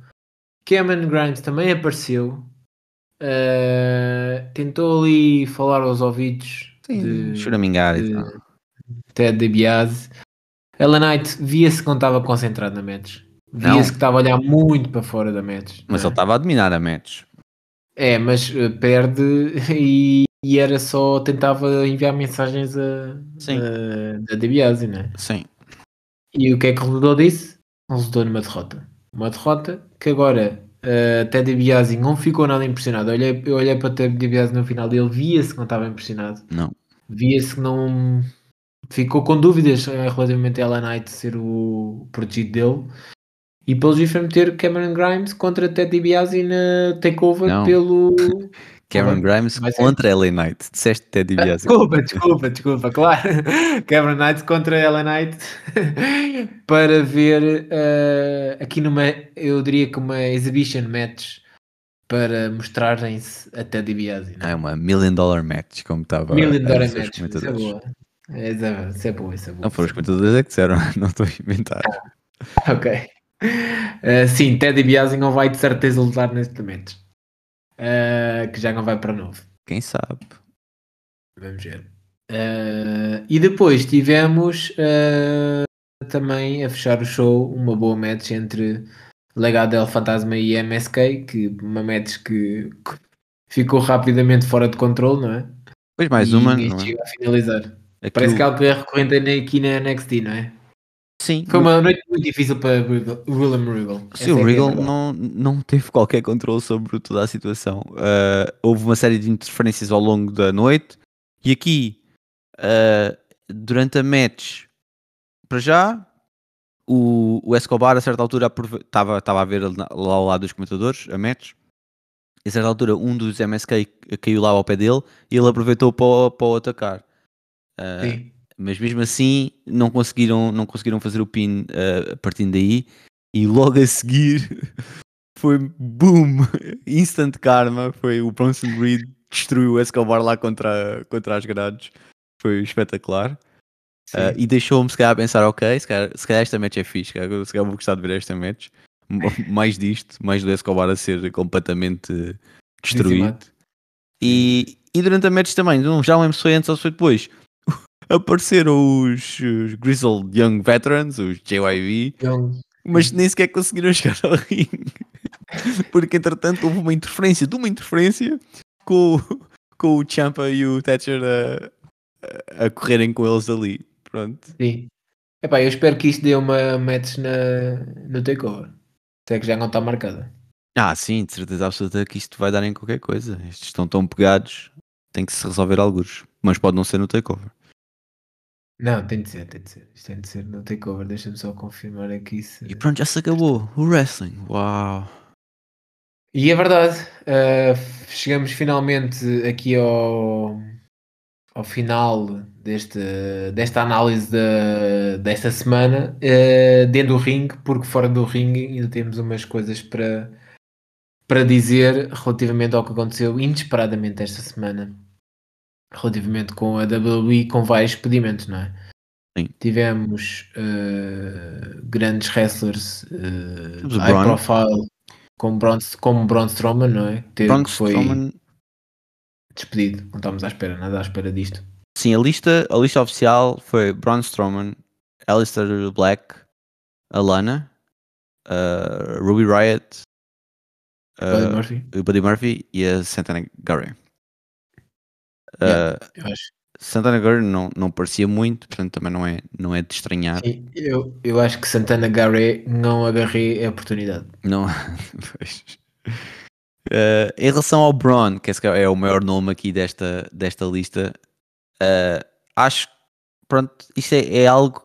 Cameron Grimes também apareceu. Uh, tentou ali falar aos ouvidos Sim, de, choramingar de, e tal. Ted DiBiase. Ellen Knight via-se que não estava concentrado na match. Via-se que estava a olhar muito para fora da match. Mas é? ele estava a dominar a match. É, mas uh, perde e, e, era só tentava enviar mensagens a, Sim. a, a DiBiase, né? Sim. E o que é que resultou disso? Resultou numa derrota. Uma derrota que agora uh, até DiBiase não ficou nada impressionado. Eu olhei, eu olhei para o DiBiase no final dele, via-se que não estava impressionado. Não. Via-se que não ficou com dúvidas relativamente a Ella Knight ser o protegido dele e pelos vistos meter Cameron Grimes contra Ted DiBiase na takeover Não. pelo. Cameron Grimes contra LA Knight. Disseste Ted DiBiase. Desculpa, desculpa, desculpa, claro. Cameron Knight contra LA Knight para ver uh, aqui numa, eu diria que uma exhibition match para mostrarem-se a Ted DiBiase. Não? É uma million dollar match, como estava Million dollar match, isso é boa. É, isso é bom, isso é. Não foram os comentadores é que disseram, não estou a inventar. ok. Uh, sim, Teddy Biasi não vai de certeza lutar neste momento. Uh, que já não vai para novo. Quem sabe? Vamos ver. Uh, e depois tivemos também a fechar o show uma boa match entre Legado del Fantasma e MSK, que uma match que ficou rapidamente fora de controle, não é? Pois mais e uma. Não é? a finalizar. Aquilo... Parece que é algo que é recorrente aqui na NXT, não é? Sim. Foi uma noite muito difícil para William Regal. Sim, o é Regal é não, não teve qualquer controle sobre toda a situação. Uh, houve uma série de interferências ao longo da noite e aqui, uh, durante a match, para já, o, o Escobar a certa altura estava a ver lá ao lado dos comentadores a match. A certa altura, um dos MSK caiu lá ao pé dele e ele aproveitou para, para o atacar. Uh, Sim mas mesmo assim não conseguiram, não conseguiram fazer o pin uh, partindo daí e logo a seguir foi boom, instant karma, foi o Bronson Reed destruiu o Escobar lá contra, contra as grades, foi espetacular. Uh, e deixou-me se calhar a pensar, ok, se calhar, se calhar esta match é fixe, se calhar, se calhar vou gostar de ver esta match. mais disto, mais do Escobar a ser completamente destruído. E, e durante a match também, não, já se foi antes ou foi depois, apareceram os, os Grizzled Young Veterans, os JYV, Young. mas nem sequer conseguiram chegar ao ringue. Porque entretanto houve uma interferência de uma interferência com, com o Champa e o Thatcher a, a, correrem com eles ali. Pronto. Sim. Epá, eu espero que isto dê uma match na, no takeover. Até que já não está marcada. Ah, sim, de certeza absoluta que isto vai dar em qualquer coisa. Estes estão tão pegados, tem que se resolver alguns. Mas pode não ser no takeover. Não, tem de ser, tem de ser. Isto tem de ser no takeover. Deixa-me só confirmar aqui se. E pronto, já se acabou. O wrestling. Uau! E é verdade. Uh, chegamos finalmente aqui ao ao final deste, desta análise de, desta semana uh, dentro do ringue, porque fora do ringue ainda temos umas coisas para, para dizer relativamente ao que aconteceu inesperadamente esta semana, relativamente com a WWE, com vários pedimentos, não é? Sim. Tivemos uh, grandes wrestlers uh, high profile como Braun, como Braun Strowman, não é? Teve, Braun foi... Strowman despedido. Não estamos à espera, nada à espera disto. Sim, a lista, a lista oficial foi Braun Strowman, Alistair Black, Alana, uh, Ruby Riot, uh, Buddy Murphy. Buddy Murphy e a Santana Garry. Uh, eu acho. Santana Garry não, não parecia muito, portanto também não é, não é de estranhar. Sim, eu, eu acho que Santana Garry não agarrei a oportunidade. Não, Uh, em relação ao Braun, que é o maior nome aqui desta, desta lista, uh, acho que pronto, isto é, é, algo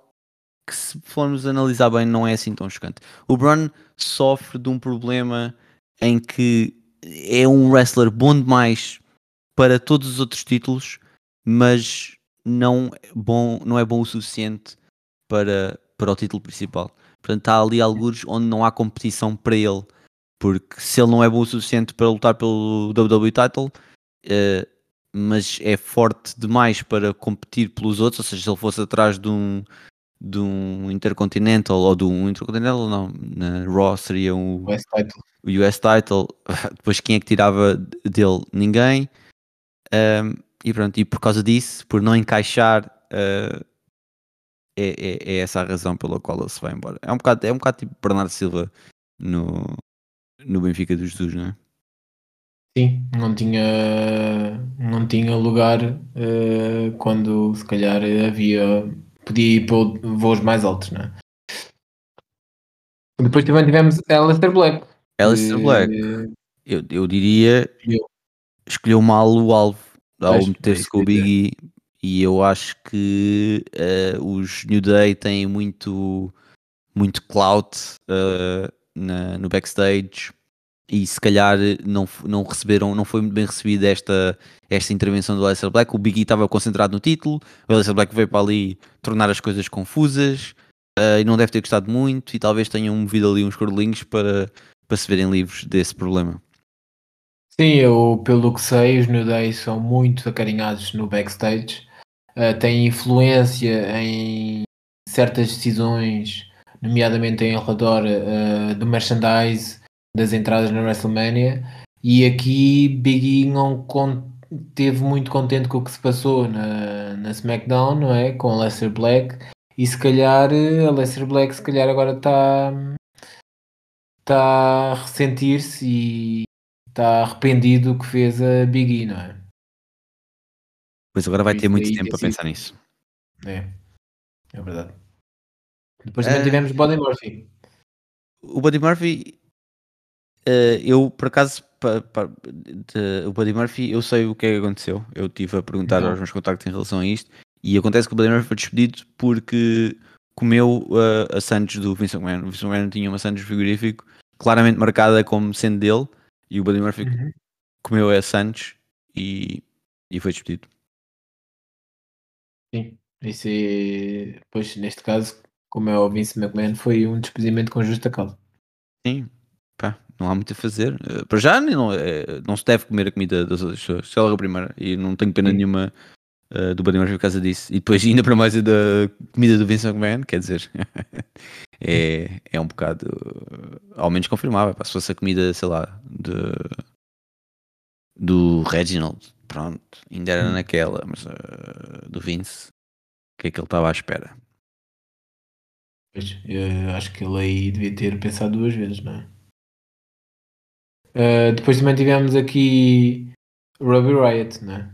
que se formos analisar bem não é assim tão chocante. O Braun sofre de um problema em que é um wrestler bom demais para todos os outros títulos, mas não, bom, não é bom o suficiente para, para o título principal. Portanto, há ali alguns onde não há competição para ele porque se ele não é bom o suficiente para lutar pelo WWE title, uh, mas é forte demais para competir pelos outros, ou seja, se ele fosse atrás de um de um Intercontinental ou de um Intercontinental, não, na Raw seria um US title. o US title, depois quem é que tirava dele? Ninguém. Um, e pronto, e por causa disso, por não encaixar, uh, é, é, é, essa a razão pela qual ele se vai embora. É um bocado, é um bocado tipo Bernardo Silva no, no Benfica dos Jesus, não é? Sim, não tinha, não tinha lugar uh, quando se calhar havia. podia ir para voos mais altos, não é? Depois também tivemos Alistair Black. Alistair. Black, eu, eu diria, eu. Escolheu mal o alvo ao meter-se com o Big E. E eu acho que uh, os New Day têm muito, muito clout uh, na, no backstage e se calhar não, não receberam, não foi muito bem recebida esta, esta intervenção do Aleister Black. O Big E estava concentrado no título, o Aleister Black veio para ali tornar as coisas confusas uh, e não deve ter gostado muito e talvez tenham movido ali uns cordelinhos para, para se verem livres desse problema. Sim, eu pelo que sei, os New Day são muito acarinhados no backstage, uh, têm influência em certas decisões nomeadamente em redor uh, do merchandise das entradas na WrestleMania. E aqui Big E não teve muito contente com o que se passou na, na SmackDown, não é? Com Lester Black. E se calhar a Lester Black se calhar agora está está a ressentir-se e está arrependido do que fez a Big E, não é? Pois agora vai ter muito tempo para pensar nisso. É, é verdade. Depois também uh, tivemos Buddy Murphy. O Buddy Murphy, uh, eu por acaso, pa, pa, de, o Buddy Murphy, eu sei o que é que aconteceu. Eu estive a perguntar aos meus contactos em relação a isto. E acontece que o Buddy Murphy foi despedido porque comeu uh, a Santos do Vincent McMahon. O Vincent McMahon tinha uma Santos frigorífico claramente marcada como sendo dele. E o Buddy Murphy uhum. comeu a Santos e, e foi despedido. Sim, isso é, pois neste caso como é o Vince McMahon, foi um despedimento com justa causa. Sim, pá, não há muito a fazer. Uh, para já não, é, não se deve comer a comida das outras pessoas, se ela é a primeira, e não tenho pena Sim. nenhuma uh, do Buddy Murphy por causa disso. E depois ainda para mais a da comida do Vince McMahon, quer dizer, é, é um bocado, ao menos confirmável, pá, se fosse a comida, sei lá, de do Reginald, pronto, ainda era hum. naquela, mas uh, do Vince, o que é que ele estava à espera? Pois, eu acho que ele aí devia ter pensado duas vezes, não é? Uh, depois também tivemos aqui Ruby Riot, não é?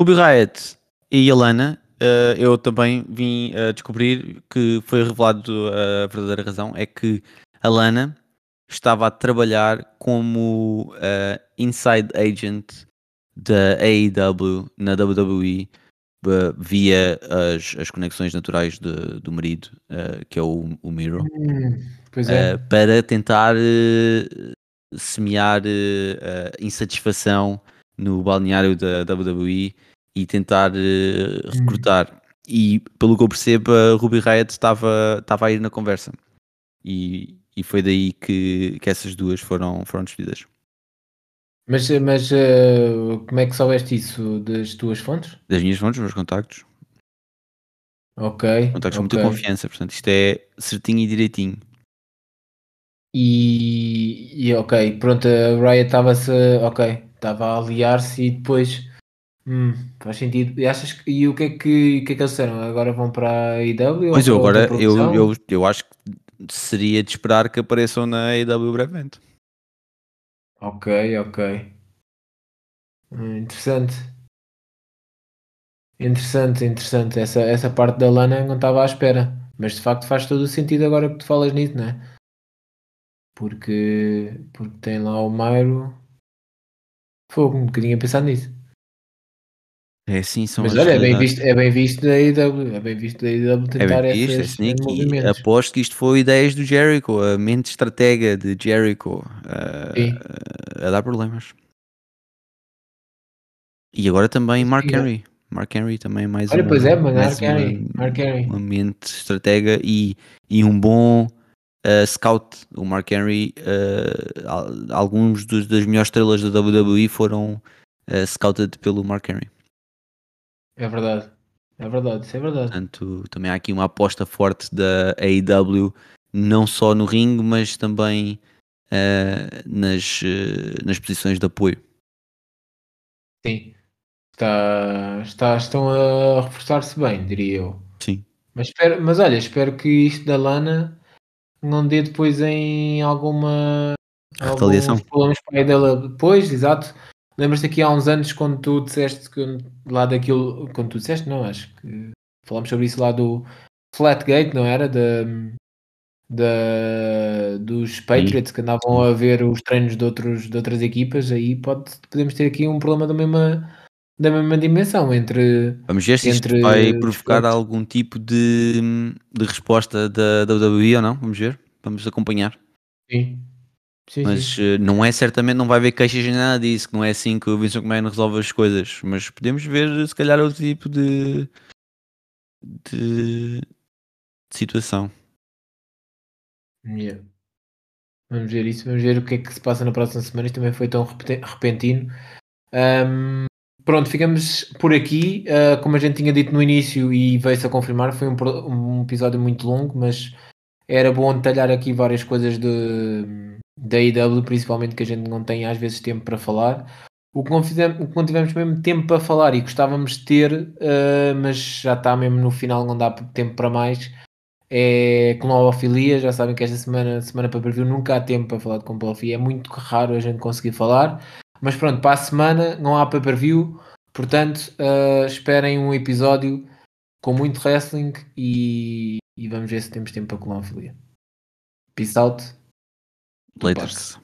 Ruby Riot e Alana, uh, eu também vim a descobrir que foi revelado a verdadeira razão, é que Alana estava a trabalhar como uh, inside agent da AEW na WWE uh, via as, as conexões naturais de, do marido, uh, que é o, o Miro, hum, é. para tentar semear insatisfação no balneário da WWE e tentar hum. recrutar. Hum. E pelo que eu percebo, a Ruby Riot estava, estava a ir na conversa. E, e foi daí que, que essas duas foram, foram despedidas. Mas, mas uh, como é que soubeste isso das tuas fontes? Das minhas fontes, dos meus contactos. Ok. Contactos com muita confiança, portanto isto é certinho e direitinho. E, e ok, pronto, a Riot estava-se, ok, estava a aliar-se e depois hum, faz sentido. E, achas, que, e o que é que, que, é que eles disseram? Agora vão para a IW? Pois eu agora, eu, eu, eu acho que seria de esperar que apareçam na AEW brevemente. Ok, ok. Hum, interessante. Interessante, interessante. Essa, essa parte da Lana não estava à espera. Mas de facto faz todo o sentido agora que tu falas nisso, não é? Porque, porque tem lá o Mairo. Fogo, um bocadinho a pensar nisso. É sim, são Mas olha, é bem, visto, é bem visto da AEW, é bem visto da AEW é tentar é visto, esses, é movimentos. Aposto que isto foi ideias do Jericho, a mente estratega de Jericho uh, a dar problemas. E agora também Mark sim, Henry. Mark Henry também mais Olha, uma, pois é, Mark Henry, Mark Henry. Uma mente estratega e, e um bom uh, scout. O Mark Henry, uh, alguns dos, das melhores estrelas da WWE foram uh, scouted pelo Mark Henry. É verdade. É verdade, isso é verdade. Portanto, também há aqui uma aposta forte da AEW, não só no ringue, mas também uh, nas, uh, nas posições de apoio. Sim. Está, está, estão a reforçar-se bem, diria eu. Sim. Mas, espero, mas olha, espero que isto da Lana não dê depois em alguma retaliação. problemas para a dela depois, exato Lembras-te aqui há uns anos quando tu disseste que lá daquilo. Quando tu disseste, não, acho que falámos sobre isso lá do Flatgate, não era? Da, da, dos Patriots que andavam a ver os treinos de, outros, de outras equipas, aí pode, podemos ter aqui um problema da mesma, da mesma dimensão entre. Vamos ver se entre isto vai provocar algum tipo de, de resposta da WWE ou não. Vamos ver, vamos acompanhar. Sim. Sim, mas sim. Uh, não é certamente, não vai haver queixas nem nada disso, que não é assim que o Vincent McMahon resolve as coisas, mas podemos ver se calhar outro tipo de, de, de situação. Yeah. Vamos ver isso, vamos ver o que é que se passa na próxima semana. Isto também foi tão repentino. Um, pronto, ficamos por aqui. Uh, como a gente tinha dito no início e veio-se a confirmar, foi um, um episódio muito longo, mas era bom detalhar aqui várias coisas de da IW, principalmente que a gente não tem às vezes tempo para falar. O que não, fizemos, o que não tivemos mesmo tempo para falar e gostávamos de ter, uh, mas já está mesmo no final, não dá tempo para mais, é clonofilia. Já sabem que esta semana, semana para preview, nunca há tempo para falar de clonofilia. É muito raro a gente conseguir falar. Mas pronto, para a semana não há para preview, portanto, uh, esperem um episódio com muito wrestling e, e vamos ver se temos tempo para clonofilia. Peace out. Laters. Bucks.